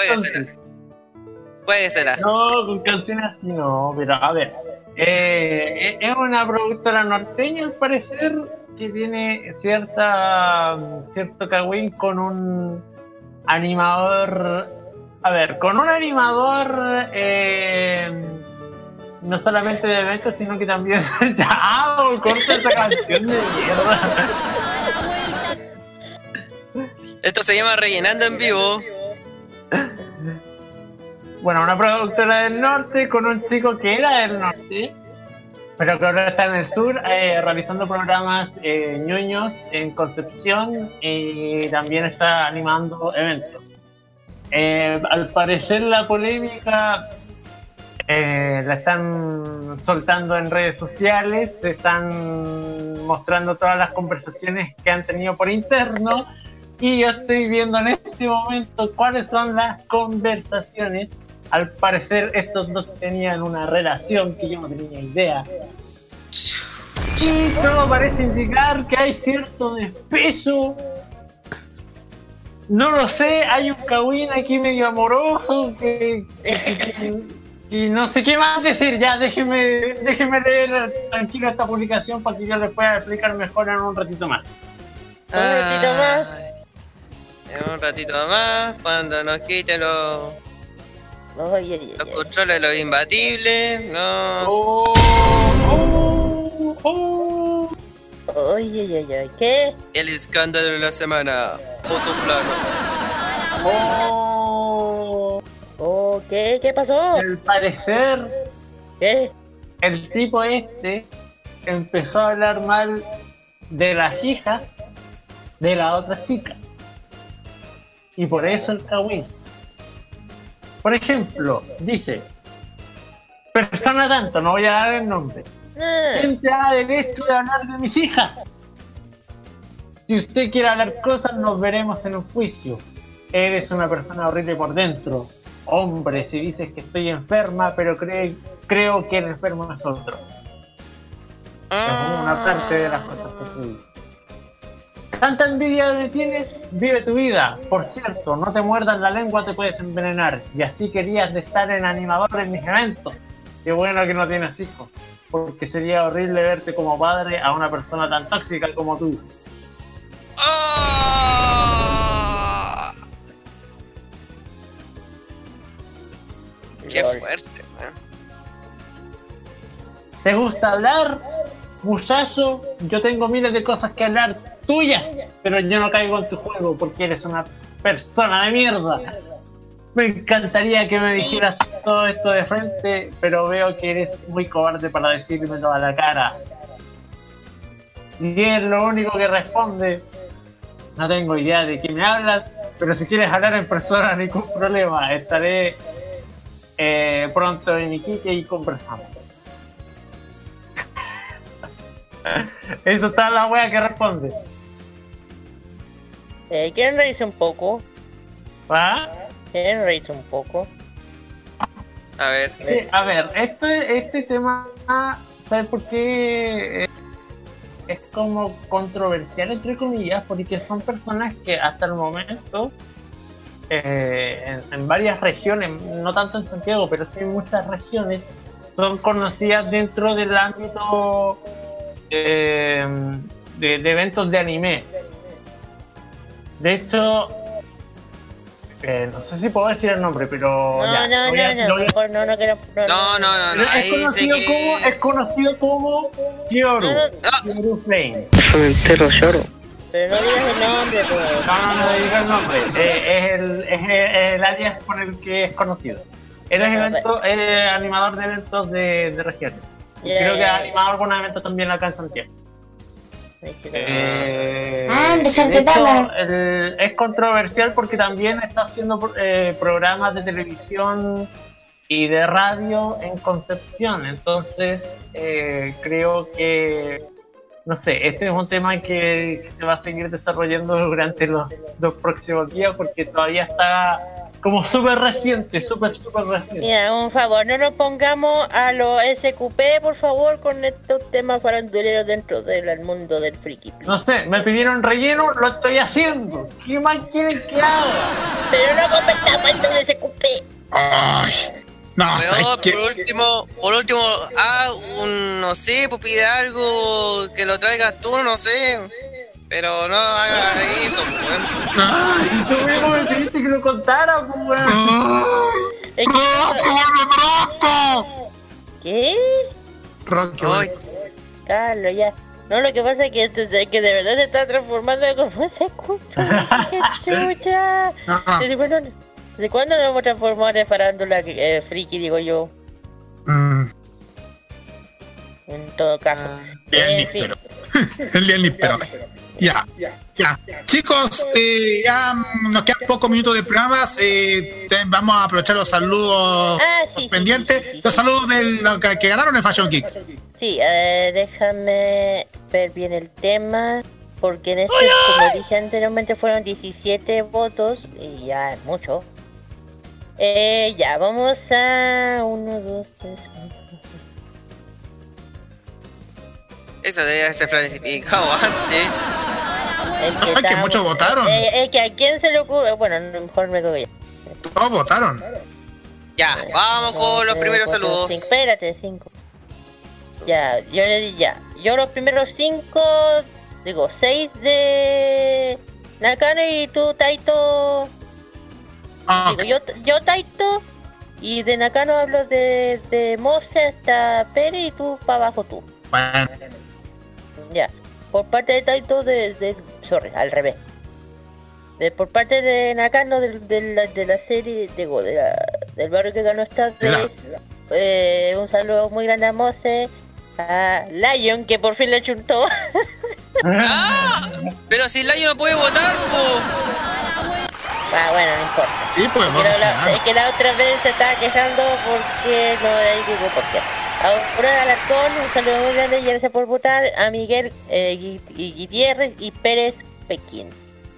No, con canciones así no, pero a ver. eh, es una productora norteña al parecer que tiene cierta cierto cagüín con un animador. A ver, con un animador eh, no solamente de eventos, sino que también. ¡Ah! Corta esa canción de mierda. Esto se llama Rellenando en Vivo. Bueno, una productora del norte con un chico que era del norte, pero que ahora está en el sur eh, realizando programas eh, ñoños en Concepción y también está animando eventos. Eh, al parecer la polémica eh, la están soltando en redes sociales, se están mostrando todas las conversaciones que han tenido por interno y yo estoy viendo en este momento cuáles son las conversaciones. Al parecer estos dos tenían una relación que yo no tenía idea. Y todo parece indicar que hay cierto despeso. No lo sé, hay un Kawin aquí medio amoroso que, que- que- y no sé qué más decir. Ya déjenme, déjenme leer tranquilo esta publicación para que yo les pueda explicar mejor en un ratito más. Un ratito más. En un ratito más, cuando nos quiten los, Ay, ay, los controles de los imbatibles, no. Ay, ay, ay, ay. ¿Qué? El escándalo de la semana. Otro plano. Oh, ¿qué? ¿Qué pasó? Al parecer, ¿Qué? el tipo este empezó a hablar mal de las hijas de la otra chica. Y por eso el Kawin. Por ejemplo, dice, persona tanto, no voy a dar el nombre. ¿Quién te da derecho de hablar de mis hijas? Si usted quiere hablar cosas, nos veremos en un juicio. Eres una persona horrible por dentro. Hombre, si dices que estoy enferma, pero cree- creo que el enfermo es otro. Es una parte de las cosas que se dice. Tanta envidia le tienes, vive tu vida. Por cierto, no te muerdas la lengua, te puedes envenenar. Y así querías de estar en animador en mis eventos. Qué bueno que no tienes hijos. Porque sería horrible verte como padre a una persona tan tóxica como tú. Qué fuerte, weón. ¿Te gusta hablar? Muchacho, yo tengo miles de cosas que hablar tuyas, pero yo no caigo en tu juego porque eres una persona de mierda. Me encantaría que me dijeras todo esto de frente, pero veo que eres muy cobarde para decírmelo a la cara. Y es lo único que responde. No tengo idea de qué me hablas, pero si quieres hablar en persona, ningún problema. Estaré eh, pronto en Iquique y conversamos. Eso está la wea que responde. Eh, ¿Quieren reírse un poco? ¿Va? ¿Quieren reírse un poco? A ver. Sí, a ver, este, este tema, ¿sabes por qué? Eh, Es como controversial, entre comillas, porque son personas que hasta el momento, eh, en, en varias regiones, no tanto en Santiago, pero sí en muchas regiones, son conocidas dentro del ámbito eh, de, de eventos de anime. De hecho, eh, no sé si puedo decir el nombre, pero. No, ya, no, a- no, no, a- mejor no, no quiero. No, no, no, no, es, conocido que- como, es conocido como Kyoru. Kyoru Flame. entero lloro. Pero no digas el nombre, pues. No, no, no diga el nombre. Eh, es, el, es el, el alias por el que es conocido. Él es, evento, es animador de eventos de, de regiones. Creo que ha animado algunos eventos también acá en Santiago. Eh, Ah, de hecho, el- es controversial porque también está haciendo eh, programas de televisión y de radio en Concepción. Entonces, eh, creo que, no sé, este es un tema que, que se va a seguir desarrollando durante los, los próximos días porque todavía está como súper reciente, súper, súper reciente. Mira, un favor, no nos pongamos a los SQP, por favor, con estos temas faranduleros dentro del mundo del friki. No sé, me pidieron relleno, lo estoy haciendo. ¿Qué más quieren que haga? Pero no comentamos de SQP. Ay, no, ¿sabes Pero por último, por último, ah, un, no sé, pues pide algo que lo traigas tú, no sé. Pero no haga eso, pues, weón. Y tú mismo me pediste que lo contara, pues, weón. Es que- ¿Qué? Rocky, Carlos, ya. No, lo que pasa es que, esto es- que de verdad se está transformando como se escucha. ¡Qué chucha! Ah. ¿Desde cuándo, ¿Desde cuándo nos hemos transformado en farándula eh, friki, digo yo? Mm, En todo caso. ni fin. pero. El día ni pero. Ya, ya. Chicos, eh, ya nos quedan pocos minutos de programas. eh, te- vamos a aprovechar los saludos Ah, sí, sí, pendientes. Los saludos de los que, que ganaron el Fashion Geek. Sí, eh, déjame ver bien el tema. Porque en este, como dije anteriormente, fueron 17 votos. Y ya es mucho. Eh, ya, vamos a... 1, 2, 3, Eso debe ser planificado antes. El que, Ay, que muchos votaron. Eh, eh, que a quién se le ocurre. Bueno, a lo mejor me quedo ya. Todos votaron. Ya, vamos con los Tres, primeros cuatro, saludos. cinco. Espérate, cinco. Ya, yo le di ya. Yo los primeros cinco, digo, seis de Nakano y tú, Taito. Ah, Digo, yo, yo, Taito. Y de Nakano hablo de, de Mose hasta Pere y tú para abajo tú. Bueno, Ya. Por parte de Taito, de, de. Sorry, al revés. De, por parte de Nakano, de, de la, de la serie, digo, de la- del barrio que ganó esta vez. eh, un saludo muy grande a Mose. A Lion, que por fin le chuntó. ¡Ah! Pero si año no puede votar. Ah, bueno, no importa. sí, pues Pero la, es que la otra vez se estaba quejando porque no ahí digo por qué. A Aurora Alarcón, un saludo muy grande y gracias por votar. A Miguel eh, Gutiérrez y Pérez Pekín.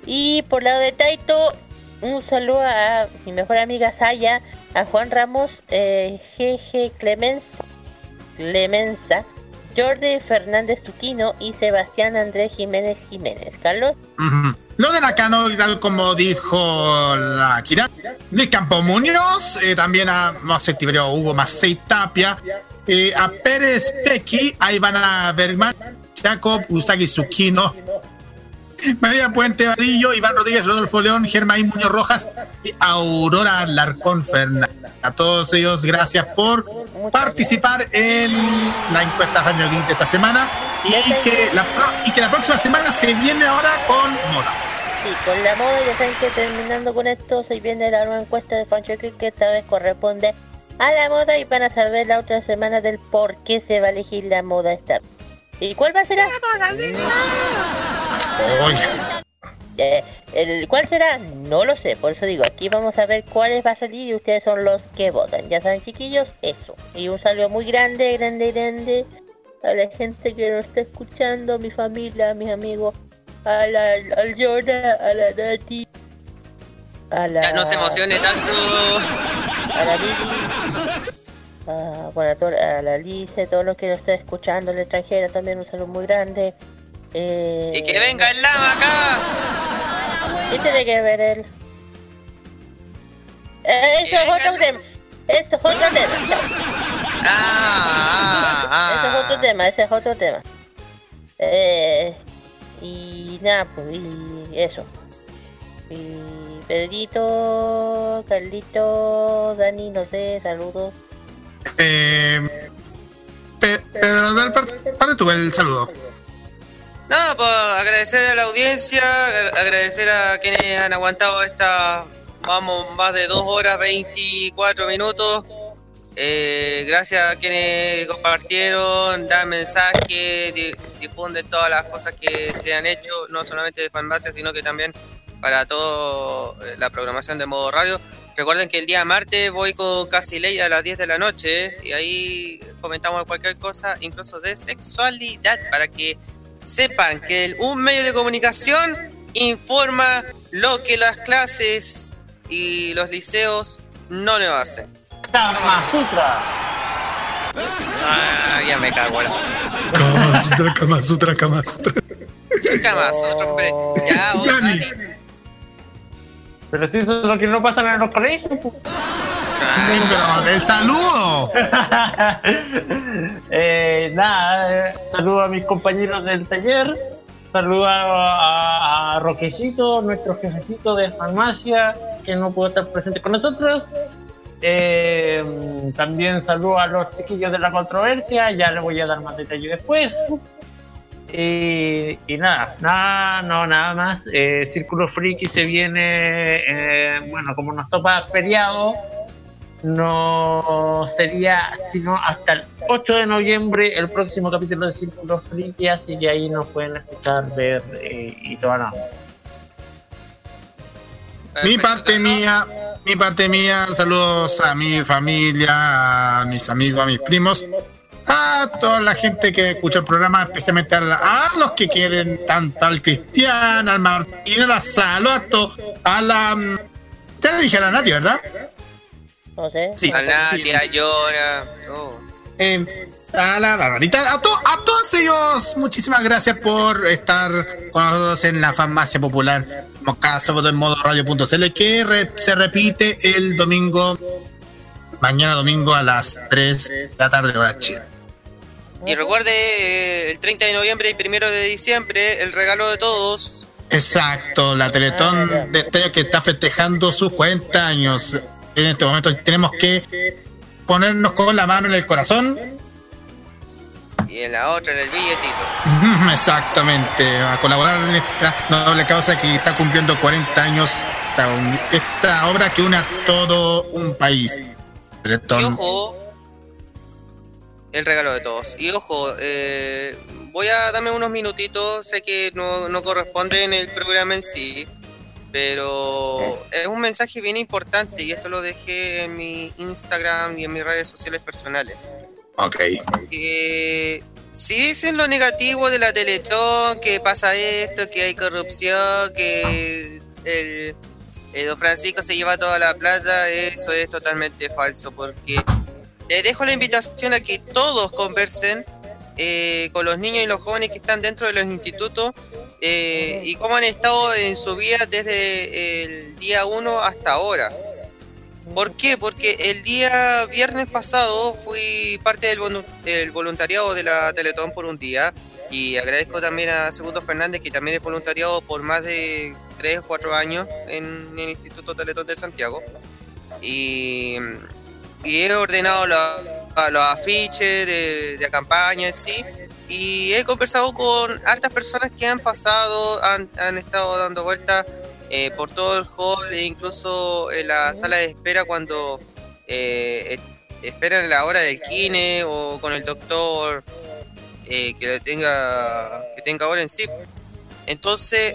Y por lado de Taito, un saludo a mi mejor amiga Saya, a Juan Ramos, eh, GG Clemenza, Clemenza, Jordi Fernández Tuquino y Sebastián Andrés Jiménez Jiménez. Carlos, Ujú. Lo de Nakano, como dijo la Kira, Luis Campo Muñoz, eh, también a Mose Tiberio Hugo Macei Tapia, eh, a Pérez Pequi, a Ivana Bergman, Jacob Usagi Tsukino, María Puente Vadillo, Iván Rodríguez, Rodolfo León, Germain Muñoz Rojas y Aurora Larcón Fernández. A todos ellos, gracias por participar en la encuesta Año de esta semana y que, la pro- y que la próxima semana se viene ahora con moda. Sí, con la moda, ya saben que terminando con esto se viene la nueva encuesta de Fanchoque que esta vez corresponde a la moda y van a saber la otra semana del por qué se va a elegir la moda esta vez. ¿Y cuál va a ser? Eh, el, ¿Cuál será? No lo sé, por eso digo, aquí vamos a ver cuáles va a salir y ustedes son los que votan. Ya saben chiquillos, eso. Y un saludo muy grande, grande, grande a la gente que nos está escuchando, a mi familia, a mis amigos, a la, al a la Nati, a la... Ya no se emocione tanto. A la Lili, a, bueno, a, to- a la Lice, todos los que nos están escuchando, la extranjera también un saludo muy grande. Eh, Y que venga el lama acá. ¿Qué tiene que ver él? Eh, eso es otro tema. Esto es otro tema. chao. Ah, Ese es otro tema, ese es otro tema. Eh, y nada, pues, y eso. Y Pedrito, Carlito, Dani, no sé, saludos. Eh, Pe- Pedro, dale parte, parte tú el saludo. Nada, pues agradecer a la audiencia, agra- agradecer a quienes han aguantado esta, vamos, más de 2 horas 24 minutos. Eh, gracias a quienes compartieron, dan mensajes, di- difunden todas las cosas que se han hecho, no solamente de Fanbase, sino que también para toda la programación de modo radio. Recuerden que el día martes voy con Casi Ley a las 10 de la noche y ahí comentamos cualquier cosa, incluso de sexualidad, para que sepan que el- un medio de comunicación informa lo que las clases y los liceos no lo hacen. Kama Sutra. Ah, ya me cago la. Kama Sutra, Kama Sutra, Kama Sutra. ¿Qué camas, otro hombre? Ya, vos, Dani. Pero si eso es lo que no pasa en los colegios. Pero el saludo. Eh, nada, eh, saludo a mis compañeros del taller, saludo a, a Roquecito, nuestro jefecito de farmacia, que no pudo estar presente con nosotros. Eh, también saludo a los chiquillos de la controversia, ya les voy a dar más detalle después. Y, y nada, nada, no, nada más. Eh, Círculo Friki se viene, eh, bueno, como nos topa feriado, no sería sino hasta el 8 de noviembre el próximo capítulo de Círculo Friki, así que ahí nos pueden escuchar, ver eh, y todo nada. Mi parte mía, mi parte mía, saludos a mi familia, a mis amigos, a mis primos, a toda la gente que escucha el programa, especialmente a, la- a los que quieren tanto al Cristian, al Martín, a la Salo, a, to- a la... Ya le dije a la Nati, ¿verdad? No sé. Sí. A Nadia, a Yora. oh. Eh, a la Barbarita, a, to- a todos ellos, muchísimas gracias por estar con nosotros en la farmacia popular, como cada sábado en modo radio.cl, que re- se repite el domingo, mañana domingo a las 3 de la tarde, hora. Y recuerde, eh, el 30 de noviembre y 1 de diciembre, el regalo de todos, Exacto, la Teletón de este año que está festejando sus 40 años. En este momento tenemos que ponernos con la mano en el corazón. Y en la otra, en el billetito. Exactamente, a colaborar en esta noble causa que está cumpliendo 40 años. Esta, obra que une a todo un país. Y ojo, el regalo de todos. Y ojo, eh, voy a darme unos minutitos, sé que no, no corresponde en el programa en sí, pero es un mensaje bien importante y esto lo dejé en mi Instagram y en mis redes sociales personales. Ok. que si dicen lo negativo de la Teletón, que pasa esto, que hay corrupción, que el, el don Francisco se lleva toda la plata, eso es totalmente falso, porque les dejo la invitación a que todos conversen eh, con los niños y los jóvenes que están dentro de los institutos eh, y cómo han estado en su vida desde el día 1 hasta ahora. ¿Por qué? Porque el día viernes pasado fui parte del, volu- del voluntariado de la Teletón por un día y agradezco también a Segundo Fernández que también es voluntariado por más de 3 o 4 años en el Instituto Teletón de Santiago y, he ordenado los afiches de, de campaña sí y he conversado con hartas personas que han pasado, han, han estado dando vueltas eh, por todo el hall e incluso en la sala de espera cuando eh, es- esperan la hora del kine o con el doctor eh, que tenga que tenga ahora en sí. Entonces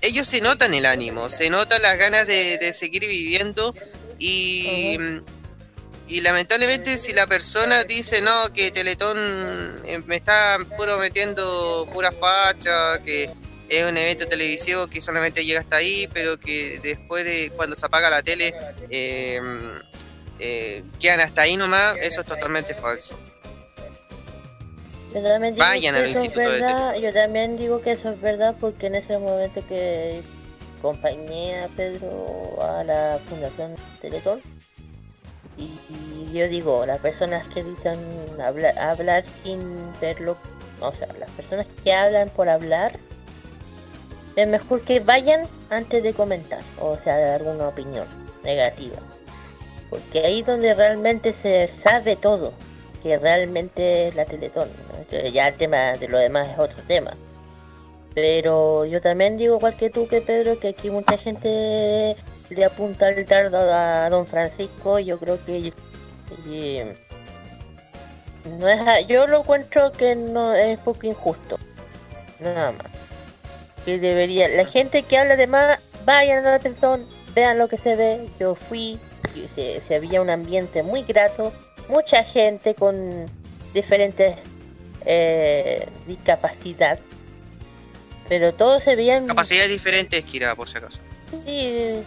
ellos se notan el ánimo, se notan las ganas de, de seguir viviendo y, y lamentablemente si la persona dice no que Teletón eh, me está puro metiendo pura facha, que es un evento televisivo que solamente llega hasta ahí, pero que después de cuando se apaga la tele eh, eh, quedan hasta ahí nomás, eso es totalmente falso. Yo también digo Vayan que al eso es Instituto de verdad, yo también digo que eso es verdad porque en ese momento que acompañé a Pedro a la Fundación Teletón y, yo digo, las personas que dicen hablar, hablar sin verlo, o sea, las personas que hablan por hablar, es mejor que vayan antes de comentar, o sea, dar alguna opinión negativa. Porque ahí es donde realmente se sabe todo, que realmente es la Teletón. ¿no? Ya el tema de lo demás es otro tema. Pero yo también digo igual que tú, que Pedro, que aquí mucha gente le apunta el dardo a don Francisco. Yo creo que no es, yo lo encuentro que no es poco injusto. Nada más. Que debería, la gente que habla de más, vayan a la Teletón, vean lo que se ve. Yo fui, se, se había un ambiente muy grato, mucha gente con diferentes eh, discapacidad, pero todos se veían Capacidades diferentes, Kira, por si acaso. Sí,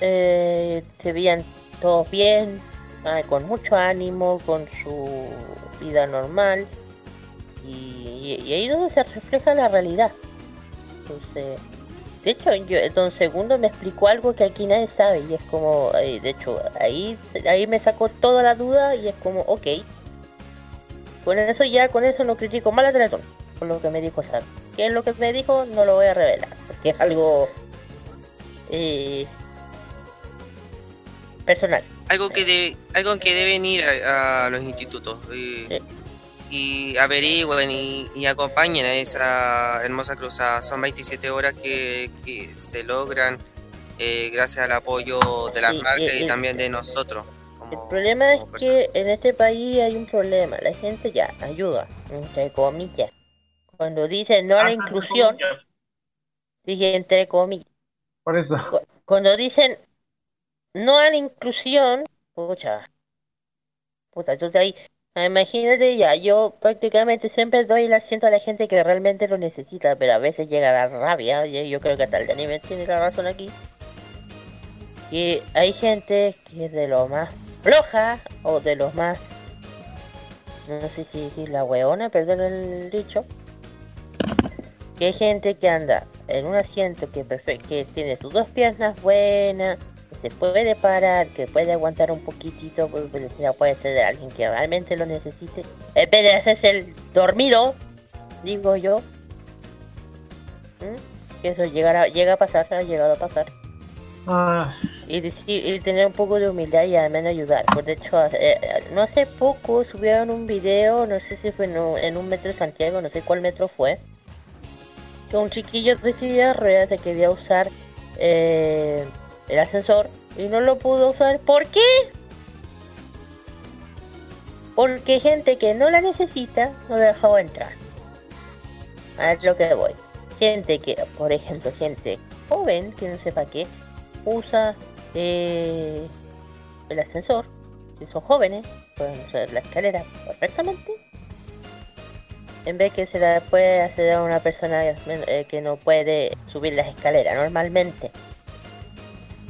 eh, se veían todos bien, ah, con mucho ánimo, con su vida normal. Y, y ahí es donde se refleja la realidad. Entonces, de hecho, yo, don Segundo me explicó algo que aquí nadie sabe y es como, eh, de hecho, ahí, ahí me sacó toda la duda y es como, ok. Con eso ya, con eso no critico más la Teletón, por lo que me dijo Sam. ¿Qué es lo que me dijo? No lo voy a revelar, porque es algo eh, personal. Algo que de, algo que deben ir a, a los institutos eh, y averigüen y, y acompañen a esa hermosa cruzada. Son 27 horas que, que se logran eh, gracias al apoyo de las Sí, marcas y- y y- también de nosotros. El problema es que en este país hay un problema. La gente ya ayuda, entre comillas. Cuando dice no a la inclusión, dije entre comillas. Por eso. Cu- Cuando dicen no a la inclusión, pucha, puta, tú te ahí, ah, imagínate ya, yo prácticamente siempre doy el asiento a la gente que realmente lo necesita, pero a veces llega a dar rabia, y yo creo que hasta el Dani me tiene la razón aquí. Y hay gente que es de lo más floja o de los más, no sé si decir la hueona, perdón el dicho, que hay gente que anda en un asiento que, que tiene sus dos piernas buenas, que se puede parar, que puede aguantar un poquitito, pues, ya puede ser de alguien que realmente lo necesite, en vez de hacerse el dormido, digo yo. Que eso llegará, llega a pasar, ha llegado a pasar. Ah, Y, decir, y tener un poco de humildad y al menos ayudar. Por de hecho, eh, no hace poco subieron un video, no sé si fue en un, metro de Santiago, no sé cuál metro fue. Que un chiquillo de de ruedas se quería usar eh, el ascensor y no lo pudo usar. ¿Por qué? Porque gente que no la necesita no dejó entrar. A ver lo que voy. Gente que, por ejemplo, gente joven que no sepa qué, usa el ascensor. Si son jóvenes, pueden usar la escalera perfectamente. En vez que se la puede hacer a una persona eh, que no puede subir las escaleras normalmente.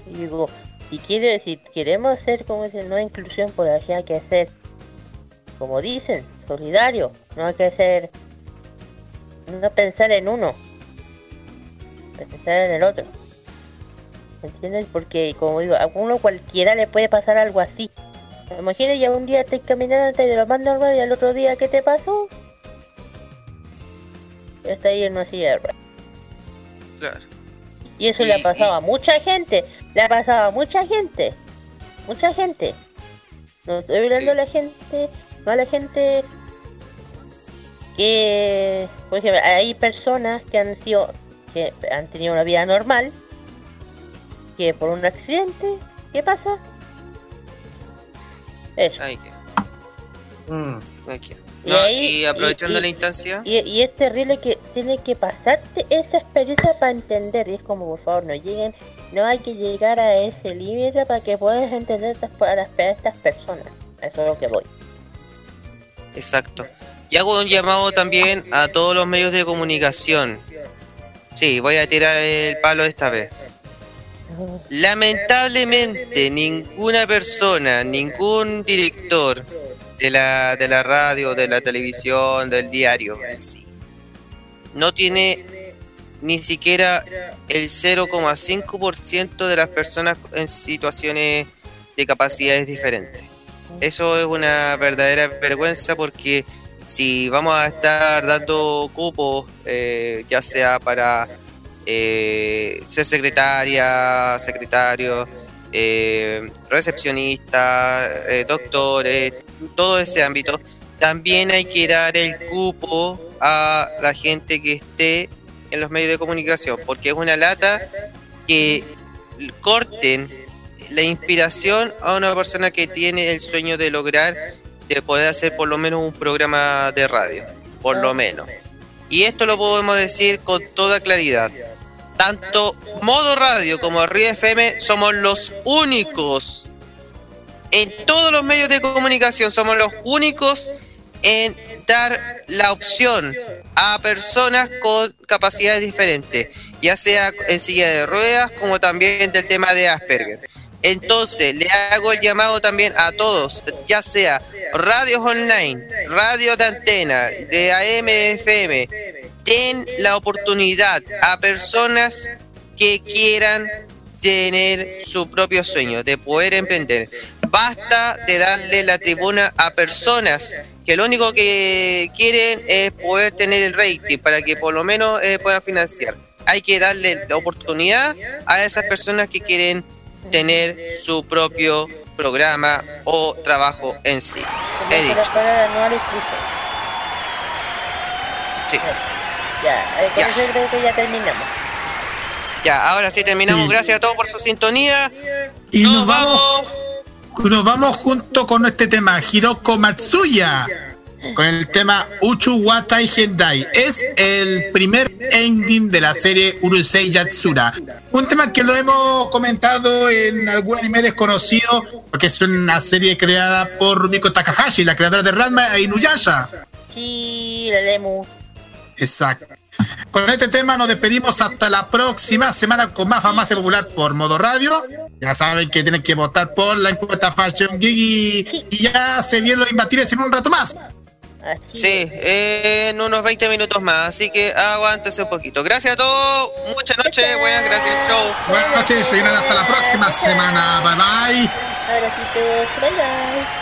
Y digo, si quiere, si queremos hacer como dicen, no inclusión, pues hay que hacer, como dicen, solidario. No hay que ser, no pensar en uno, pensar en el otro. ¿Me entiendes? Porque, como digo, a uno cualquiera le puede pasar algo así. Imagina ya un día te caminando te lo más normal y al otro día, ¿qué te pasó? Ya está ahí en una silla de ruedas. Claro. Y eso le ha pasado a mucha gente. Le ha pasado a mucha gente. Mucha gente. No estoy hablando a la gente. No a la gente que. Por ejemplo, hay personas que han sido. que han tenido una vida normal. Que por un accidente. ¿Qué pasa? Eso. Ay, que- mm. ay, que- Y ahí- aprovechando y- la instancia, Y, y es terrible que tiene que pasarte esa experiencia para entender. Y es como, por favor, no lleguen. No hay que llegar a ese límite para que puedas entender a las- a estas personas. Eso es lo que voy. exacto. Y hago un llamado también a todos los medios de comunicación. Sí, voy a tirar el palo esta vez. Lamentablemente ninguna persona, ningún director de la, de la radio, de la televisión, del diario en sí, no tiene ni siquiera el 0,5% de las personas en situaciones de capacidades diferentes. Eso es una verdadera vergüenza porque si vamos a estar dando cupos, eh, ya sea para eh, ser secretaria, secretario, eh, recepcionista, eh, doctores, todo ese ámbito, también hay que dar el cupo a la gente que esté en los medios de comunicación, porque es una lata que corten la inspiración a una persona que tiene el sueño de lograr de poder hacer por lo menos un programa de radio, por lo menos. Y esto lo podemos decir con toda claridad. Tanto Modo Radio como Río FM somos los únicos en todos los medios de comunicación, somos los únicos en dar la opción a personas con capacidades diferentes, ya sea en silla de ruedas como también del tema de Asperger. Entonces, le hago el llamado también a todos, ya sea radios online, radios de antena, de AM, FM, den la oportunidad a personas que quieran tener su propio sueño, de poder emprender. Basta de darle la tribuna a personas que lo único que quieren es poder tener el rating para que por lo menos eh, puedan financiar. Hay que darle la oportunidad a esas personas que quieren tener su propio programa o trabajo en sí. He dicho. Sí. Ya, eh, con Ya. eso creo que ya terminamos. Ya, ahora sí terminamos. Gracias a todos por su sintonía. Y nos vamos, nos vamos junto con este tema, Hiroko Matsuya, con el tema Uchu Watai Hendai. Es el primer ending de la serie Urusei Yatsura. Un tema que lo hemos comentado en algún anime desconocido, porque es una serie creada por Rumiko Takahashi, la creadora de Ranma e Inuyasha. Sí, la leemos. Exacto. Con este tema nos despedimos hasta la próxima semana con más fama popular por modo radio. Ya saben que tienen que votar por la encuesta Fashion y, y ya se vienen los imbatibles en un rato más. Sí, eh, en unos 20 minutos más, así que aguántese un poquito. Gracias a todos, muchas noches, buenas gracias, chau. Buenas noches, se vienen hasta la próxima semana. Bye bye. Abracitos, bye bye.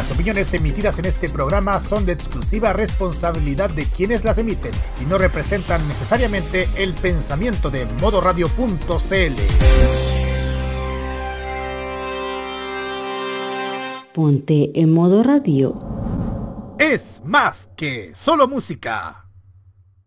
Las opiniones emitidas en este programa son de exclusiva responsabilidad de quienes las emiten y no representan necesariamente el pensamiento de modoradio.cl. Ponte en modo radio. Es más que solo música.